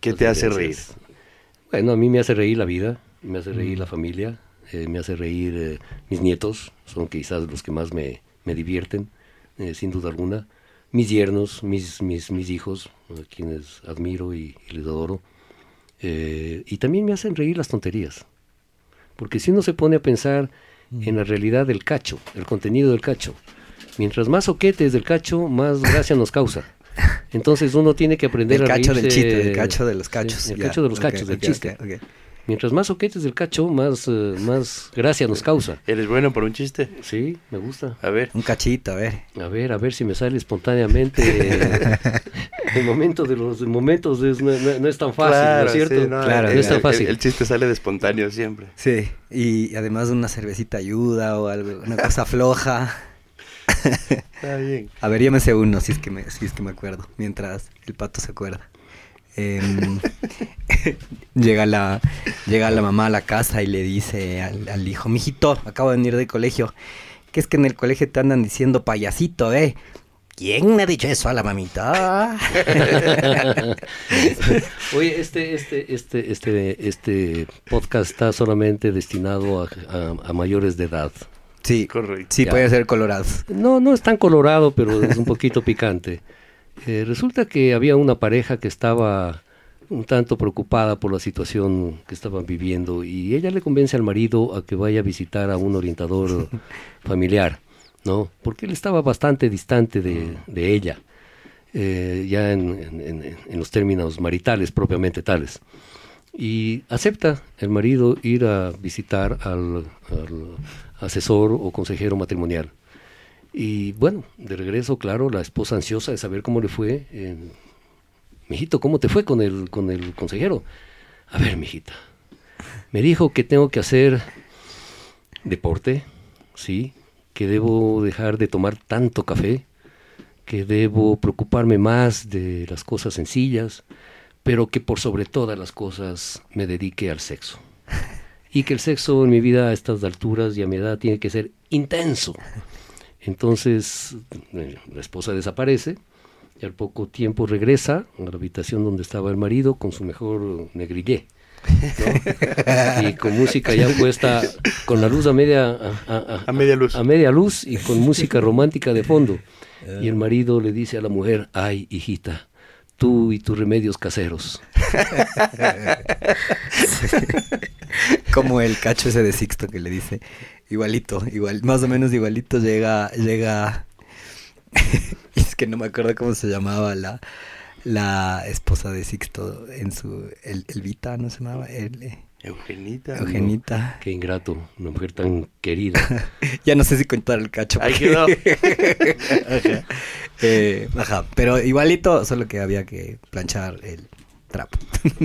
¿Qué Las te hace reír? Bueno, a mí me hace reír la vida, me hace reír la familia, eh, me hace reír eh, mis nietos, son quizás los que más me, me divierten, eh, sin duda alguna. Mis yernos, mis, mis, mis hijos, a quienes admiro y, y les adoro. Eh, y también me hacen reír las tonterías. Porque si uno se pone a pensar en la realidad del cacho, el contenido del cacho, mientras más soquetes del cacho, más gracia nos causa. Entonces uno tiene que aprender Del a cacho del reírse- chiste, del cacho de los Sí, cachos. el cacho de los cachos, del ok, chiste. Mientras más soquetes del cacho, más, eh, más gracia nos causa. ¿Eres bueno por un chiste? Sí, me gusta. A ver. Un cachito, a ver. A ver, a ver si me sale espontáneamente. <laughs> el momento de los momentos es- no, no- no es tan fácil, ¿no es cierto? sí, no, Claro, el- no es tan el- fácil. El, chiste sale de espontáneo siempre. Sí, y además una cervecita ayuda o algo, una cosa <laughs> floja. <laughs> Está bien. A ver, yo me sé uno, si es que me, si es que me acuerdo, mientras el pato se acuerda. Em, <laughs> llega, la, llega la mamá a la casa y le dice al, al hijo, mijito, acabo de venir del colegio, que es que en el colegio te andan diciendo payasito, ¿eh? ¿Quién me ha dicho eso a la mamita? <laughs> Oye, este, este, este, este, este podcast está solamente destinado a, a- a mayores de edad. Sí, Correcto. sí, Ya. puede ser colorado. No, no es tan colorado, pero es un poquito picante. Eh, resulta que había una pareja que estaba un tanto preocupada por la situación que estaban viviendo y ella le convence al marido a que vaya a visitar a un orientador <laughs> familiar, ¿no? Porque él estaba bastante distante de, de ella, eh, ya en, en- en- en los términos maritales propiamente tales. Y acepta el marido ir a visitar al, asesor o consejero matrimonial. Y bueno, de regreso, claro, la esposa ansiosa de saber cómo le fue. Eh, mijito, ¿cómo te fue con el, con el consejero? A ver, mijita. Me dijo que tengo que hacer deporte, sí, que debo dejar de tomar tanto café, que debo preocuparme más de las cosas sencillas, pero que por sobre todas las cosas me dedique al sexo. y que el sexo en mi vida a estas alturas y a mi edad tiene que ser intenso. Entonces eh, la esposa desaparece y al poco tiempo regresa a la habitación donde estaba el marido con su mejor negrillé. ¿no? y con música ya puesta con la luz a media a, A media luz. a media luz y con música romántica de fondo y el marido le dice a la mujer ay hijita tú y tus remedios caseros <laughs> Como el cacho ese de Sixto que le dice, igualito, igual, más o menos igualito llega, llega, <laughs> es que no me acuerdo cómo se llamaba la, la esposa de Sixto en su, el, Elvita, ¿no se llamaba? El, Eugenita. Eugenita. qué ingrato una mujer tan querida <laughs> Ya no sé si contar el cacho. Ahí porque- quedó. <laughs> Ajá. Eh, ajá, pero igualito, solo que había que planchar el trapo. <laughs>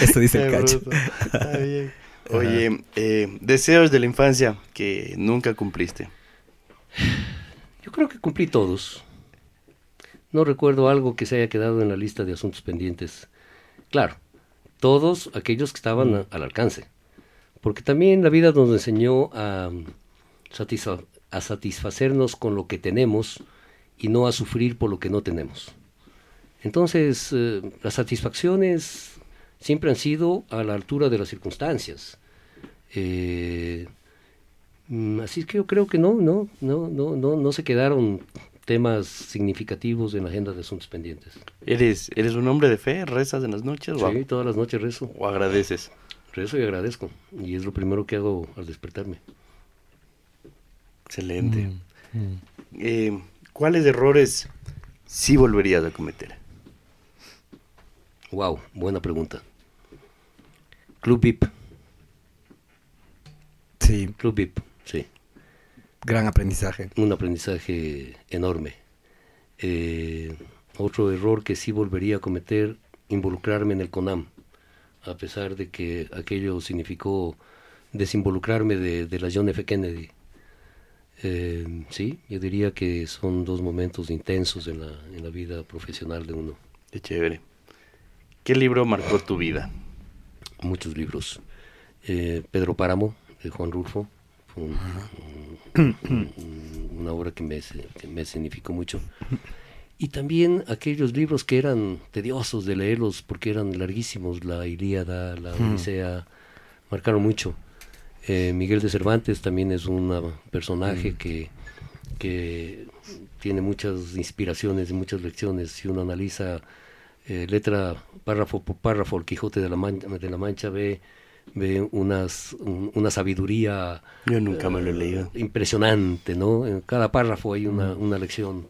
Eso dice el cacho. bruto. Está bien. Oye, eh, deseos de la infancia que nunca cumpliste. Yo creo que cumplí todos. No recuerdo algo que se haya quedado en la lista de asuntos pendientes. Claro, todos aquellos que estaban a- al alcance. Porque también la vida nos enseñó a, mm, satisfa- a satisfacernos con lo que tenemos y no a sufrir por lo que no tenemos. Entonces, eh, las satisfacciones siempre han sido a la altura de las circunstancias. Eh, Mm, Así que yo creo que no, no, no, no, no, no se quedaron temas significativos en la agenda de asuntos pendientes. ¿Eres, ¿Eres un hombre de fe? ¿Rezas en las noches? o- Sí, todas las noches rezo, ¿O agradeces? rezo y agradezco. Y es lo primero que hago al despertarme. Excelente. Mm, Eh, ¿Cuáles errores sí volverías a cometer? Wow, buena pregunta. Club VIP, Sí, Club VIP, sí. Gran aprendizaje. un aprendizaje enorme. Eh, otro error que sí volvería a cometer, involucrarme en el CONAM, a pesar de que aquello significó desinvolucrarme de, de la John F. Kennedy. Eh, sí, yo diría que son dos momentos intensos en la, en la vida profesional de uno. Qué chévere. ¿Qué libro marcó tu vida? Muchos libros. Eh, Pedro Páramo, de Juan Rulfo, un- un- un- una obra que me, que me significó mucho. Y también aquellos libros que eran tediosos de leerlos porque eran larguísimos, la Ilíada, la Odisea, marcaron mucho. Eh, Miguel de Cervantes también es un personaje que, que tiene muchas inspiraciones y muchas lecciones. Si uno analiza eh, letra, párrafo por párrafo, el Quijote de la, Man- de la Mancha ve, ve unas, un- una sabiduría Yo nunca me lo he leído. impresionante, ¿no? En cada párrafo hay una, una lección.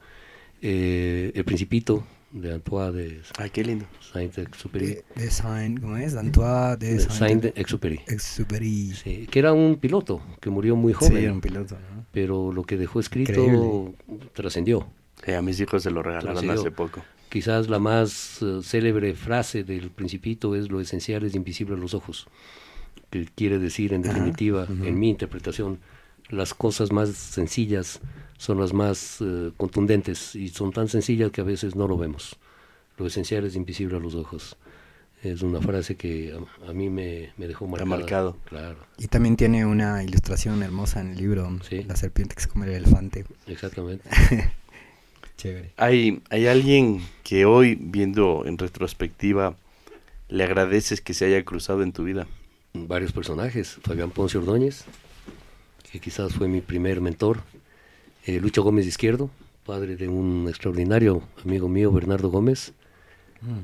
Eh, el Principito, de Antoine de Ay, qué lindo. Saint-Exupéry. De, de Saint, ¿cómo es? Antoine de de Saint, Saint-Exupéry. Exupéry. Sí, que era un piloto que murió muy Sí, joven, era un piloto, ¿no? pero lo que dejó escrito trascendió. Sí, a mis hijos se lo regalaron Trascendió. hace poco. Quizás la más eh, célebre frase del Principito es lo esencial es invisible a los ojos, que quiere decir en definitiva, en mi interpretación, las cosas más sencillas son las más eh, contundentes y son tan sencillas que a veces no lo vemos. Lo esencial es invisible a los ojos. Es una frase que a, a mí me, me dejó marcada. marcado. Claro, Y también tiene una ilustración hermosa en el libro, Sí. La serpiente que se come el elefante. exactamente. <laughs> Chévere. ¿Hay, ¿Hay alguien que hoy, viendo en retrospectiva, le agradeces que se haya cruzado en tu vida? Varios personajes. Fabián Ponce Ordóñez, que quizás fue mi primer mentor. eh, Lucho Gómez Izquierdo, padre de un extraordinario amigo mío, Bernardo Gómez,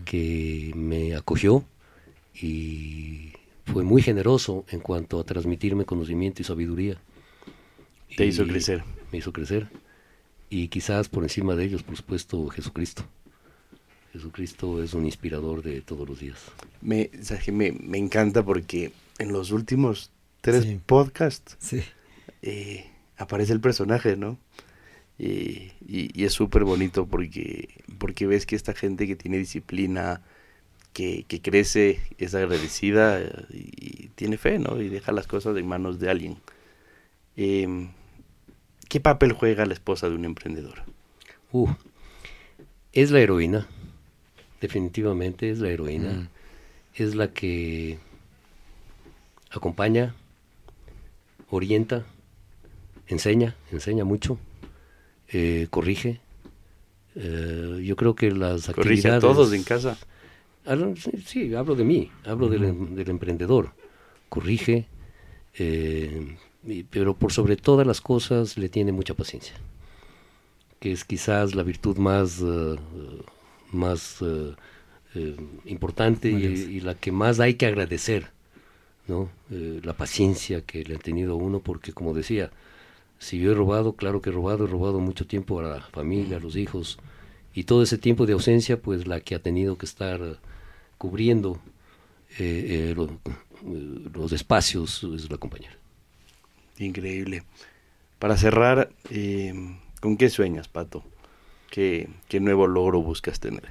que me acogió y fue muy generoso en cuanto a transmitirme conocimiento y sabiduría. Te hizo crecer. Me hizo crecer. Y quizás por encima de ellos, por supuesto, Jesucristo. Jesucristo es un inspirador de todos los días. Me, o sea, que me, me encanta porque en los últimos tres Sí. podcasts Sí. eh, aparece el personaje, ¿no? Y, y- y es súper bonito porque, porque ves que esta gente que tiene disciplina, que, que crece, es agradecida y, tiene fe, ¿no? Y deja las cosas en manos de alguien. Em, ¿Qué papel juega la esposa de un emprendedor? Uh, es la heroína, definitivamente es la heroína. Mm. Es la que acompaña, orienta, enseña, enseña mucho, eh, corrige. Eh, yo creo que las Corrige a actividades... todos en casa. Hablo- sí, sí, hablo de mí, hablo del, em- del emprendedor. Corrige, eh, pero por sobre todas las cosas le tiene mucha paciencia, que es quizás la virtud más, más eh, eh, importante y, y la que más hay que agradecer, ¿no? Eh, la paciencia que le han tenido a uno, porque como decía, si yo he robado, claro que he robado, he robado mucho tiempo a la familia, a los hijos, y todo ese tiempo de ausencia, pues la que ha tenido que estar cubriendo eh, eh, lo- eh, los espacios es la compañera. Increíble. Para cerrar, eh, ¿con qué sueñas, Pato? ¿Qué, ¿Qué nuevo logro buscas tener?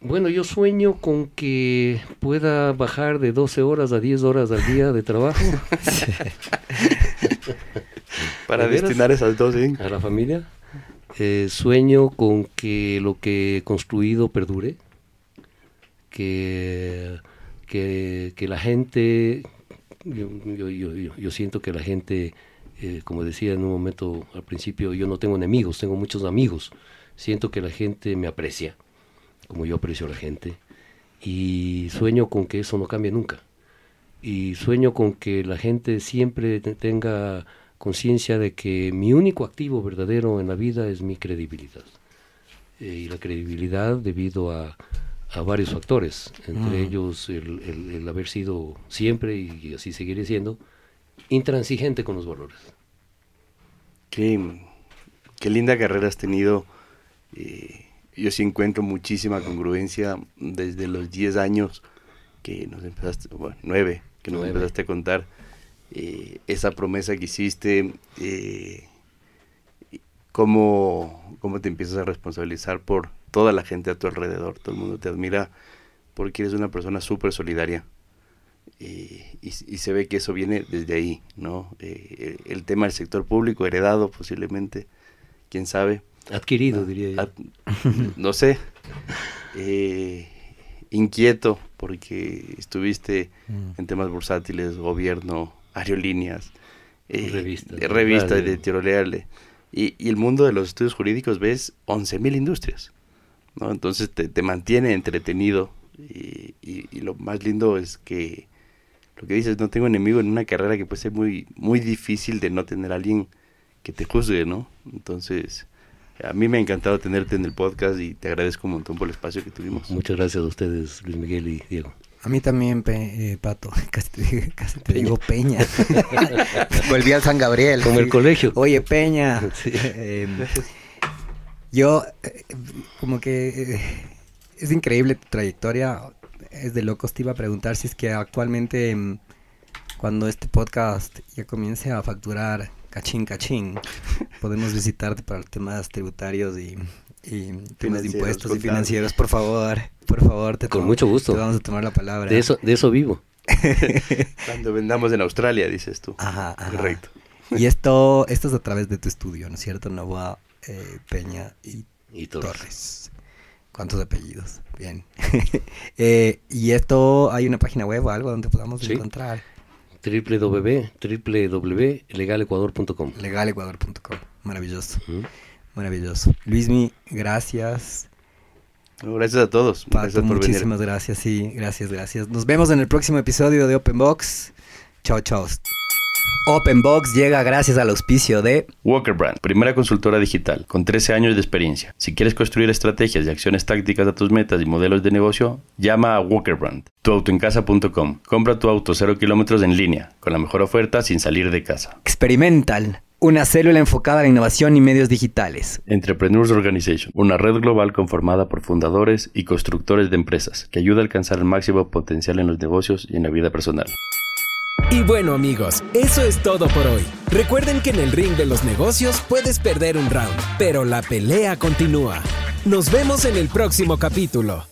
Bueno, yo sueño con que pueda bajar de 12 horas a 10 horas al día de trabajo <laughs> <laughs> Para destinar esas dos, ¿eh? a la familia. Eh, sueño con que lo que he construido perdure, que, que, que la gente, yo, yo, yo, yo- yo siento que la gente, eh, como decía en un momento al principio, yo no tengo enemigos, tengo muchos amigos. Siento que la gente me aprecia, como yo aprecio a la gente, y sueño con que eso no cambie nunca. Y sueño con que la gente siempre te- tenga conciencia de que mi único activo verdadero en la vida es mi credibilidad. Eh, y la credibilidad debido a, a varios factores, entre ellos el, el- el haber sido siempre, y así seguiré siendo, intransigente con los valores. Qué, qué linda carrera has tenido. Eh, yo sí encuentro muchísima congruencia desde los 10 años que nos empezaste, bueno, 9, que nos empezaste a contar. eh, esa promesa que hiciste, eh, cómo, cómo te empiezas a responsabilizar por toda la gente a tu alrededor. Todo el mundo te admira porque eres una persona súper solidaria. Eh, y, y se ve que eso viene desde ahí, ¿no? Eh, el, el tema del sector público, heredado posiblemente, quién sabe. Adquirido, diría yo. Ah, no sé. Eh, inquieto porque estuviste Mm. en temas bursátiles, gobierno, aerolíneas, eh, Revistas, radio. de editoriales. Y, y el mundo de los estudios jurídicos ves 11.000 industrias. ¿no? Entonces te, te mantiene entretenido. Y, y- y lo más lindo es que lo que dices, no tengo enemigo en una carrera que puede ser muy, muy difícil de no tener a alguien que te juzgue, ¿no? Entonces, a mí me ha encantado tenerte en el podcast y te agradezco un montón por el espacio que tuvimos. Muchas gracias a ustedes, Luis Miguel y Diego. A mí también, Pe- eh, Pato. <laughs> Casi te, casi te digo Peña. <laughs> Volví al San Gabriel. Como el colegio. Oye, Peña. <laughs> Sí. Eh, yo, eh, como que eh, es increíble tu trayectoria. Es de locos. Te iba a preguntar si es que actualmente, mm, cuando este podcast ya comience a facturar cachín, cachín, podemos <laughs> visitarte para temas tributarios y, y temas de impuestos y financieros. Por favor, por favor. Te Con tomo- mucho gusto. Te vamos a tomar la palabra. De eso, de eso vivo. <laughs> Cuando vendamos en Australia, dices tú. Ajá, ajá. Correcto. Y esto, esto es a través de tu estudio, ¿no es cierto? Novoa eh, Peña y Y Torres. Torres. ¿Cuántos apellidos? Bien. <laughs> Eh, y esto, ¿hay una página web o algo donde podamos Sí. encontrar? Www, www.legalecuador.com. Legalecuador.com. Maravilloso, Ujú. maravilloso. Luismi, gracias. No, gracias a todos. Pato, gracias por venir. muchísimas gracias, sí, gracias, gracias. Nos vemos en el próximo episodio de Open Box. Chao, chao. Open Box llega gracias al auspicio de Walker Brand, primera consultora digital, con 13 años de experiencia. Si quieres construir estrategias y acciones tácticas a tus metas y modelos de negocio, llama a Walker Brand. Tuautoencasa.com. Compra tu auto 0 kilómetros en línea, con la mejor oferta sin salir de casa. Experimental, una célula enfocada a la innovación y medios digitales. Entrepreneurs Organization, una red global conformada por fundadores y constructores de empresas que ayuda a alcanzar el máximo potencial en los negocios y en la vida personal. Y bueno amigos, eso es todo por hoy. Recuerden que en el ring de los negocios puedes perder un round, pero la pelea continúa. Nos vemos en el próximo capítulo.